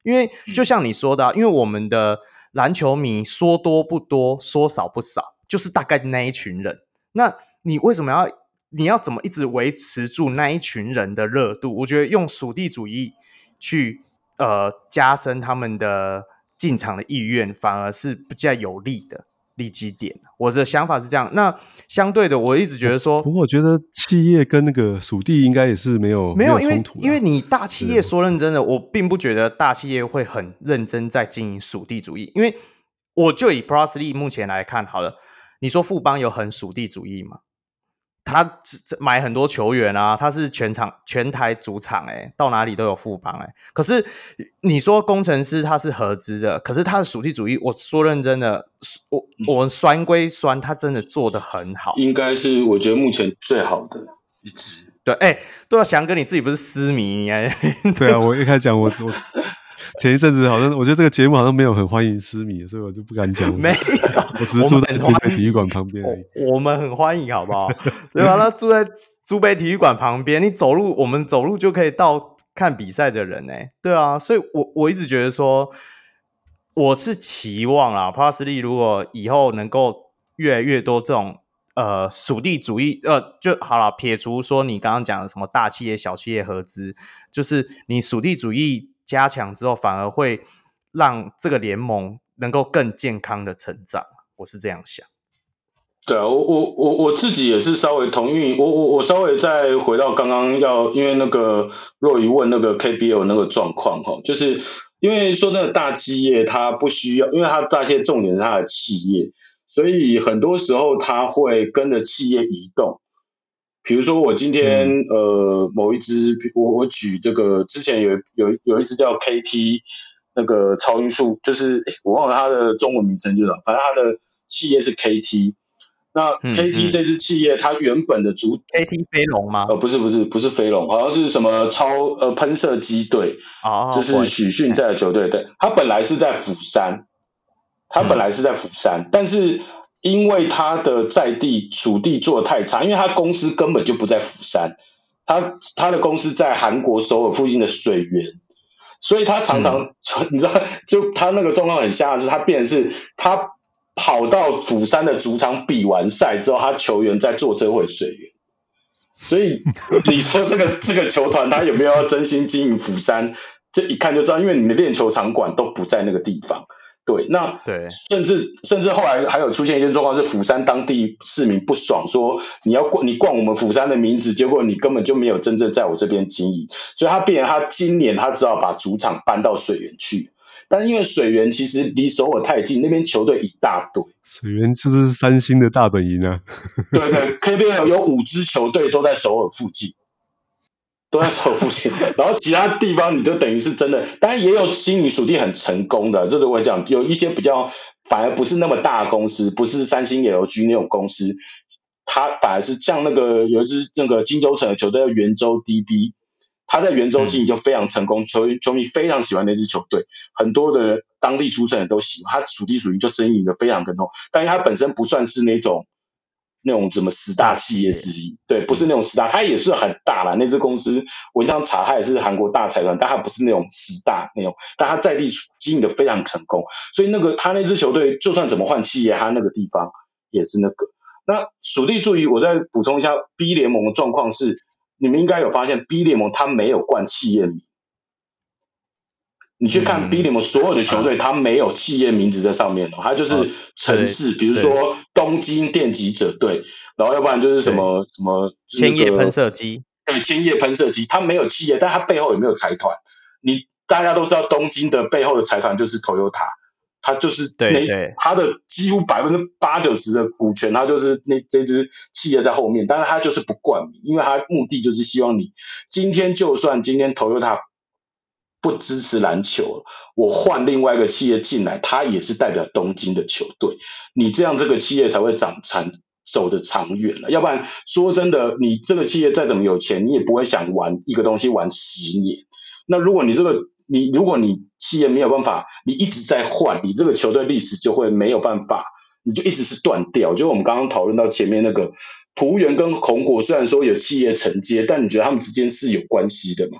因为就像你说的啊，因为我们的篮球迷说多不多，说少不少，就是大概那一群人。那你为什么要？你要怎么一直维持住那一群人的热度？我觉得用属地主义去呃加深他们的进场的意愿，反而是比较有利的。利基点，我的想法是这样。那相对的，我一直觉得说，不过我觉得企业跟那个属地应该也是没有没有，冲突，因为因为你大企业说认真的，我并不觉得大企业会很认真在经营属地主义。因为我就以 Plus League 目前来看，好了，你说富邦有很属地主义吗？他买很多球员啊，他是全场全台主场哎、欸，到哪里都有富邦哎。可是你说工程师他是合资的，可是他的属地主义，我说认真的，我我们酸归酸，他真的做的很好，应该是我觉得目前最好的一支。对，哎、欸，对啊，翔哥你自己不是私迷，你还 [laughs] 对啊，我一开始讲我我。前一阵子好像，我觉得这个节目好像没有很欢迎狮迷，所以我就不敢讲。没有，我只是住在珠北体育馆旁边而已我。我们很欢迎，好不好？对吧？那住在珠北体育馆旁边，你走路，我们走路就可以到看比赛的人呢。对啊，所以我我一直觉得说，我是期望啦，Plus League 如果以后能够越来越多这种呃属地主义，呃就好了。撇除说你刚刚讲的什么大企业、小企业合资，就是你属地主义。加强之后，反而会让这个联盟能够更健康的成长。我是这样想。对啊，我我我我自己也是稍微同意，我我我稍微再回到刚刚要，因为那个若愚问那个 KBL 那个状况哈，就是因为说真的，大企业它不需要，因为它大企业重点是它的企业，所以很多时候它会跟着企业移动。比如说我今天、嗯、呃某一支，我我举这个之前有有有一支叫 KT 那个超音速，就是我忘了它的中文名称就是，反正它的企业是 KT。那 KT 这支企业，它原本的主 KT 飞龙吗？呃，不是，不是，不是飞龙，好像是什么超呃喷射机队啊，就是许训在的球队。对，它本来是在釜山，它本来是在釜山，但是因为他的在地属地做的太差，因为他公司根本就不在釜山，他他的公司在韩国首尔附近的水源，所以他常常你知道，就他那个状况很像的是，他变成是他。跑到釜山的主场比完赛之后，他球员在坐车回水源。所以你说这个 [laughs] 这个球团他有没有要真心经营釜山？这一看就知道，因为你的练球场馆都不在那个地方。对，那对，甚至甚至后来还有出现一些状况，是釜山当地市民不爽，说你要冠你冠我们釜山的名字，结果你根本就没有真正在我这边经营，所以他变成他今年他只好把主场搬到水源去。但因为水源其实离首尔太近，那边球队一大堆。水源就是三星的大本营啊。对对，[laughs] KBL 有五支球队都在首尔附近，都在首尔附近。然后其他地方你就等于是真的，当然也有经营属地很成功的，这个我讲有一些比较反而不是那么大公司，不是三星 LG 那种公司，它反而是像那个有一支那个金州城的球队叫圆州 DB。他在圆州经营就非常成功，球球迷非常喜欢那支球队，很多的当地出身人都喜欢。他属地属于就经营的非常成功，但是他本身不算是那种那种什么十大企业之一，对，不是那种十大，它也是很大啦。那支公司我这样查，它也是韩国大财团，但它不是那种十大那种，但它在地经营的非常成功，所以那个他那支球队就算怎么换企业，他那个地方也是那个。那属地注意，我再补充一下，B 联盟的状况是。你们应该有发现，B 联盟它没有冠企业名。你去看 B 联盟所有的球队，它没有企业名字在上面哦，它就是城市，比如说东京电击者队，然后要不然就是什么什么千叶喷射机，对，千叶喷射机，它没有企业，但它背后有没有财团？你大家都知道，东京的背后的财团就是 Toyota。他就是那他的几乎百分之八九十的股权，他就是那这支企业在后面，但是他就是不冠名，因为他目的就是希望你今天就算今天 Toyota 不支持篮球，我换另外一个企业进来，他也是代表东京的球队，你这样这个企业才会长长走得长远了，要不然说真的，你这个企业再怎么有钱，你也不会想玩一个东西玩十年。那如果你这个你如果你企业没有办法，你一直在换，你这个球队历史就会没有办法，你就一直是断掉。就我们刚刚讨论到前面那个璞园跟红果，虽然说有企业承接，但你觉得他们之间是有关系的吗？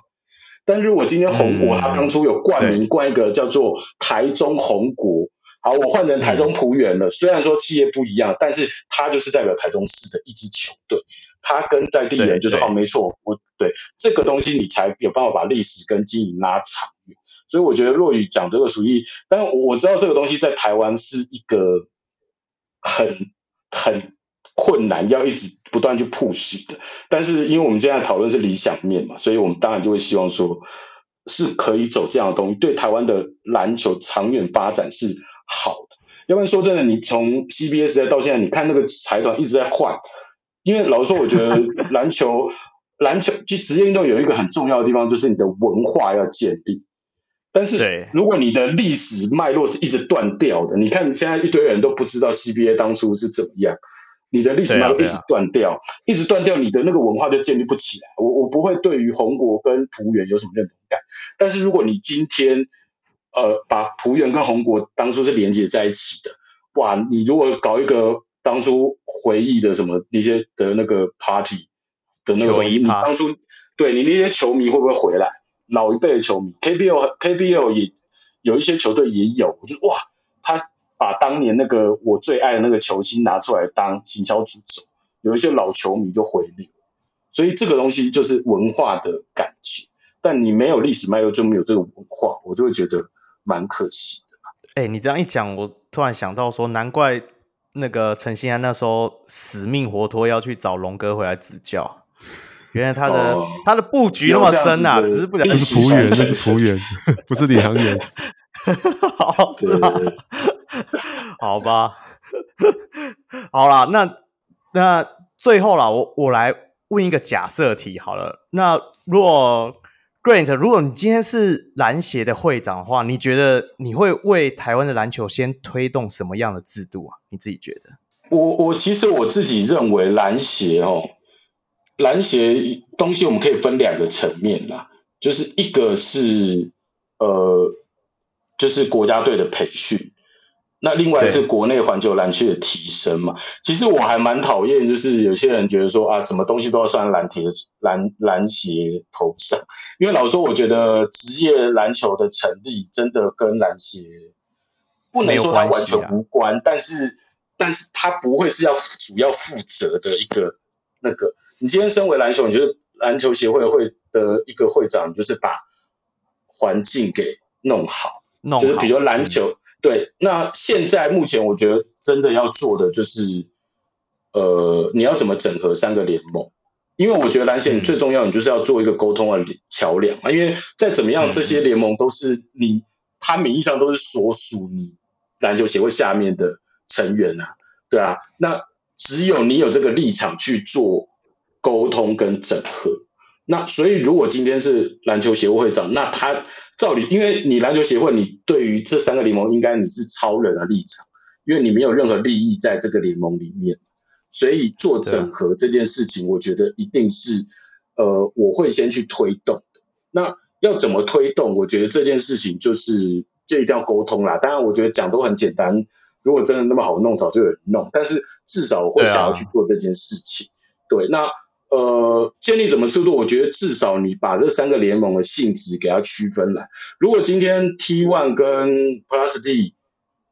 但是我今天红果他当初有冠名冠一个叫做台中红国，好，我换成台中璞园了，虽然说企业不一样，但是它就是代表台中市的一支球队。他跟在地人就是哦，没错，我对这个东西你才有办法把历史跟经营拉长远。所以我觉得若雨讲这个属于，但我知道这个东西在台湾是一个很很困难，要一直不断去 push 的。但是因为我们现在讨论是理想面嘛，所以我们当然就会希望说是可以走这样的东西，对台湾的篮球长远发展是好的。要不然说真的，你从 CBA 时代到现在，你看那个财团一直在换。因为老实说，我觉得篮球，[laughs] 篮球就职业运动有一个很重要的地方，就是你的文化要建立。但是，如果你的历史脉络是一直断掉的，你看现在一堆人都不知道 CBA 当初是怎么样，你的历史脉络一直断掉，一直断掉，你的那个文化就建立不起来。我我不会对于红国跟璞园有什么认同感，但是如果你今天呃把璞园跟红国当初是连接在一起的，哇，你如果搞一个。当初回忆的什么那些的那个 party 的那个东西，你当初对你那些球迷会不会回来？老一辈的球迷，KBL KBL 也有一些球队也有，我就哇，他把当年那个我最爱的那个球星拿出来当行销主轴，有一些老球迷就回流，所以这个东西就是文化的感情，但你没有历史脉络就没有这个文化，我就会觉得蛮可惜的。哎、欸，你这样一讲，我突然想到说，难怪。那个陈信安那时候死命活脱要去找龙哥回来指教。原来他的、哦、他的布局那么深啊，只是不讲。那是服务员，那是服务员，不是领航员。[laughs] 好，是吗？[laughs] 好吧。[laughs] 好啦，那那最后啦，我我来问一个假设题好了。那如果 Grant，如果你今天是篮协的会长的话，你觉得你会为台湾的篮球先推动什么样的制度啊？你自己觉得？我我其实我自己认为篮协哦。篮协东西我们可以分两个层面啦，就是一个是呃，就是国家队的培训，那另外是国内环球蓝区的提升嘛。其实我还蛮讨厌，就是有些人觉得说啊，什么东西都要算篮铁篮篮协头上，因为老实说，我觉得职业篮球的成立真的跟篮协不能说它完全无关，啊、但是但是它不会是要主要负责的一个。那个，你今天身为篮球，你觉得篮球协会会的一个会长，就是把环境给弄好，弄好就是比如篮球，嗯、对。那现在目前我觉得真的要做的就是，呃，你要怎么整合三个联盟？因为我觉得篮协你最重要，你就是要做一个沟通的桥梁啊。因为再怎么样，这些联盟都是你，它名义上都是所属你篮球协会下面的成员啊，对啊，那。只有你有这个立场去做沟通跟整合，那所以如果今天是篮球协会会长，那他照理，因为你篮球协会，你对于这三个联盟应该你是超人的立场，因为你没有任何利益在这个联盟里面，所以做整合这件事情，我觉得一定是呃，我会先去推动的。那要怎么推动？我觉得这件事情就是就一定要沟通啦。当然，我觉得讲都很简单。如果真的那么好弄，早就有人弄。但是至少我会想要去做这件事情。对，啊、对，那呃，建立怎么制度？我觉得至少你把这三个联盟的性质给它区分来。如果今天 T One 跟 Plus D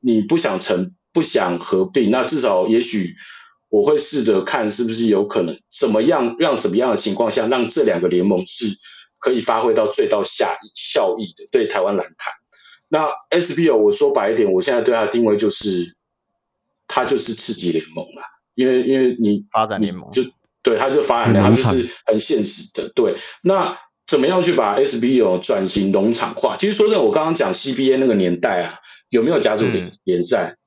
你不想成不想合并，那至少也许我会试着看是不是有可能怎么样让什么样的情况下让这两个联盟是可以发挥到最大效效益的，对台湾篮坛。那 SBO 我说白一点，我现在对它的定位就是，它就是刺激联盟了，因为因为你发展联盟就对它就发展联盟，它就是很现实的。对，那怎么样去把 SBO 转型农场化？其实说真的，我刚刚讲 CBA 那个年代啊，有没有甲组联联赛？嗯、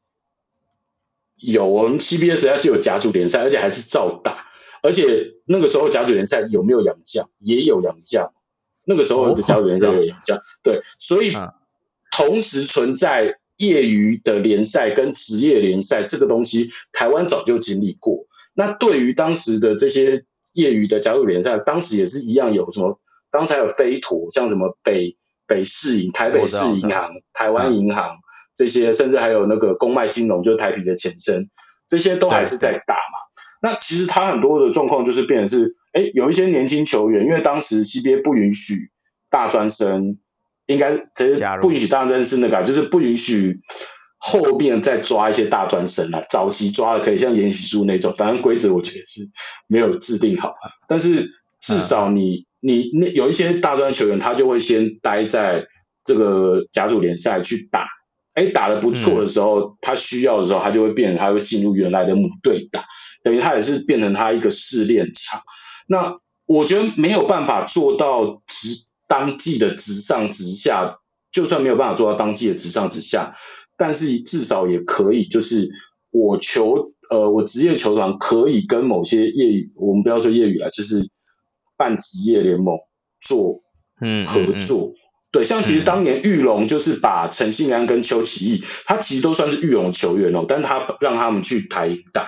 有，我们 CBA 实在是有甲组联赛，而且还是照打。而且那个时候甲组联赛有没有洋将？也有洋将。那个时候的甲组联赛有洋将，哦、对，所以。嗯同时存在业余的联赛跟职业联赛这个东西，台湾早就经历过。那对于当时的这些业余的甲组联赛，当时也是一样，有什么？当时还有飞陀，像什么北北市银、台北市银行、台湾银行这些，甚至还有那个公卖金融，就是台啤的前身，这些都还是在打嘛。那其实他很多的状况就是变成是，哎，有一些年轻球员，因为当时 CBA 不允许大专生。应该其实不允许大专生是那个，就是不允许后面再抓一些大专生啊。早期抓的可以像延习书那种，反正规则我觉得是没有制定好。但是至少你你那有一些大专球员，他就会先待在这个甲组联赛去打。哎，打得不错的时候，他需要的时候，他就会变成他会进入原来的母队打，等于他也是变成他一个试炼场。那我觉得没有办法做到直。当季的直上直下，就算没有办法做到当季的直上直下，但是至少也可以，就是我球呃，我职业球团可以跟某些业余，我们不要说业余了，就是办职业联盟做嗯合作。嗯嗯嗯、对，像其实当年玉龙就是把陈信安跟邱启义，他其实都算是玉龙球员哦，但他让他们去台银打，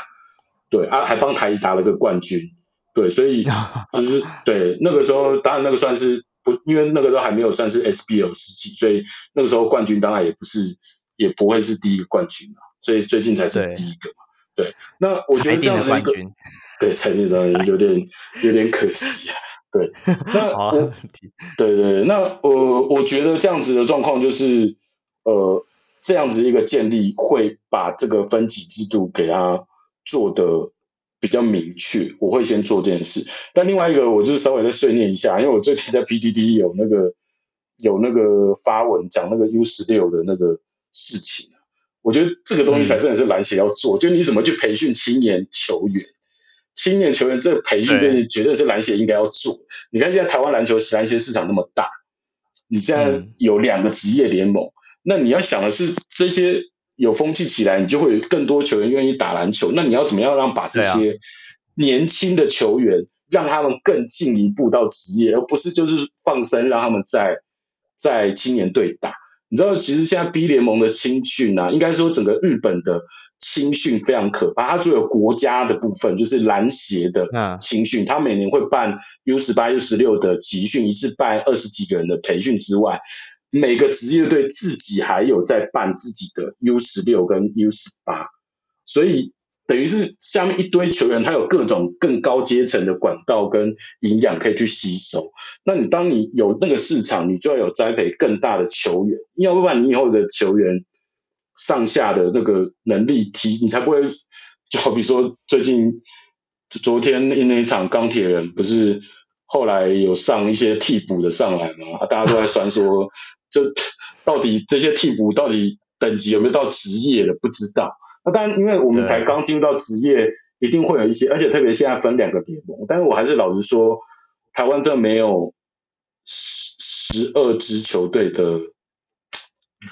对啊，还帮台银打了个冠军，对，所以就是 [laughs] 对那个时候，当然那个算是。不，因为那个都还没有算是 SBL 时期，所以那个时候冠军当然也不是，也不会是第一个冠军嘛，所以最近才是第一个嘛。对，对，那我觉得这样子一个，[laughs] 对，才定上有点 [laughs] 有点可惜啊。对，那 [laughs] 我，对对，那呃，我觉得这样子的状况就是，呃，这样子一个建立会把这个分级制度给他做的。比较明确，我会先做这件事。但另外一个，我就是稍微再碎念一下，因为我最近在 PDD 有那个有那个发文讲那个 U 十六的那个事情啊。我觉得这个东西才真的是篮协要做，嗯、就你怎么去培训青年球员，青年球员这个培训这绝对是篮协应该要做。你看现在台湾篮球篮协市场那么大，你现在有两个职业联盟，嗯、那你要想的是这些有风气起来，你就会有更多球员愿意打篮球。那你要怎么样让把这些年轻的球员让他们更进一步到职业，而不是就是放生让他们在在青年队打。你知道，其实现在 B 联盟的青训啊，应该说整个日本的青训非常可怕。它最有国家的部分，就是篮协的青训，它每年会办 U 十八、U 十六的集训，一次办二十几个人的培训之外，每个职业队自己还有在办自己的 U 十六跟 U 十八，所以。等于是下面一堆球员，他有各种更高阶层的管道跟营养可以去吸收。那你当你有那个市场，你就要有栽培更大的球员，要不然你以后的球员上下的那个能力提，你才不会。就好比说最近昨天那那一场钢铁人，不是后来有上一些替补的上来吗？大家都在酸说，这到底这些替补到底等级有没有到职业的，不知道。那当然，因为我们才刚进入到职业，一定会有一些，而且特别现在分两个联盟。但是我还是老实说，台湾这没有十十二支球队的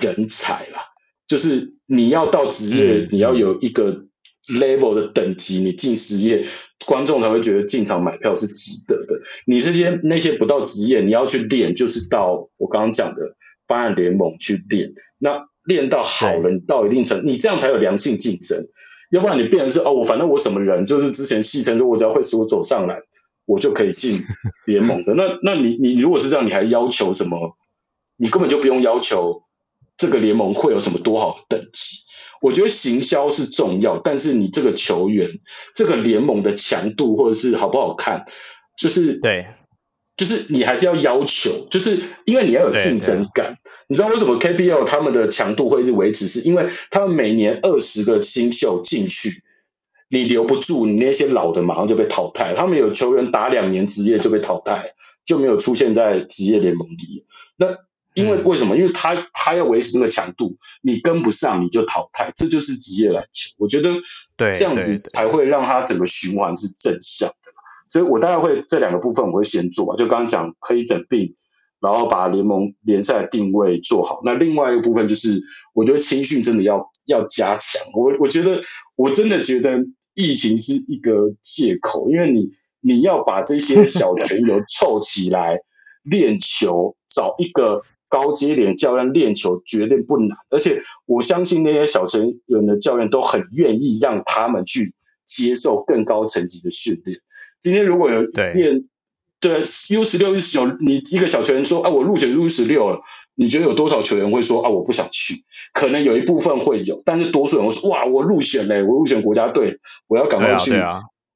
人才啦。就是你要到职业，你要有一个 level 的等级，你进实业，观众才会觉得进场买票是值得的。你这些那些不到职业，你要去练，就是到我刚刚讲的发展联盟去练。那练到好了，你到一定程，你这样才有良性竞争。要不然你变成是哦，我反正我什么人，就是之前戏称说，我只要会使我走上来，我就可以进联盟的。那那你你如果是这样，你还要求什么？你根本就不用要求这个联盟会有什么多好的等级。我觉得行销是重要，但是你这个球员，这个联盟的强度或者是好不好看，就是对。就是你还是要要求，就是因为你要有竞争感。你知道为什么 KBL 他们的强度会一直维持？是因为他们每年二十个新秀进去，你留不住，你那些老的马上就被淘汰。他们有球员打两年职业就被淘汰，就没有出现在职业联盟里。那因为为什么？因为他他要维持那个强度，你跟不上你就淘汰，这就是职业篮球。我觉得这样子才会让他整个循环是正向的。所以我大概会这两个部分我会先做，就刚刚讲可以整并，然后把联盟联赛定位做好。那另外一个部分就是，我觉得青训真的要要加强。我我觉得我真的觉得疫情是一个借口，因为你你要把这些小球员凑起来练球，找一个高阶点教练练球绝对不难，而且我相信那些小球员的教练都很愿意让他们去接受更高层级的训练。今天如果有练对 U 十六、U 十九，你一个小球员说啊，我入选 U 十六了，你觉得有多少球员会说啊，我不想去？可能有一部分会有，但是多数人会说哇，我入选嘞，我入选国家队，我要赶快去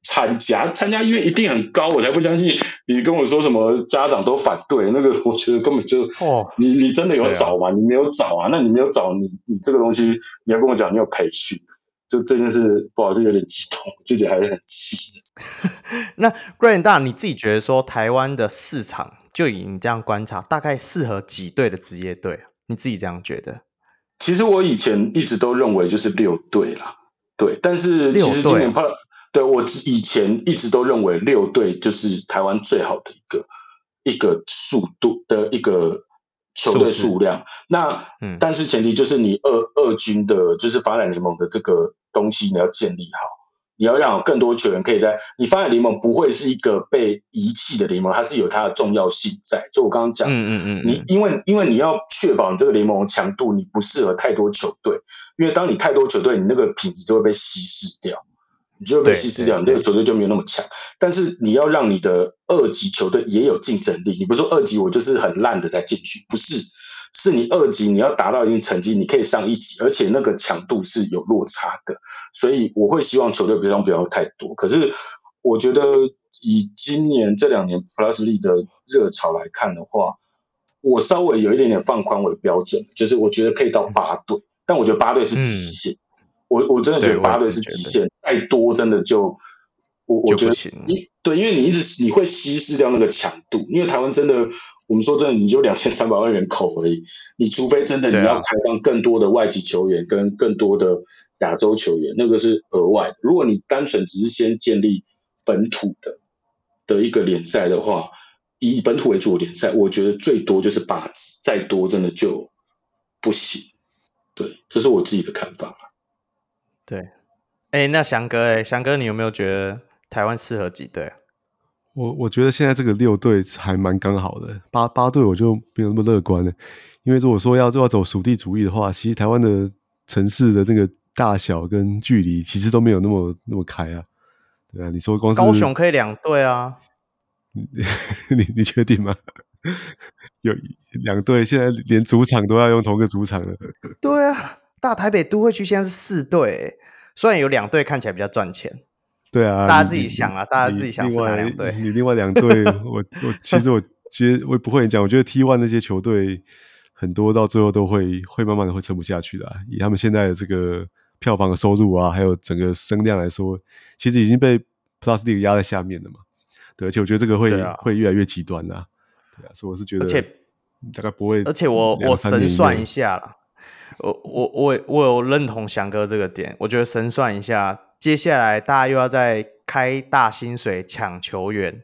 参加参加，因为一定很高，我才不相信你跟我说什么家长都反对，那个我觉得根本就哦，你你真的有找吗？你没有找啊？那你没有找，你你这个东西你要跟我讲，你有培训。就真的是不好意思，有点激动，自己还是很气的。[laughs] 那 Grant 大，你自己觉得说台湾的市场，就以你这样观察，大概适合几队的职业队？你自己这样觉得？其实我以前一直都认为就是六队啦，对。但是其实今年怕，对我以前一直都认为六队就是台湾最好的一个一个速度的一个。球队数量，那、嗯、但是前提就是你二二军的，就是发展联盟的这个东西你要建立好，你要让更多球员可以在你发展联盟不会是一个被遗弃的联盟，它是有它的重要性在。就我刚刚讲，嗯嗯嗯，你因为因为你要确保你这个联盟强度，你不适合太多球队，因为当你太多球队，你那个品质就会被稀释掉。你就会被稀释掉，你这个球队就没有那么强。但是你要让你的二级球队也有竞争力。你不是说二级我就是很烂的才进去，不是，是你二级你要达到一定成绩，你可以上一级，而且那个强度是有落差的。所以我会希望球队不要不要太多。可是我觉得以今年这两年 Plus League 的热潮来看的话，我稍微有一点点放宽我的标准，就是我觉得可以到八队，但我觉得八队是极限。嗯我我真的觉得八队是极限，再多真的就我我觉得你对，因为你一直你会稀释掉那个强度，因为台湾真的我们说真的，你就两千三百万人口而已，你除非真的你要开放更多的外籍球员跟更多的亚洲球员，那个是额外的。如果你单纯只是先建立本土的的一个联赛的话，以本土为主的联赛，我觉得最多就是八支，再多真的就不行。对，这是我自己的看法。对，哎，那翔哥，哎，翔哥，你有没有觉得台湾适合几队？我我觉得现在这个六队还蛮刚好的，八八队我就没有那么乐观了。因为如果说要要走属地主义的话，其实台湾的城市的这个大小跟距离其实都没有那么那么开啊。对啊，你说光是高雄可以两队啊？[laughs] 你你确定吗？[laughs] 有两队现在连主场都要用同个主场了。对啊，大台北都会区现在是四队，虽然有两队看起来比较赚钱。对啊，大家自己想啊，大家自己想是哪两队？你另外两队，[laughs] 我我其实我其实我也不会讲，我觉得 T one 那些球队很多到最后都会会慢慢的会撑不下去的，以他们现在的这个票房的收入啊，还有整个声量来说，其实已经被 Plus League 压在下面了嘛。对，而且我觉得这个会、啊、会越来越极端啦。对啊，所以我是觉得，而且大概不会。而且我我神算一下啦，我我我我有认同翔哥这个点，我觉得神算一下，接下来大家又要再开大薪水抢球员，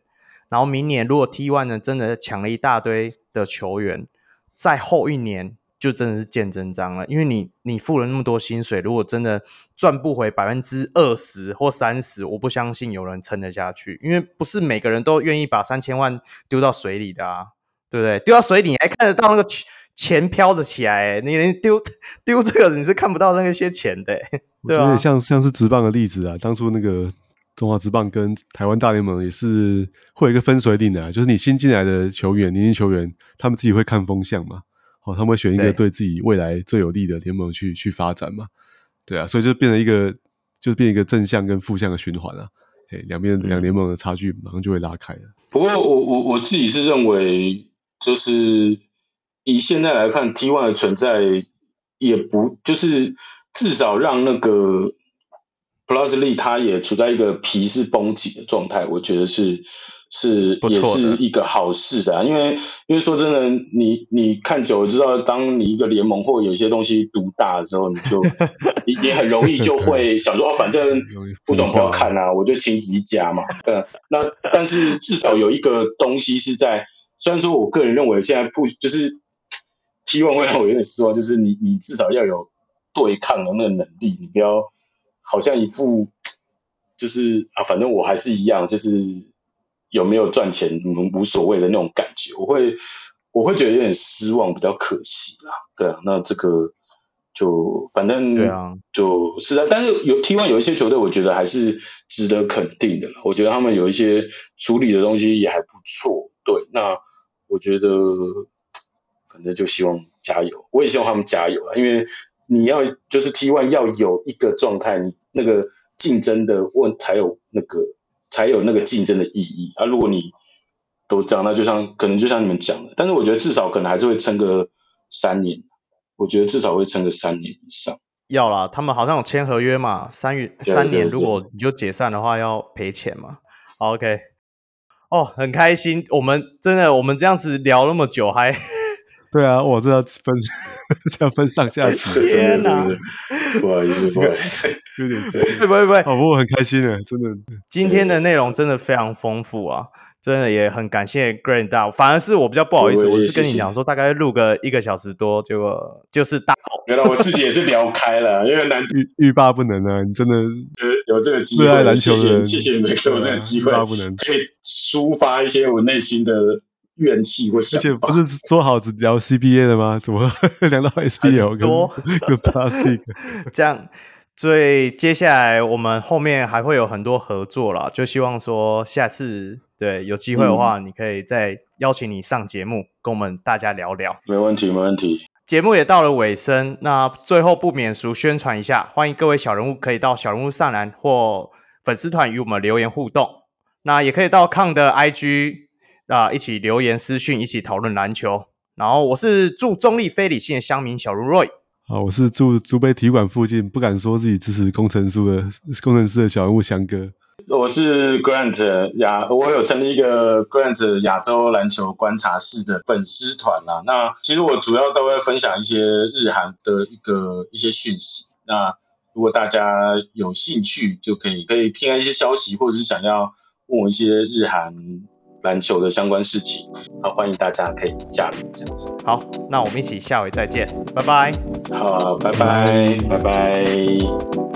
然后明年如果 T one 呢真的抢了一大堆的球员，再后一年。就真的是见真章了，因为你你付了那么多薪水，如果真的赚不回百分之二十或三十，我不相信有人撑得下去，因为不是每个人都愿意把三千万丢到水里的啊，对不对？丢到水里还看得到那个球钱飘得起来，你连丢丢这个你是看不到那些钱的，对吧？有点像像是职棒的例子啊，当初那个中华职棒跟台湾大联盟也是会有一个分水岭的，就是你新进来的球员、年轻球员，他们自己会看风向嘛。哦，他们会选一个对自己未来最有利的联盟去去发展嘛？对啊，所以就变成一个，就变一个正向跟负向的循环啊。哎，两边两联盟的差距马上就会拉开了。不过我我我自己是认为，就是以现在来看，T one 的存在也不就是至少让那个 Plus League 它也处在一个皮是绷紧的状态，我觉得是。是，也是一个好事的啊，因为因为说真的，你你看久了知道，当你一个联盟或有些东西独大的时候，你就 [laughs] 你你很容易就会 [laughs] 想说，哦，反正不爽不要看啊？我就请自己加嘛。嗯，那但是至少有一个东西是在，虽然说我个人认为现在不就是 T1 会让我有点失望，就是你你至少要有对抗的那个能力，你不要好像一副就是啊，反正我还是一样，就是。有没有赚钱无所谓的那种感觉，我会我会觉得有点失望，比较可惜啦。对啊，那这个就反正对啊，就是啊。但是有 T1 有一些球队，我觉得还是值得肯定的了。我觉得他们有一些处理的东西也还不错。对，那我觉得反正就希望加油，我也希望他们加油啊。因为你要就是 T one 要有一个状态，你那个竞争的问才有那个。才有那个竞争的意义啊！如果你都这样，那就像可能就像你们讲的，但是我觉得至少可能还是会撑个三年。我觉得至少会撑个三年以上。要啦，他们好像有签合约嘛，三月三年，如果你就解散的话要赔钱嘛。OK，哦，很开心，我们真的我们这样子聊那么久还。对啊，我这要分，[laughs] 这要分上下集。[laughs] 天哪！不好意思，[laughs] 不好意思，有点不会不会不会。哦，不过很开心的，真的。今天的内容真的非常丰富啊，真的也很感谢 Grant 大。反而是我比较不好意思，我是跟你讲说，大概录个一个小时多，结果就是大。原来我自己也是聊开了，因为难欲欲罢不能啊！你真的有这个机会，热爱篮球的人，谢谢你们给我这个机会，欲罢不能，可以抒发一些我内心的。怨气或想法，而且不是说好只聊 CBA 的吗？怎么 [laughs] 聊到 SBL 跟 [laughs] 跟 Plastic？[laughs] 这样，所以接下来我们后面还会有很多合作啦，就希望说下次对有机会的话，你可以再邀请你上节目，跟我们大家聊聊。没问题，没问题。节目也到了尾声，那最后不免俗宣传一下，欢迎各位小人物可以到小人物上篮或粉丝团与我们留言互动，那也可以到 Kang 的 IG。啊！一起留言私讯，一起讨论篮球。然后我是住中立非理性的乡民小如 Roy。好，我是住竹北体育馆附近，不敢说自己支持工程师的工程师的小人物翔哥。我是 Grant 亚，我有成立一个 Grant 亚洲篮球观察室的粉丝团啊。那其实我主要都会分享一些日韩的一个一些讯息。那如果大家有兴趣，就可以可以听一些消息，或者是想要问我一些日韩篮球的相关事情，那，欢迎大家可以加入这样子。好，那我们一起下回再见，拜拜。好，拜拜，拜拜。